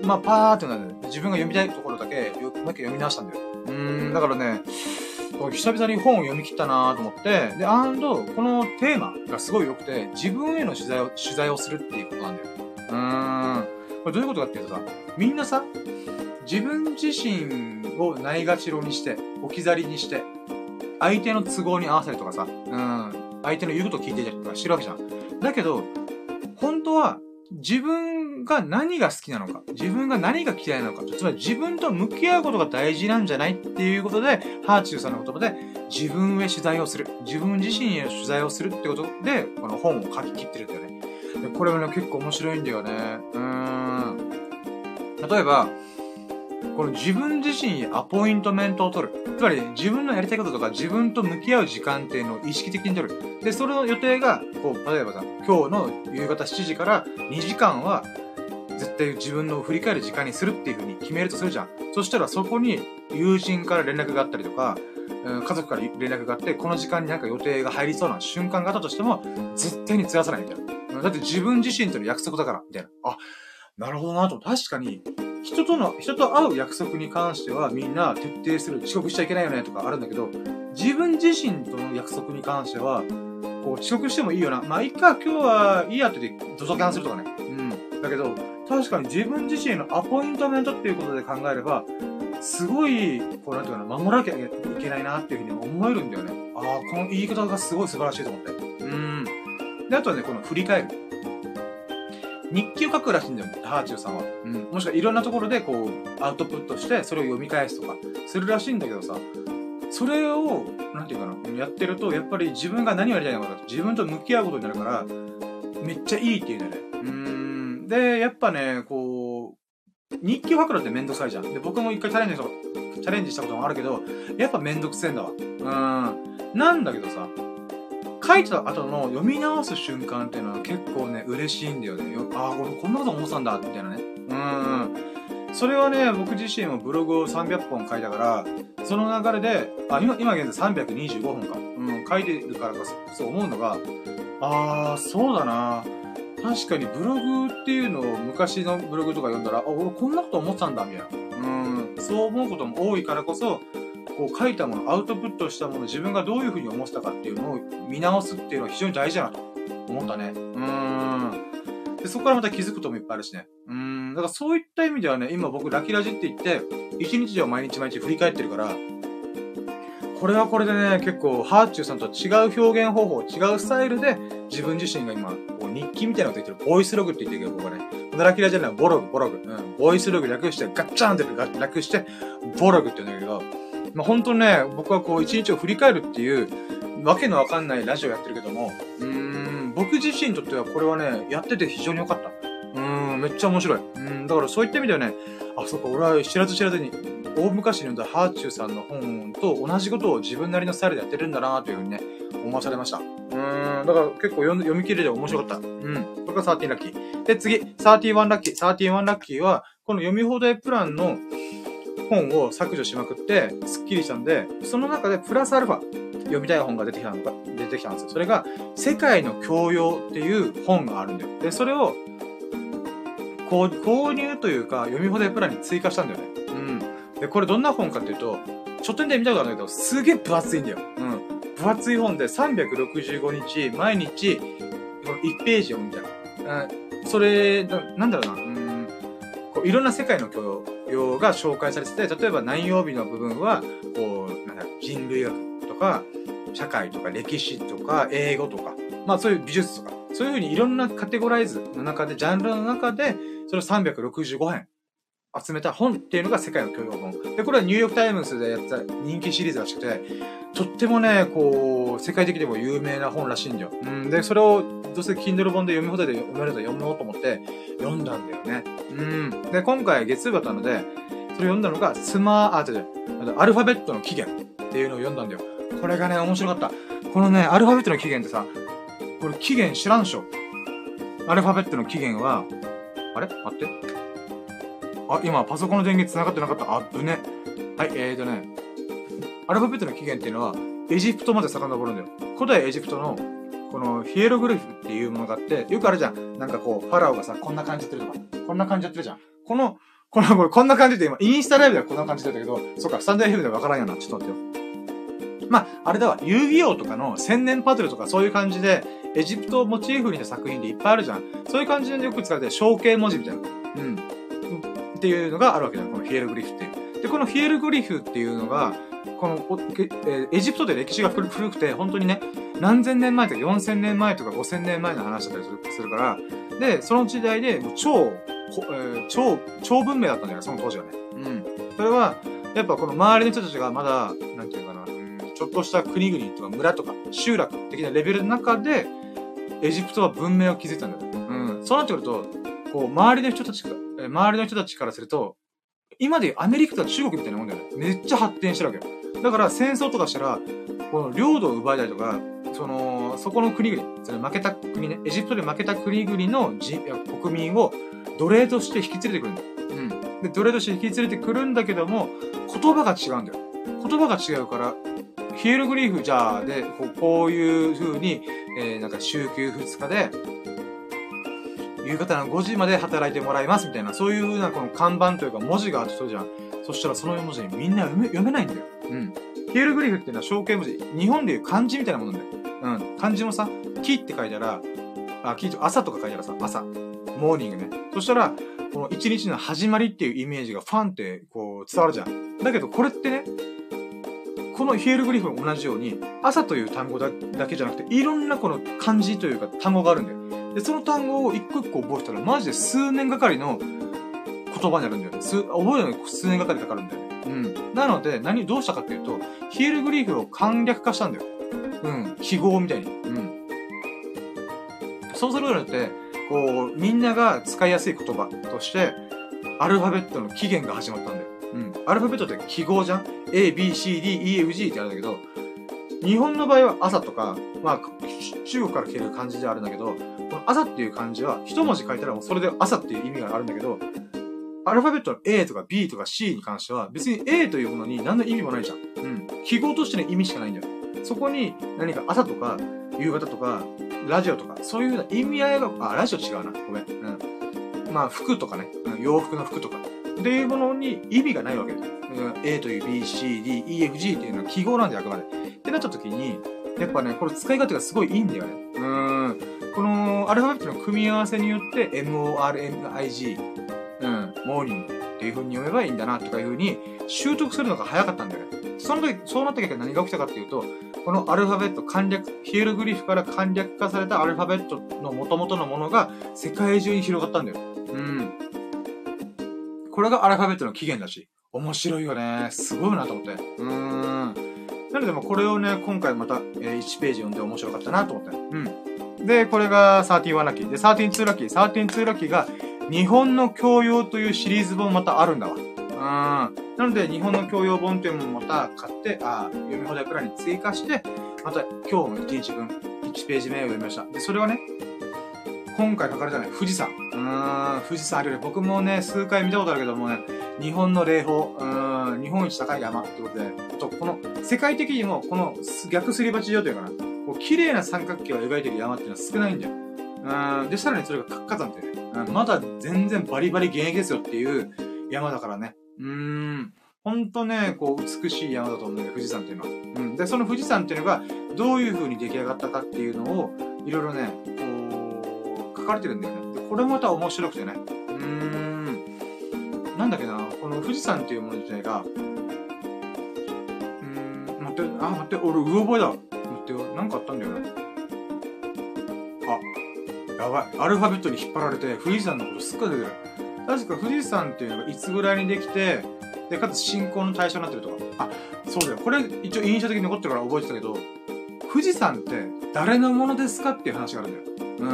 まあ、パーってなる。ね自分が読みたいところだけ、よく読み直したんだよ。うん。だからね、久々に本を読み切ったなと思って、で、アンド、このテーマがすごい良くて、自分への取材を、取材をするっていうことなんだよ。うーん。これどういうことかっていうとさ、みんなさ、自分自身をないがしろにして、置き去りにして、相手の都合に合わせるとかさ、うん、相手の言うことを聞いてたりとかしてるわけじゃん。だけど、本当は、自分が何が好きなのか、自分が何が嫌いなのか、つまり自分と向き合うことが大事なんじゃないっていうことで、ハーチューさんの言葉で、自分へ取材をする。自分自身へ取材をするってことで、この本を書き切ってるんだよね。でこれはね、結構面白いんだよね。うーん。例えば、この自分自身にアポイントメントを取る。つまり、自分のやりたいこととか、自分と向き合う時間っていうのを意識的に取る。で、それの予定が、こう、例えばさ、今日の夕方7時から2時間は、絶対自分の振り返る時間にするっていう風に決めるとするじゃん。そしたらそこに友人から連絡があったりとか、家族から連絡があって、この時間になんか予定が入りそうな瞬間があったとしても、絶対にずらさないみたいな。だって自分自身との約束だから、みたいな。あ、なるほどなと。確かに、人との、人と会う約束に関してはみんな徹底する。遅刻しちゃいけないよねとかあるんだけど、自分自身との約束に関しては、こう遅刻してもいいよな。まあ、いっか、今日はいいやって言って、ドタキャンするとかね。うん。だけど、確かに自分自身のアポイントメントっていうことで考えれば、すごい、こうなんていうかな、守らなきゃいけないなっていうふうに思えるんだよね。ああ、この言い方がすごい素晴らしいと思って。うん。で、あとはね、この振り返る。日記を書くらしいんだよ、ハーチューさんは。うん。もしくはいろんなところでこう、アウトプットして、それを読み返すとか、するらしいんだけどさ、それを、なんていうかな、やってると、やっぱり自分が何をやりたいのか自分と向き合うことになるから、めっちゃいいっていうんだよね。うん。で、やっぱね、こう、日記を書くのってめんどくさいじゃん。で、僕も一回チャレンジした、チャレンジしたこともあるけど、やっぱめんどくせえんだわ。うん。なんだけどさ、書いた後の読み直す瞬間っていうのは結構ね、嬉しいんだよね。よああ、俺こんなこと思ってたんだ、みたいなね。うん。それはね、僕自身もブログを300本書いたから、その流れで、あ、今、今現在325本か。うん、書いてるからかそう思うのが、ああ、そうだな。確かにブログっていうのを昔のブログとか読んだら、あ、俺こんなこと思ってたんだ、みたいな。うん、そう思うことも多いからこそ、こう書いたもの、アウトプットしたもの、自分がどういう風に思ってたかっていうのを見直すっていうのは非常に大事だなと思ったね。うーん。で、そこからまた気づくこともいっぱいあるしね。うーん。だからそういった意味ではね、今僕ラキラジって言って、一日を毎日毎日振り返ってるから、これはこれでね、結構、ハーチューさんと違う表現方法、違うスタイルで、自分自身が今、こう日記みたいなこと言ってる、ボイスログって言ってるけど、僕はね、ラキラじゃない、ボログ、ボログ。うん、ボイスログ略して、ガッチャンって略して、ボログって言うんだけど、まあ、本当ね、僕はこう、一日を振り返るっていう、わけのわかんないラジオやってるけども、うーん、僕自身にとってはこれはね、やってて非常に良かった。うーん、めっちゃ面白い。うん、だからそういった意味ではね、あ、そっか、俺は知らず知らずに、大昔に読んだハーチューさんの本と同じことを自分なりのスタイルでやってるんだなというふうにね、思わされました。うーん、だから結構読読み切れて面白かった。うん。これが13ラッキー。で、次、31ラッキー。31ラッキーは、この読み放題プランの本を削除しまくって、スッキリしたんで、その中でプラスアルファ、読みたい本が出てきたのが、出てきたんですよ。それが、世界の教養っていう本があるんだよ。で、それを、こう購入というか、読み放題プランに追加したんだよね。うん。で、これどんな本かっていうと、書店で見たことあるんだけど、すげえ分厚いんだよ。うん。分厚い本で365日、毎日、1ページ読むみたいな。うん、それ、ななんだろうな、うん、こういろんな世界の教養が紹介されてて、例えば何曜日の部分は、こう、なんだ人類学とか、社会とか歴史とか、英語とか、まあそういう美術とか、そういうふうにいろんなカテゴライズの中で、ジャンルの中で、それを365編集めた本っていうのが世界の教養本。で、これはニューヨークタイムズでやった人気シリーズらしくて、とってもね、こう、世界的でも有名な本らしいんだよ。うん。で、それを、どうせ Kindle 本で読み放題で読めると読もうと思って読んだんだよね。うん。で、今回月曜だったので、それ読んだのが、スマー、あ、違う違う、アルファベットの起源っていうのを読んだんだよ。これがね、面白かった。このね、アルファベットの起源ってさ、これ起源知らんでしょアルファベットの起源は、あれ？待って。あ、今パソコンの電源繋がってなかった。あぶね。はい、えーとね、アルファベットの起源っていうのは、エジプトまで遡るんだよ。古代エジプトの、このヒエログリフっていうものがあって、よくあるじゃん。なんかこう、ファラオがさ、こんな感じやってるとか、こんな感じやってるじゃん。この、この、これこんな感じで今、インスタライブではこんな感じだったけど、そっか、スタンダード FM ではわからんよな。ちょっと待ってよ。まあ、あれだわ、遊戯王とかの千年パズルとかそういう感じで、エジプトをモチーフにした作品でいっぱいあるじゃん。そういう感じでよく使われて、象形文字みたいな。うん。っていうのがあるわけだよ、このヒエルグリフっていう。で、このヒエルグリフっていうのが、この、えエジプトで歴史が古くて、本当にね、何千年前とか4000年前とか5000年前の話だったりするから、で、その時代で、超、えー、超、超文明だったんだよ、その当時はね。うん。それは、やっぱこの周りの人たちがまだ、なんていうかな、ちょっとした国々とか村とか集落的なレベルの中で、エジプトは文明を築いたんだよ。うん。そうなってくると、こう、周りの人たちが、周りの人たちからすると、今でアメリカとか中国みたいなもんだよね。めっちゃ発展してるわけよ。だから戦争とかしたら、この領土を奪いたりとか、その、そこの国々、その負けた国ね、エジプトで負けた国々の国民を奴隷として引き連れてくるんだよ。うん。で、奴隷として引き連れてくるんだけども、言葉が違うんだよ。言葉が違うから、ヒエルグリーフじゃあで、こうこういう風に、えー、なんか週休2日で、夕方の5時まで働いてもらいますみたいな、そういう風なこの看板というか文字があってそうじゃん。そしたらその文字みんな読め読めないんだよ。うん。ヒエルグリフっていうのは象形文字。日本でいう漢字みたいなものだよ。うん。漢字もさ、木って書いたら、あ、木と朝とか書いたらさ、朝。モーニングね。そしたら、この一日の始まりっていうイメージがファンってこう伝わるじゃん。だけどこれってね、このヒエルグリフも同じように、朝という単語だけじゃなくて、いろんなこの漢字というか単語があるんだよ。で、その単語を一個一個覚えたら、マジで数年がかりの言葉になるんだよね。数、覚えるのに数年がかりかかるんだよね。うん。なので、何、どうしたかっていうと、ヒエルグリーフを簡略化したんだよ。うん。記号みたいに。うん。そうすることによって、こう、みんなが使いやすい言葉として、アルファベットの起源が始まったんだよ。うん。アルファベットって記号じゃん ?A, B, C, D, E, F, G ってあるんだけど、日本の場合は朝とか、まあ、中国から来てる漢字ではあるんだけど、この朝っていう漢字は一文字書いたらもうそれで朝っていう意味があるんだけど、アルファベットの A とか B とか C に関しては別に A というものに何の意味もないじゃん。うん。記号としての意味しかないんだよ。そこに何か朝とか夕方とかラジオとかそういうような意味合いが、あ、ラジオ違うな。ごめん。うん。まあ服とかね、洋服の服とかっていうものに意味がないわけだよ。A という B、C、D、E、F、G っていうのは記号なんであくまで。ってなった時に、やっぱね、これ使い方がすごいいいんだよね。うん。このアルファベットの組み合わせによって MORNIG、うん、モーニングっていう風に読めばいいんだなとかいう風に習得するのが早かったんだよね。その時、そうなった結果何が起きたかっていうと、このアルファベット簡略、ヒエログリフから簡略化されたアルファベットの元々のものが世界中に広がったんだよ。うん。これがアルファベットの起源だし、面白いよね。すごいなと思って。うーん。なので、もこれをね、今回また、えー、1ページ読んで面白かったなと思って。うん。で、これが31ラッキー。で、132ラッキー。132ラッキーが、日本の教養というシリーズ本またあるんだわ。うん。なので、日本の教養本っていうのもまた買って、あ読み放題プランに追加して、また今日の1日分、1ページ目を読みました。で、それはね、今回書かれたね、富士山。うーん、富士山あるよね。僕もね、数回見たことあるけどもね、日本の霊峰、うん、日本一高い山ってことで、あと、この、世界的にも、この逆すり鉢状というかな、こう、綺麗な三角形を描いてる山っていうのは少ないんだよ。うん、で、さらにそれが活火山ってね、まだ全然バリバリ現役ですよっていう山だからね。うーん。ほんとね、こう、美しい山だと思うんだよ、富士山っていうのは。うん。で、その富士山っていうのが、どういう風に出来上がったかっていうのを、いろいろね、こう、書かれてるんだよね。で、これもまた面白くてね。うーん。なんだっけな、この富士山っていうもの自体が、うーん、待って、あ、待って、俺、う覚えだ。待ってよ、なんかあったんだよね。あ、やばい。アルファベットに引っ張られて、富士山のことすっごい出てる。確か富士山っていうのがいつぐらいにできて、で、かつ信仰の対象になってるとか。あ、そうだよ。これ一応印象的に残ってるから覚えてたけど、富士山って誰のものですかっていう話があるんだよ。うん。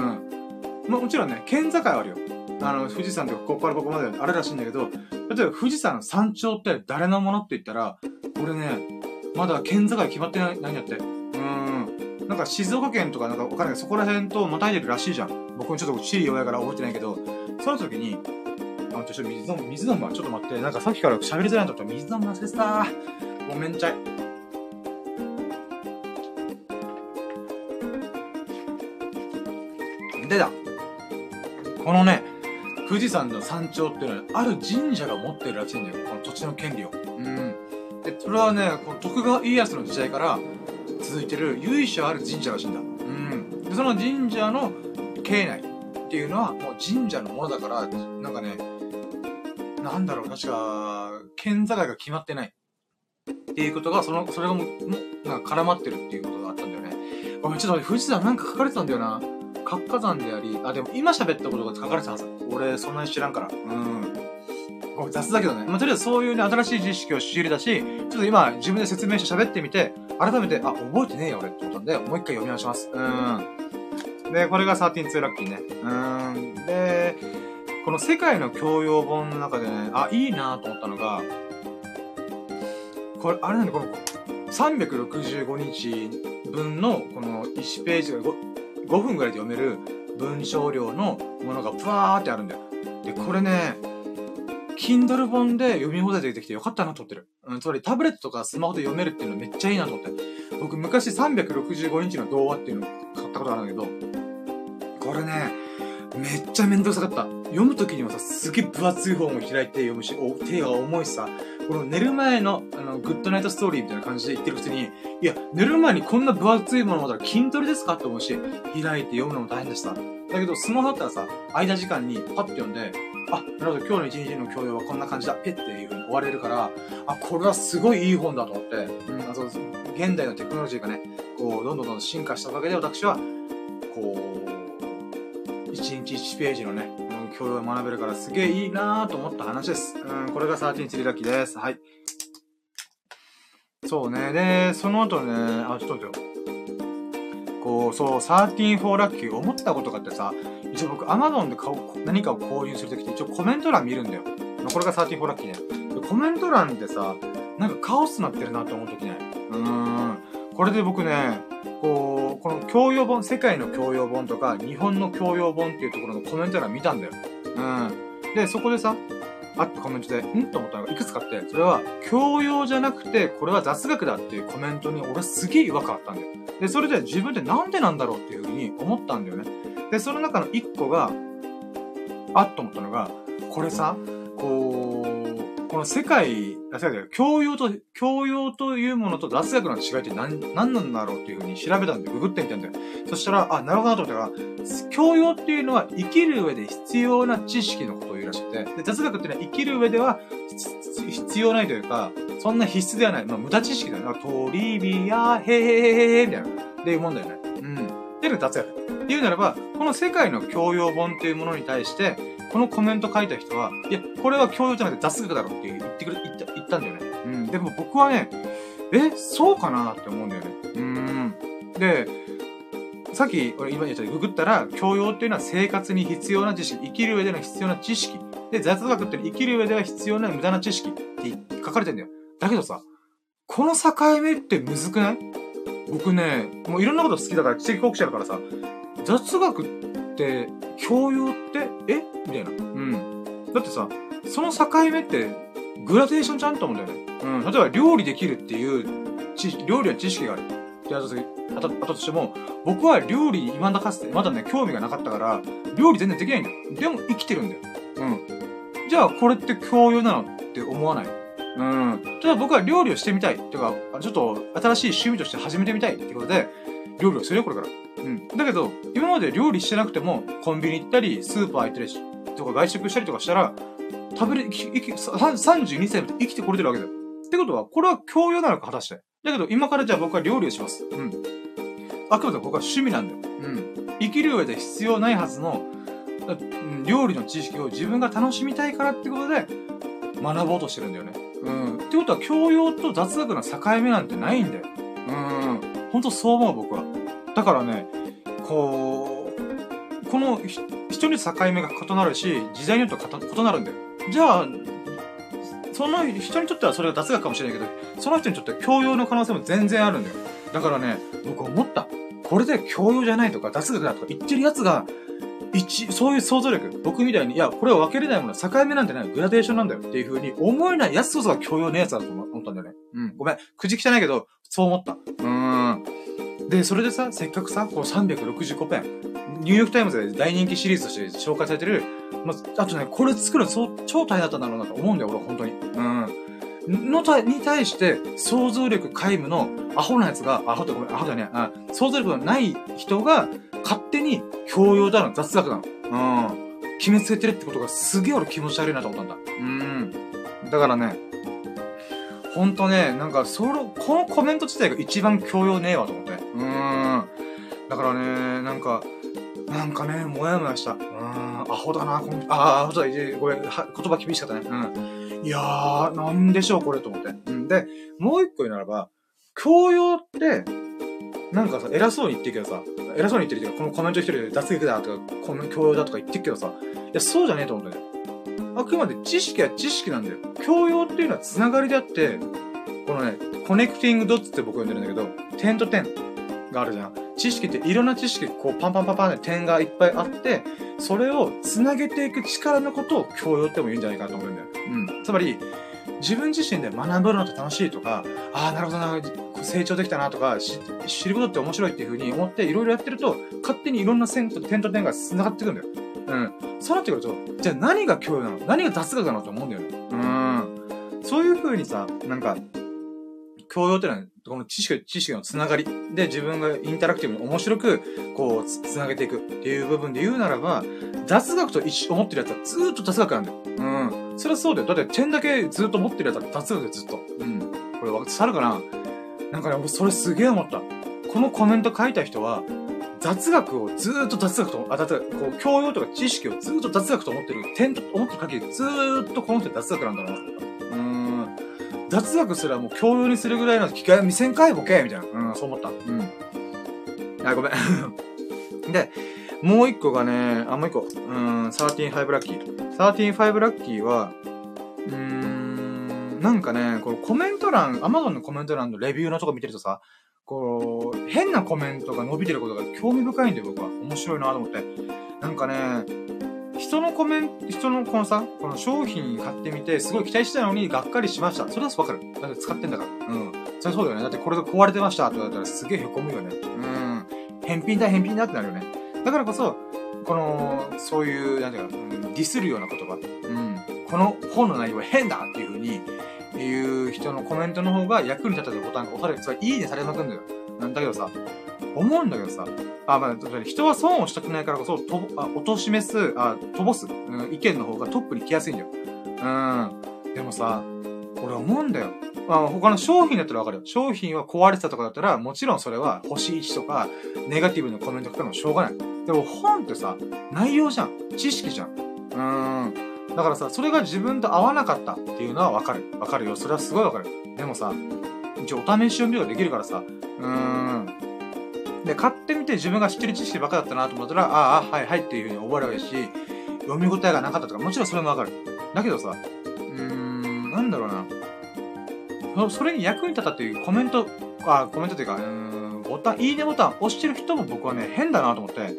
まあ、もちろんね、県境はあるよ。あの、富士山とかここからここまであるらしいんだけど、例えば富士山山頂って誰のものって言ったら、これね、まだ県境決まってない、何やって？うん。なんか静岡県とかなんかわかんないけど、そこら辺とまたいでるらしいじゃん。僕もちょっと地理弱いから覚えてないけど、その時に、あ、ちょっと水飲む、水飲むわ。ちょっと待って。なんかさっきから喋りづらいんだったら水飲む忘れてた。ごめんちゃい。でだ。このね、富士山の山頂っていうのは、ある神社が持ってるらしいんだよ。この土地の権利を。うん。で、それはね、この徳川家康の時代から続いてる由緒ある神社らしいんだ。うん。で、その神社の境内っていうのは、もう神社のものだから、なんかね、なんだろう、確か、県境が決まってない。っていうことが、その、それがもう、なんか絡まってるっていうことがあったんだよね。ごめん、ちょっと待って、富士山なんか書かれてたんだよな。活火山であり、あ、でも今喋ったことが書かれてたはず。俺、そんなに知らんから。うん。ごめん、雑だけどね。まあ、とりあえずそういうね、新しい知識を仕入れたし、ちょっと今、自分で説明して喋ってみて、改めて、あ、覚えてねえよ、俺って思ったんで、もう一回読み直します。うん。で、これが132ラッキーね。うん。で、この世界の教養本の中でね、あ、いいなと思ったのが、これ、あれなんだ、この、365日分の、この1ページが 5, 分ぐらいで読める文章量のものがブワーってあるんだよ。で、これね、Kindle 本で読み放題で出てきてよかったなと思ってる。うん、つまりタブレットとかスマホで読めるっていうのめっちゃいいなと思って。僕昔365日の童話っていうのを買ったことあるんだけど、これね、めっちゃめんどくさかった。読むときにもさ、すげえ分厚い本を開いて読むし、お手が重いしさ、この寝る前の、あの、グッドナイトストーリーみたいな感じで言ってるくせに、いや、寝る前にこんな分厚いものまだ筋トレですかって思うし、開いて読むのも大変でした。だけど、スマホだったらさ、間時間にパッて読んで、あ、なるほど、今日の一日の教養はこんな感じだ、ペッていう風に終われるから、あ、これはすごいいい本だと思って、うん、あそう現代のテクノロジーがね、こう、どんどんどんどん進化したおかげで私は、こう、一日一ページのね、教養を学べるからすげえいいなーと思った話です。うん、これが13釣りラッキーです。はい。そうね。で、その後ね、あ、ちょっと待ってよ。こう、そう、134ラッキー思ったことがあってさ、一応僕 Amazon で買う何かを購入するときって一応コメント欄見るんだよ。これが34ラッキーね。コメント欄ってさ、なんかカオスなってるなと思うときね。うーん。これで僕ね、こう、この教養本、世界の教養本とか、日本の教養本っていうところのコメント欄見たんだよ。うん。で、そこでさ、あったコメントで、ん？と思ったのがいくつかあって、それは、教養じゃなくて、これは雑学だっていうコメントに俺すげえ違和感あったんだよ。で、それで自分でなんでなんだろうっていうふうに思ったんだよね。で、その中の一個が、あっと思ったのが、これさ、この世界、あ、違う違う、教養と、教養というものと雑学の違いって何、何なんだろうっていうふうに調べたんで、ググってみたんだよ。そしたら、あ、なるほどなと思ったら、教養っていうのは生きる上で必要な知識のことを言うらしくて、で雑学っていうのは生きる上では必要ないというか、そんな必須ではない。まあ、無駄知識だよな。トリビア、へへへへみたいな。っていうもんだよね。うん。っていうのが雑学。っていうならば、この世界の教養本っていうものに対して、このコメント書いた人は、いや、これは教養じゃなくて雑学だろって言ってくれ、言った、言ったんだよね。うん。でも僕はね、え、そうかなって思うんだよね。うん。で、さっき、俺今言ったググったら、教養っていうのは生活に必要な知識、生きる上での必要な知識。で、雑学って生きる上では必要な無駄な知識って書かれてんだよ。だけどさ、この境目ってむずくない？僕ね、もういろんなこと好きだから知的好奇者だからさ、雑学教養ってえ？みたいな。うん。だってさ、その境目って、グラデーションちゃんと思うんだよね。うん。例えば料理できるっていう、知識料理は知識がある。ってやつあったとしても、僕は料理今だかつて、まだね、興味がなかったから、料理全然できないんだよ。でも生きてるんだよ。うん。じゃあ、これって教養なのって思わない？うん。ただ僕は料理をしてみたい。てか、ちょっと新しい趣味として始めてみたいってことで、料理をするよ、これから。うん。だけど、今まで料理してなくても、コンビニ行ったり、スーパー行ったりとか外食したりとかしたら、食べれ、生き、32歳まで生きてこれてるわけだよ。ってことは、これは教養なのか果たして。だけど、今からじゃあ僕は料理をします。うん。あくまで僕は趣味なんだよ。うん。生きる上で必要ないはずの、料理の知識を自分が楽しみたいからってことで、学ぼうとしてるんだよね。うん。ってことは、教養と雑学の境目なんてないんだよ。うん。ほんとそう思う、僕は。だからね、こう、この人に境目が異なるし、時代によっては異なるんだよ。じゃあ、その人にとってはそれが脱学かもしれないけど、その人にとっては教養の可能性も全然あるんだよ。だからね、僕思った。これで教養じゃないとか雑学だとか言ってるやつが、一、そういう想像力、僕みたいに、いや、これは分けれないものは境目なんてない、グラデーションなんだよっていう風に思えない奴こそが教養のねえやつだと思ったんだよね。うん。ごめん。口汚いけど、そう思った。うーん。で、それでさ、せっかくさ、こう365編、ニューヨークタイムズで大人気シリーズとして紹介されてる、まあ、あとね、これ作るの超大変だったんだろうなと思うんだよ、俺、本当に。うん。のた、に対して、想像力皆無のアホなやつが、アホってごめん、アホじゃねえ、想像力のない人が、勝手に教養だの、雑学なの。うん。決めつけてるってことがすげえ俺気持ち悪いなと思ったんだ。うん。だからね、ほんとね、なんか、その、このコメント自体が一番教養ねえわと思って。うん。だからね、なんか、なんかね、もやもやした。うん、アホだな、この、あ、アホだ、ごめん、言葉厳しかったね。うん。いやー、なんでしょう、これと思って。うん。で、もう一個言うならば、教養って、なんかさ、偉そうに言ってるけどさ、偉そうに言ってるけど、このコメント一人で脱力だとか、この教養だとか言ってるけどさ、いや、そうじゃねえと思うんだよ。あくまで知識は知識なんだよ。教養っていうのは繋がりであって、このね、コネクティングドッツって僕呼んでるんだけど、点と点があるじゃん。知識っていろんな知識、こうパンパンパンパンで点がいっぱいあって、それを繋げていく力のことを教養っても言うんじゃないかなと思うんだよ。うん。つまり、自分自身で学ぶのって楽しいとか、ああ、なるほどな、成長できたなとか、知ることって面白いっていう風に思っていろいろやってると、勝手にいろんな線と点と点が繋がっていくんだよ。うん。そうなってくると、じゃあ何が教養なの？何が雑学なの？と思うんだよね。うん。そういう風にさ、なんか、教養ってのは、この知識、知識のつながりで自分がインタラクティブに面白く、こう、つなげていくっていう部分で言うならば、雑学と一思ってるやつはずーっと雑学なんだよ。うん。それはそうだよ。だって点だけずっと持ってるやつは雑学でずっと。うん。これ伝わるかな？なんかね、俺それすげえ思った。このコメント書いた人は、雑学をずーっと雑学と、あ、だって、こう、教養とか知識をずーっと雑学と思ってる、点と思ってる限り、ずーっとこの人雑学なんだな、うーん。雑学すらもう教養にするぐらいの機会見せんかいボケみたいな。うん、そう思った。うん。あ、ごめん。で、もう一個がね、あ、もう一個。うん、135ラッキー。135ラッキーは、うーん、なんかね、このコメント欄、アマゾンのコメント欄のレビューのとこ見てるとさ、こう、変なコメントが伸びてることが興味深いんで僕は面白いなと思って。なんかね、人のコメント、人のこのさ、この商品買ってみて、すごい期待してたのにがっかりしました。それはわかる。だって使ってんだから。うん。それそうだよね。だってこれが壊れてましたとかだったらすげえ凹むよね。うん。返品だ、返品だってなるよね。だからこそ、この、そういう、なんていうか、うん、ディスるような言葉。うん。この本の内容は変だっていう風に、いう人のコメントの方が役に立たるボタンが押されて、それいいねされまくんだよ。なんだけどさ、思うんだけどさ、あ、まあ、人は損をしたくないからこそ、とあ、落としめす、あ、飛ぼす、うん、意見の方がトップに来やすいんだよ。うん。でもさ、俺思うんだよ。まあ、他の商品だったらわかるよ。商品は壊れてたとかだったら、もちろんそれは星1とか、ネガティブなコメント書くのもしょうがない。でも本ってさ、内容じゃん。知識じゃん。うーん。だからさ、それが自分と合わなかったっていうのはわかる。わかるよ。それはすごいわかる。でもさ、一応お試し読みとかできるからさ、うーん。で、買ってみて自分が知ってる知識ばっかだったなと思ったら、ああ、はいはいっていう風に覚えられるし、読み応えがなかったとか、もちろんそれもわかる。だけどさ、うーん、なんだろうな。そそれに役に立ったっていうコメント、あ、コメントっていうか、うーん、ボタン、いいねボタン押してる人も僕はね、変だなと思って、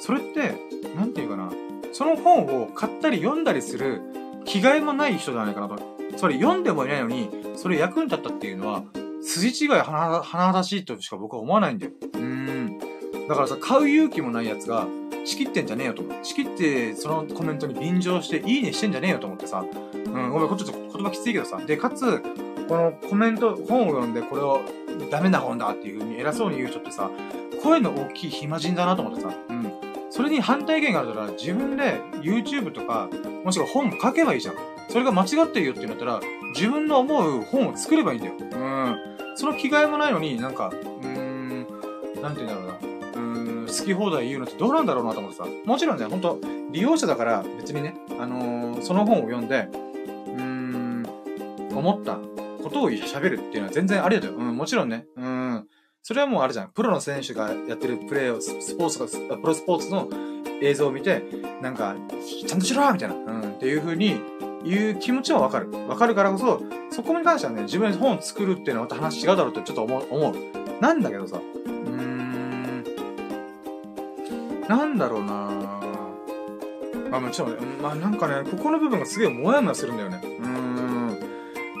それって、なんていうかな、その本を買ったり読んだりする気概もない人じゃないかなと。それ読んでもいないのに、それ役に立ったっていうのは、筋違い甚だしいとしか僕は思わないんだよ。うーん。だからさ、買う勇気もない奴が、仕切ってんじゃねえよと思って。仕切って、そのコメントに便乗して、いいねしてんじゃねえよと思ってさ。うん、ごめん、こっちょっと言葉きついけどさ。で、かつ、このコメント、本を読んでこれをダメな本だっていう風に偉そうに言う人ってさ、声の大きい暇人だなと思ってさ。うん。それに反対意見があるから、自分で YouTube とか、もしくは本書けばいいじゃん。それが間違ってるよって言うんだったら、自分の思う本を作ればいいんだよ。うん。その気概もないのになんか、うーん、なんて言うんだろうな。うーん、好き放題言うのってどうなんだろうなと思ってさ。もちろんね、ほんと、利用者だから別にね、あのー、その本を読んで、うーん、思ったことを喋るっていうのは全然ありだよ。うん、もちろんね。うん。それはもうあるじゃん。プロの選手がやってるプレーを、スポーツが、プロスポーツの映像を見て、なんか、ちゃんとしろみたいな。うん。っていう風に言う気持ちはわかる。わかるからこそ、そこに関してはね、自分で本を作るっていうのはまた話違うだろうってちょっと思う。なんだけどさ、うーん。なんだろうなまあもちろんね、まあなんかね、ここの部分がすげえモヤモヤするんだよね。うーん。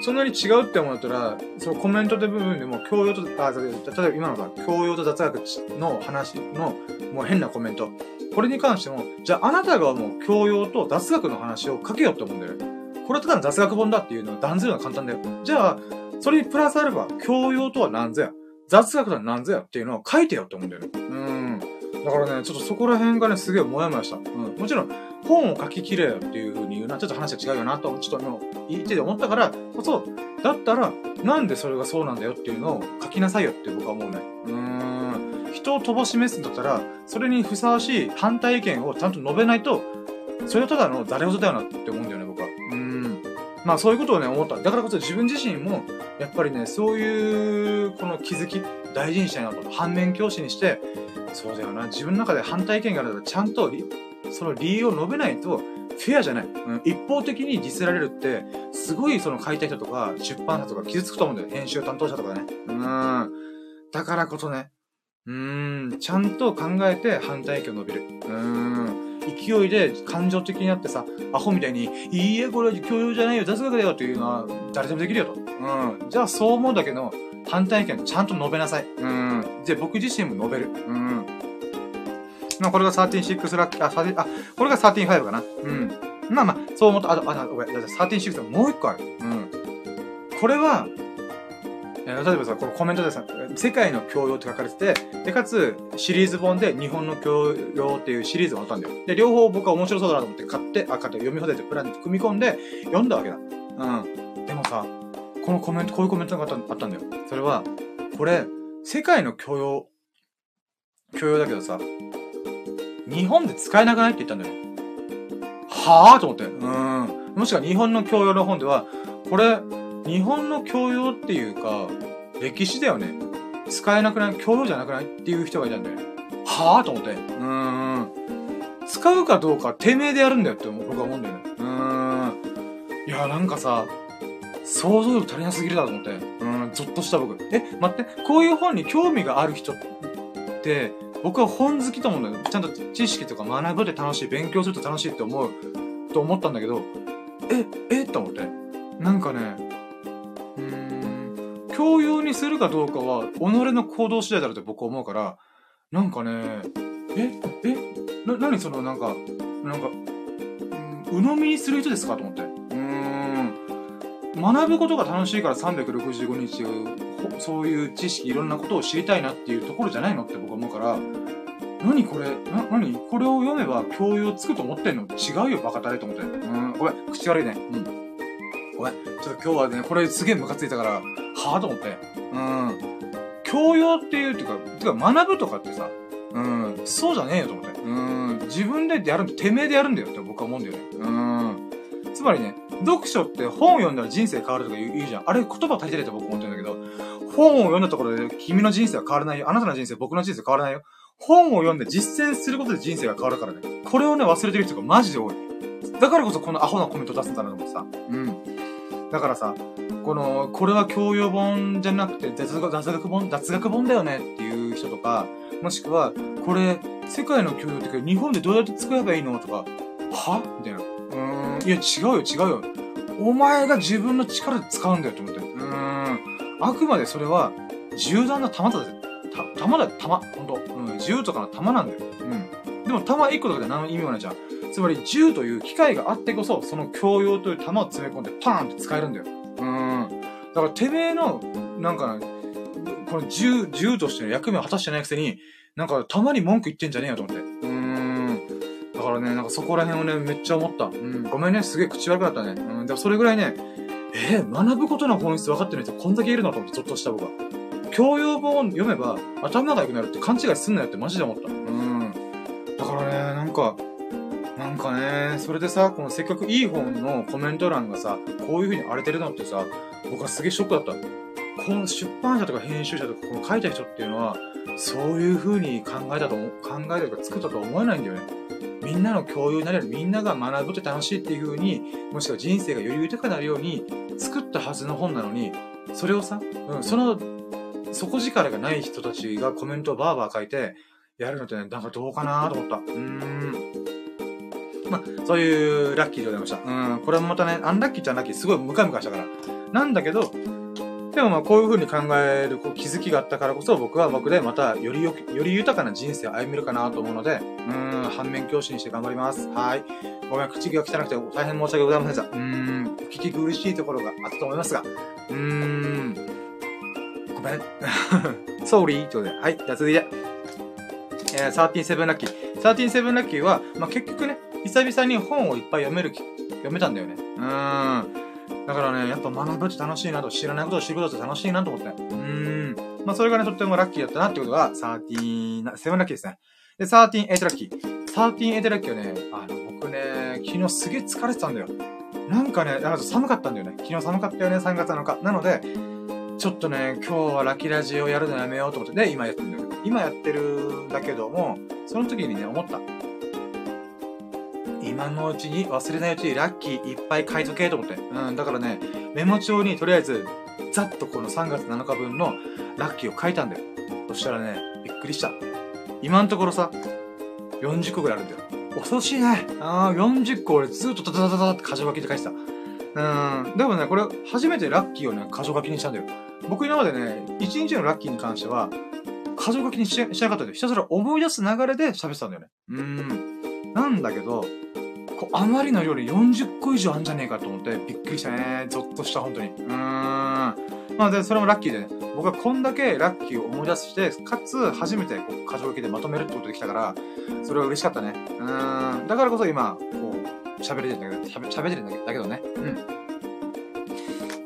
そんなに違うって思ったら、そのコメントで部分でも、教養と、あ、例えば今のさ、教養と雑学の話の、もう変なコメント。これに関しても、じゃああなたがもう教養と雑学の話を書けよって思うんだよ。これはただの雑学本だっていうのを断ずるのは簡単だよ。じゃあ、それにプラスアルファ、教養とは何ぞや、雑学とは何ぞやっていうのを書いてよって思うんだよね。うん。だからね、ちょっとそこら辺がね、すげえモヤモヤした。うん。もちろん、本を書ききれよっていう風に言うのはちょっと話が違うよなと、ちょっともう言ってて思ったからこそ、だったら、なんでそれがそうなんだよっていうのを書きなさいよって僕は思うね。うん。人を乏しめすんだったら、それにふさわしい反対意見をちゃんと述べないと、それはただの誰事だよなって思うんだよね、僕は。うーん。まあそういうことをね、思った。だからこそ自分自身も、やっぱりね、そういう、この気づき、大事にしたいなと。反面教師にして、そうだよな。自分の中で反対意見があるから、ちゃんとその理由を述べないと、フェアじゃない。うん、一方的にディスられるって、すごいその書いた人とか、出版社とか傷つくと思うんだよ。編集担当者とかね。うん。だからこそね、うーん、ちゃんと考えて反対意見を述べる。うーん。勢いで感情的になってさ、アホみたいに、いいえ、これは教養じゃないよ、雑学だよっていうのは誰でもできるよと。うん。じゃあそう思うだけど、反対意見ちゃんと述べなさい。うん。で、僕自身も述べる。うん。まあ、これが136ラッキー、あ、13あ、これが135かな。うん。まあまあ、そう思った、あ、あ、ごめん、136もう一個ある。うん。これは、えー、例えばさ、このコメントでさ、世界の教養って書かれてて、で、かつ、シリーズ本で日本の教養っていうシリーズがあったんだよ。で、両方僕は面白そうだなと思って買って、あ、買って読み放題でプランに組み込んで読んだわけだ。うん。でもさ、このコメント、こういうコメントがあったんだよ。それは、これ、世界の教養、教養だけどさ、日本で使えなくないって言ったんだよ。はぁと思って。うん。もしくは日本の教養の本では、これ、日本の教養っていうか、歴史だよね。使えなくない？教養じゃなくない？っていう人がいたんだよ。はぁと思って。うーん。使うかどうか、てめえでやるんだよって僕は思うんだよね。うーん。いや、なんかさ、想像力足りなすぎるだと思って。うん、ゾッとした僕。え、待って、こういう本に興味がある人って、僕は本好きと思うんだよ。ちゃんと知識とか学ぶで楽しい、勉強すると楽しいって思う、と思ったんだけど、え、え？と思って。なんかね、ん、共有にするかどうかは、己の行動次第だろうって僕は思うから、なんかね、え、え、な、なにそのなんか、なんか、うん、鵜呑みにする人ですかと思って。うー学ぶことが楽しいから365日、そういう知識、いろんなことを知りたいなっていうところじゃないのって僕は思うから、何これな、何？これを読めば教養つくと思ってんの？違うよ、バカタレと思って。うん、ごめん、口悪いね。うん。ごめん。ちょっと今日はね、これすげえムカついたから、はぁと思って。うん。教養っていう、てか、てか学ぶとかってさ、うん、そうじゃねえよと思って。うん、自分でやるんだ、てめえでやるんだよって僕は思うんだよね。うん。つまりね、読書って本を読んだら人生変わるとか言う言うじゃん。あれ言葉足りてないと僕思ってるんだけど、本を読んだところで君の人生は変わらないよ。あなたの人生、僕の人生変わらないよ。本を読んで実践することで人生が変わるからね。これをね、忘れてる人がマジで多い。だからこそこのアホなコメント出すんだなと思ってさ。うん。だからさ、この、これは教養本じゃなくて雑学雑学本、雑学本だよねっていう人とか、もしくは、これ、世界の教養って日本でどうやって作ればいいのとか、は？みたいな。うーん、いや違うよ違うよ。お前が自分の力で使うんだよと思って。うーん。あくまでそれは、銃弾の弾だぜ。た、弾だよ、弾。ほんと。うん、銃とかの弾なんだよ。うん。でも弾1個とかで何の意味もないじゃん。つまり銃という機械があってこそ、その教養という弾を詰め込んでパーンって使えるんだよ。うん。だからてめえの、なんか、この銃、銃としての役目を果たしてないくせに、なんかたまに文句言ってんじゃねえよと思って。うーん。だからね、なんかそこら辺をね、めっちゃ思った。うん。ごめんね、すげえ口悪くなったね。うん。でもそれぐらいね、えー、学ぶことの本質分かってる人こんだけいるのと思って、ちょっとした僕は。教養本を読めば頭が良くなるって勘違いすんなよってマジで思った。うん。だからね、なんか、なんかね、それでさ、このせっかくいい本のコメント欄がさ、こういう風に荒れてるのってさ、僕はすげえショックだった。この出版社とか編集者とかこの書いた人っていうのは、そういう風に考えたと、考えたとか作ったとは思えないんだよね。みんなの共有になれる、みんなが学ぶって楽しいっていう風に、もしくは人生がより豊かになるように作ったはずの本なのに、それをさ、うん、その、底力がない人たちがコメントをバーバー書いて、やるのってね、なんかどうかなと思った。うーん。まあ、そういうラッキーでございました。うん、これもまたね、アンラッキーっちゃラッキー、すごいムカムカしたから。なんだけど、でもまあこういう風に考えるこう気づきがあったからこそ僕は僕でまたよりよより豊かな人生を歩めるかなと思うので、うん、反面教師にして頑張ります。はい。ごめん、口が汚くて大変申し訳ございませんでした。うん、聞き苦しいところがあったと思いますが、うーん、ごめん。ソーリーということで、はい、じゃあ続いて、えー、137ラッキー。137ラッキーは、まあ結局ね、久々に本をいっぱい読める、読めたんだよね。うーん。だからね、やっぱ学ぶって楽しいなと、知らないことを知ることって楽しいなと思って。うーん。まあ、それがね、とってもラッキーだったなってことが、13、7ラッキーですね。で、13、8ラッキー。13、8ラッキーはね、あの、僕ね、昨日すげえ疲れてたんだよ。なんかね、なんか寒かったんだよね。昨日寒かったよね、3月7日。なので、ちょっとね、今日はラッキーラジオやるのやめようと思って、で、今やってるんだけど、今やってるんだけども、その時にね、思った。今のうちに、忘れないうちにラッキーいっぱい書いとけと思って。うん、だからね、メモ帳にとりあえず、ざっとこの3月7日分のラッキーを書いたんだよ。そしたらね、びっくりした。今のところさ、40個ぐらいあるんだよ。恐ろしいね。ああ、40個俺ずっとタタタタタって箇条書きで書いてた。うん。でもね、これ初めてラッキーをね、箇条書きにしたんだよ。僕今までね、1日のラッキーに関しては、箇条書きにししなかったんで、ひたすら思い出す流れで喋ってたんだよね。うん。なんだけど、こうあまりの量で40個以上あんじゃねえかと思ってびっくりしたね。ゾッとした、本当に。うーん。まあで、それもラッキーでね。僕はこんだけラッキーを思い出して、かつ初めてこう、箇条書きでまとめるってことできたから、それは嬉しかったね。うーん。だからこそ今、こう、喋れてるんだけど、喋れてるんだけどね。うん。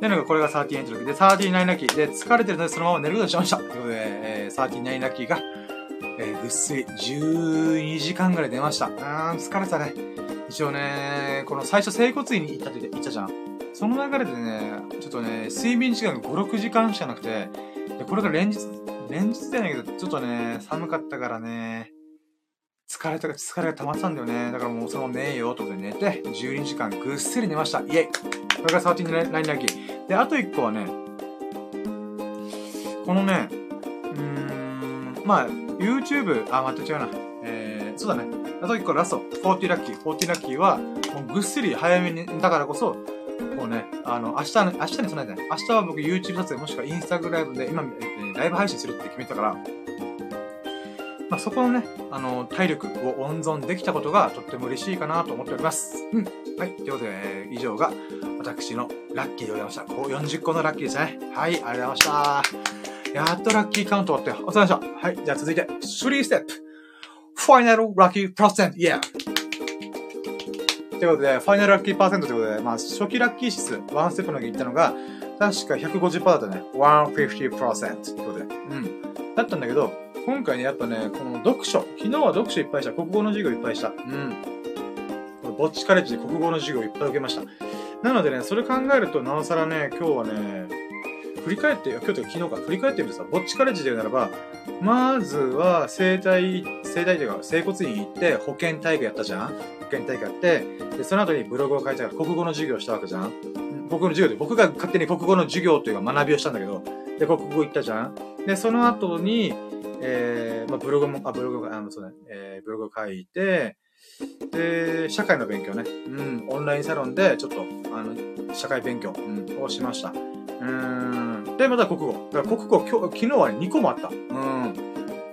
で、なんかこれが38ラッキーで、39ラッキーで、疲れてるのでそのまま寝ることにしました。ということで、えー、39ラッキーが、えー、ぐっすり12時間ぐらい寝ました。うー、疲れたね。一応ね、この最初整骨院に行ったって言ったじゃん。その流れでね、ちょっとね、睡眠時間が5、6時間しかなくて、で、これが連日、連日じゃないけど、ちょっとね、寒かったからね、疲れた、疲れが溜まったんだよね。だからもうその寝えよ、とか寝て、12時間ぐっすり寝ました。イェイこれが13ラインラッキー。で、あと1個はね、このね、うーん、まあ、YouTube、あ、待って違うな。えー、そうだね。あと1個ラスト、40ラッキー。40ラッキーは、もうぐっすり早めに、だからこそ、こうね、あの、明日の、明日に備えてね、明日は僕 YouTube 撮影もしくは Instagram ライブで今、えー、ライブ配信するって決めたから、まあ、そこのね、あの、体力を温存できたことがとっても嬉しいかなと思っております。うん。はい。ということで、以上が私のラッキーでございました。こう40個のラッキーですね。はい。ありがとうございました。やっとラッキーカウント終わったよ。お疲れ様でした。はい。じゃあ続いて、3ステップ。ファイナルラッキーパーセント。イェーということで、ファイナルラッキーパーセントということで、まあ、初期ラッキー指数、ワンステップの時言ったのが、確か150%だったね。150%ということで。うん。だったんだけど、今回ね、やっぱね、この読書。昨日は読書いっぱいした。国語の授業いっぱいした。うん。ぼっちカレッジで国語の授業いっぱい受けました。なのでね、それ考えると、なおさらね、今日はね、振り返って、今日というか昨日か、振り返ってみるとさ、ぼっちカレッジで言うならば、まずは、生体、生体というか、整骨院行って、保健体育やったじゃん保健体育やって、で、その後にブログを書いたから、国語の授業したわけじゃん国語の授業で、僕が勝手に国語の授業というか学びをしたんだけど、で、国語行ったじゃんで、その後に、えー、まあ、ブログも、あ、ブログ、あの、そうね、えー、ブログ書いて、で、社会の勉強ね、うん、オンラインサロンで、ちょっと、あの、社会勉強、うん、をしました。うん。で、また国語。だから国語、今日、昨日は2個もあった。うん。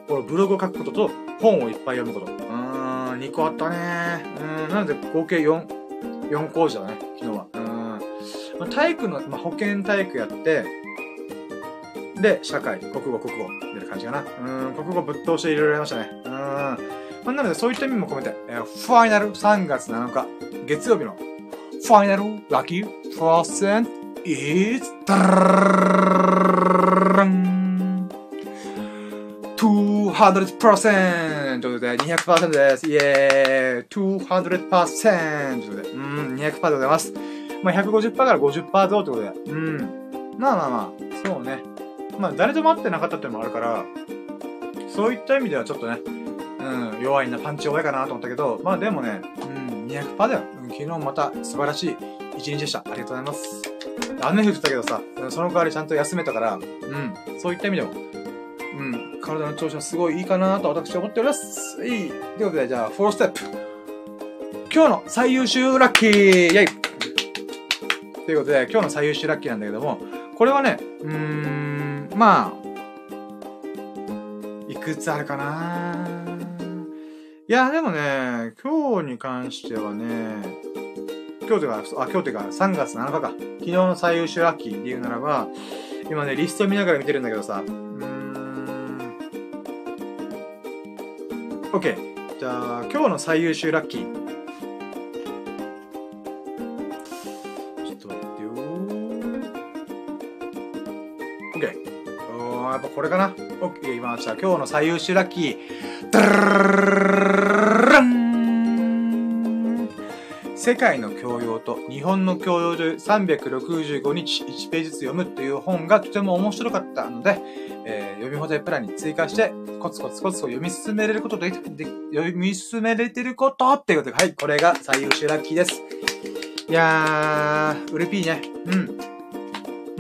このブログを書くことと、本をいっぱい読むこと。うん、2個あったね。うん、なので、合計4、4講師だね、昨日は。うん。まあ、体育の、まあ、保健体育やって、で、社会、国語、国語、みたいな感じかな。うん、国語ぶっ通していろいろやりましたね。うん。まあ、なので、そういった意味も込めて、えー、ファイナル3月7日、月曜日の、ファイナルラッキープロセント is 200%ということで、200%です。イェーイ !200% ということで、うん、200%でございます。まあ、150%から50%増ということで、うん。まあまあまあ、そうね。まあ、誰とも会ってなかったっていうのもあるから、そういった意味ではちょっとね、うん、弱いな、パンチ弱いかなと思ったけど、まあでもね、うん、200%だよ。うん、昨日また素晴らしい一日でした。ありがとうございます。雨降ってたけどさ、その代わりちゃんと休めたから、うん、そういった意味でも、うん、体の調子はすごいいいかなと私は思っております。いい。ということで、じゃあ、4ステップ。今日の最優秀ラッキーイェイということで、今日の最優秀ラッキーなんだけども、これはね、うーん、まあ、いくつあるかな？いや、でもね、今日に関してはね、今日というか、あ、今日というか、3月7日か。昨日の最優秀ラッキーで言うならば、今ね、リスト見ながら見てるんだけどさ、うーん。OK。じゃあ、今日の最優秀ラッキー。っぱこれかな。OK、今、じゃあ今日の最優秀ラッキー。世界の教養と日本の教養で365日1ページずつ読むという本がとても面白かったので、えー、読み放題プランに追加して、コツコツコツと読み進めれることで、で読み進めれてることっていうことで、はい、これが最優秀ラッキーです。いやー、うれぴーね。うん。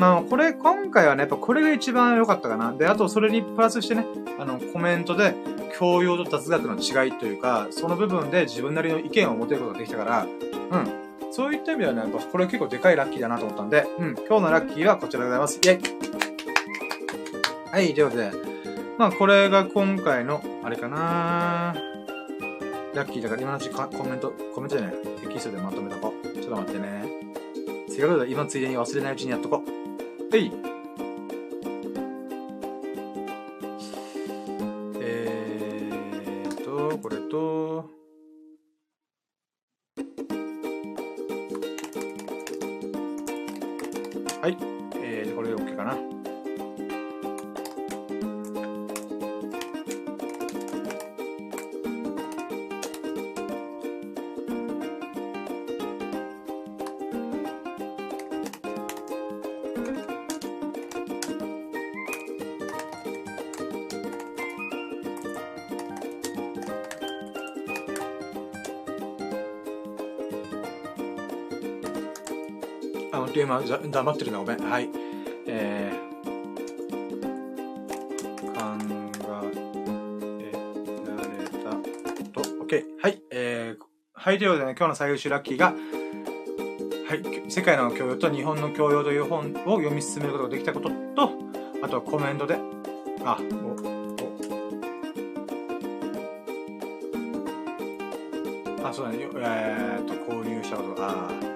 まあ、これ、今回はね、やっぱこれが一番良かったかな。で、あと、それにプラスしてね、あの、コメントで、教養と雑学の違いというか、その部分で自分なりの意見を持てることができたから、うん。そういった意味ではね、やっぱこれ結構でかいラッキーだなと思ったんで、うん。今日のラッキーはこちらでございます。イェイはい、ということで、まあこれが今回の、あれかなラッキーだから今のうちコメント、コメントじゃない、テキストでまとめとこう。ちょっと待ってね。せっかく今ついでに忘れないうちにやっとこう。はい。あ、黙ってるな、ごめん。はい。えー、OK。はい。えー、はい。といでね、今日の最優秀ラッキーが、はい。世界の教養と日本の教養という本を読み進めることができたことと、あとはコメントで、あ、お、お。あ、そうだね。えー、っと、購入したことが、あ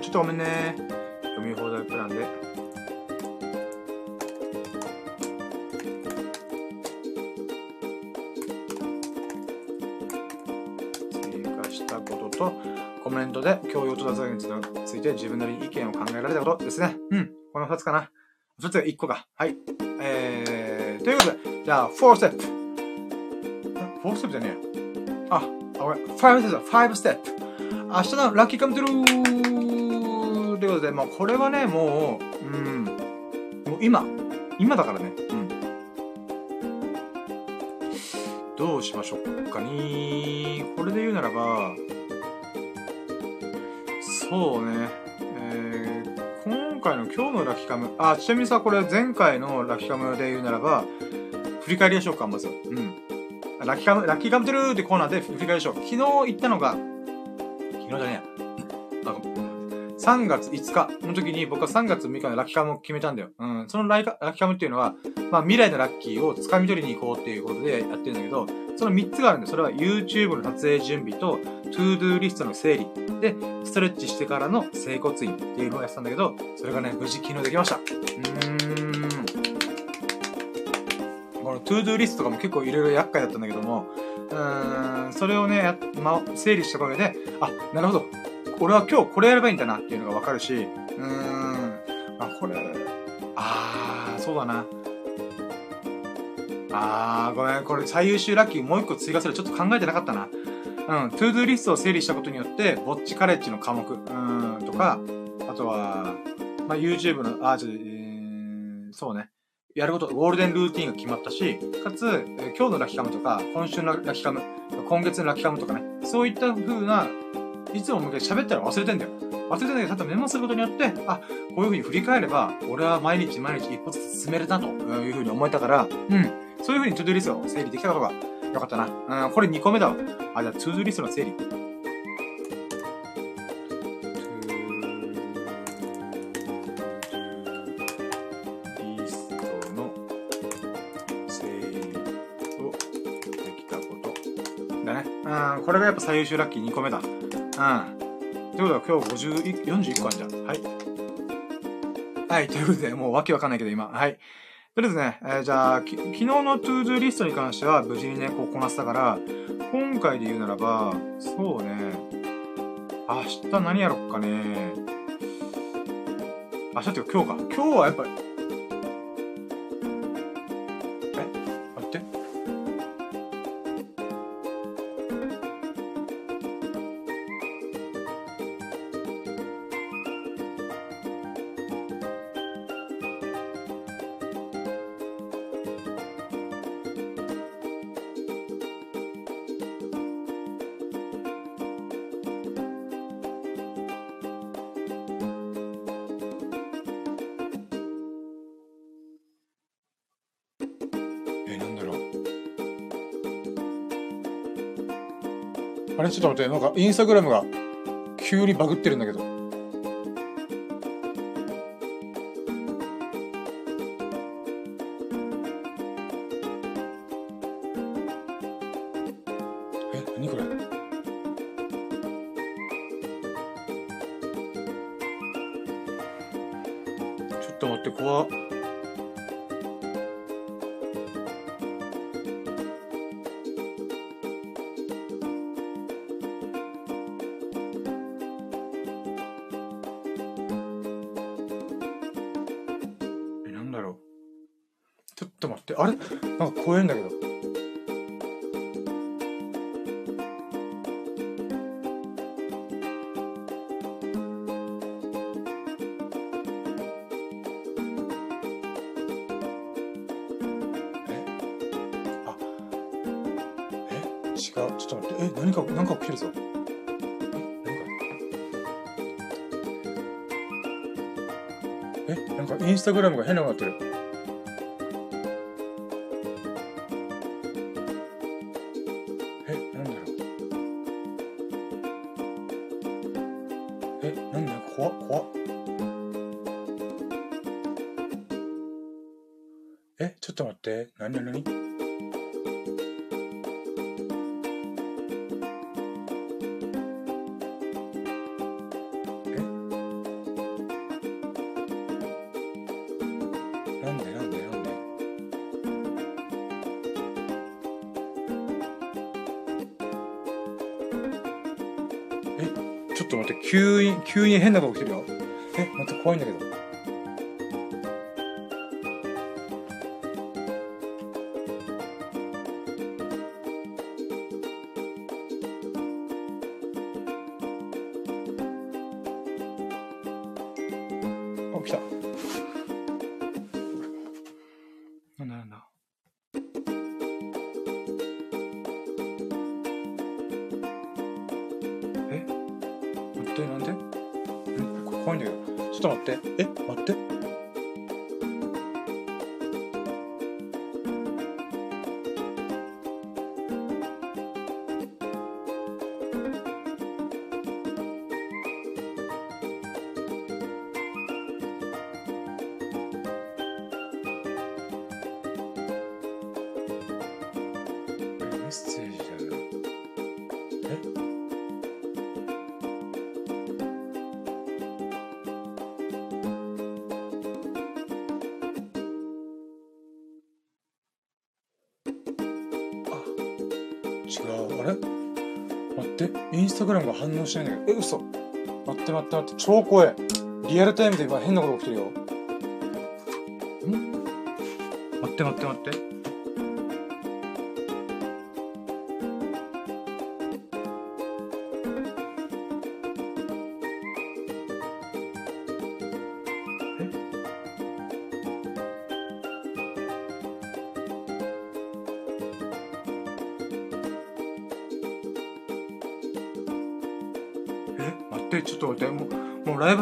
ちょっとごめんね。読み放題プランで。追加したことと、コメントで教養と脱落について自分なりに意見を考えられたことですね。うん。この二つかな。二つが一個か。はい。えー、ということで、じゃあ、4ステップ。4ステップじゃねえあ、あ、俺、5ステップ、5ステップ。明日のラッキーカムトゥルーということで、まあこれはね、もう、うん、もう今、今だからね。うん。どうしましょうかに。これで言うならば、そうね。えー、今回の今日のラッキカム。あ、ちなみにさ、これ前回のラッキカムで言うならば、振り返りましょうか、まず。うん。ラッキーカム、ラッキーカムトゥルーってコーナーで振り返りましょう。昨日言ったのが、昨日じゃねえ。3月5日の時に僕は3月6日のラッキーカムを決めたんだよ。うん。そのライラッキーカムっていうのは、まあ未来のラッキーを掴み取りに行こうっていうことでやってるんだけど、その3つがあるんだよ。それは YouTube の撮影準備と、 ToDo リストの整理。で、ストレッチしてからの整骨院っていうのをやってたんだけど、それがね、無事昨日できました。うーん。この ToDo リストとかも結構いろいろ厄介だったんだけども、うーん、それをね、ま、整理したおかげで、あ、なるほど。俺は今日これやればいいんだなっていうのがわかるし、うーん、あ、これ、あー、そうだな。あー、ごめん、これ最優秀ラッキーもう一個追加するちょっと考えてなかったな。うん、 ToDo リストを整理したことによって、ぼっちカレッジの科目、うーん、とか、あとは、まあ、YouTube の、あ、ちょっと、えー、そうね。やること、ゴールデンルーティンが決まったし、かつ、え、今日のラッキカムとか、今週のラッキカム、今月のラッキカムとかね、そういった風な、いつも喋ったら忘れてんだよ。忘れてんだけど、ただメモすることによって、あ、こういう風に振り返れば、俺は毎日毎日一歩ずつ進めれたという風に思えたから、うん。そういう風に ToDo リストを整理できたことがよかったな。うん、これ2個目だわ。あ、じゃあ、 ToDo リストの整理。リストの整理をできたこと。だね。これがやっぱ最優秀ラッキー2個目だ。うん。ということは今日50、41個あるじゃん。はい。はい、ということで、もうわけわかんないけど今。はい。とりあえずね、えー、じゃあ、昨日のトゥードゥリストに関しては無事にね、こうこなせたから、今回で言うならば、そうね、明日何やろっかね。明日っていうか今日か。今日はやっぱりちょっと待って、なんかインスタグラムが急にバグってるんだけど。違う。ちょっと待って。え、何か、何か起きるぞ。え、なんかインスタグラムが変なのになってる。に、変なこと起きてるよ。え、また、怖いんだけど。スタグラムが反応しないんだけど。え、嘘。待って待って待って。超怖い。リアルタイムで今変なこと起きてるよ。ん？待って待って待って。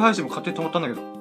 配信も勝手に止まったんだけど。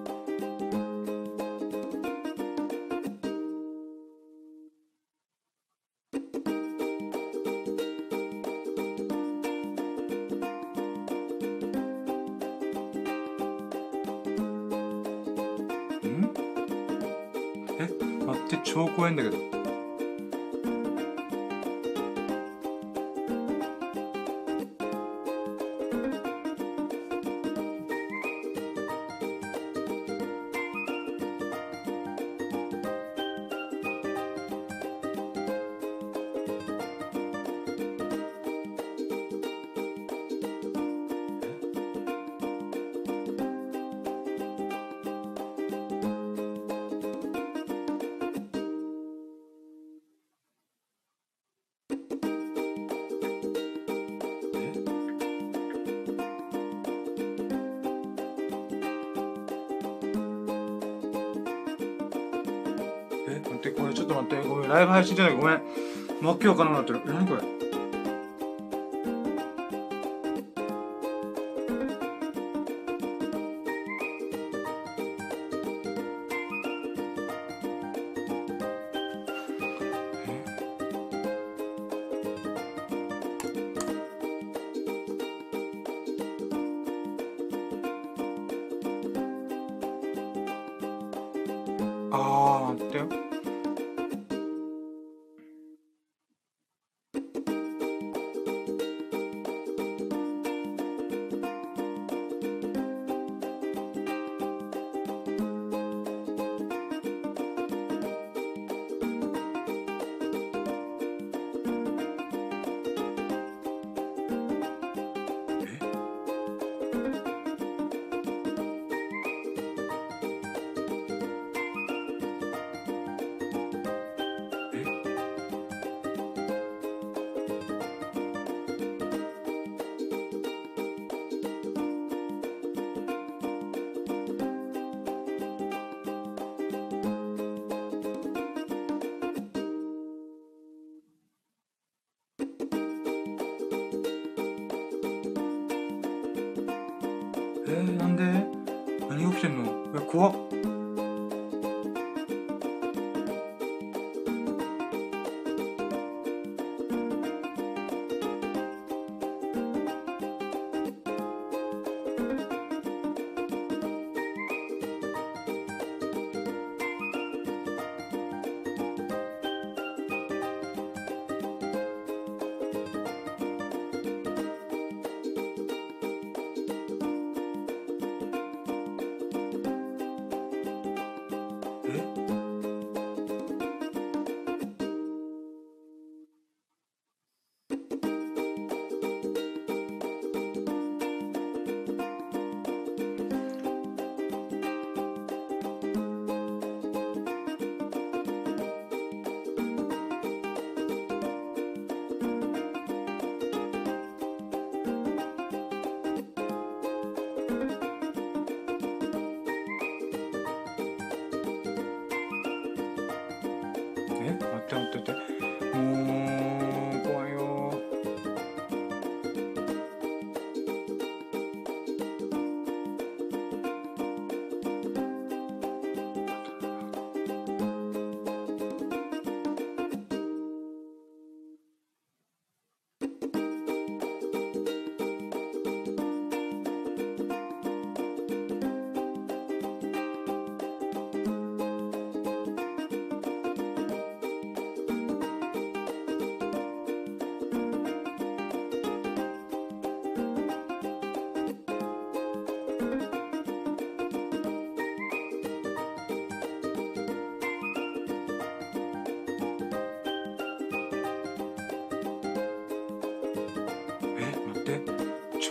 配信じゃない。ごめん。わけわからなくなってる。何これ？あー、待ってよ。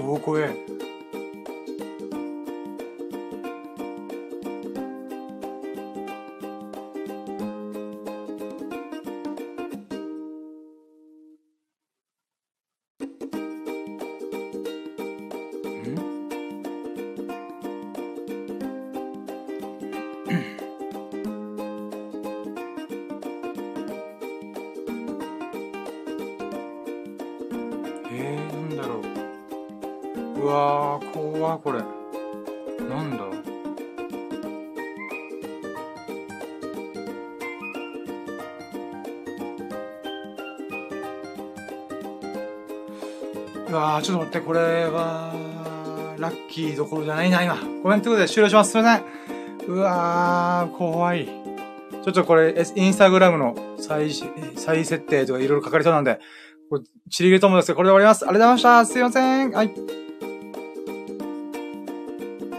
超怖え。って、これは、ラッキーどころじゃないな、今。ごめん、ということで終了します。すいません。うわー、怖い。ちょっとこれ、インスタグラムの再、再設定とかいろいろ書かれそうなんで、これ、ちりげると思うんですけど、これで終わります。ありがとうございました。すいません。はい。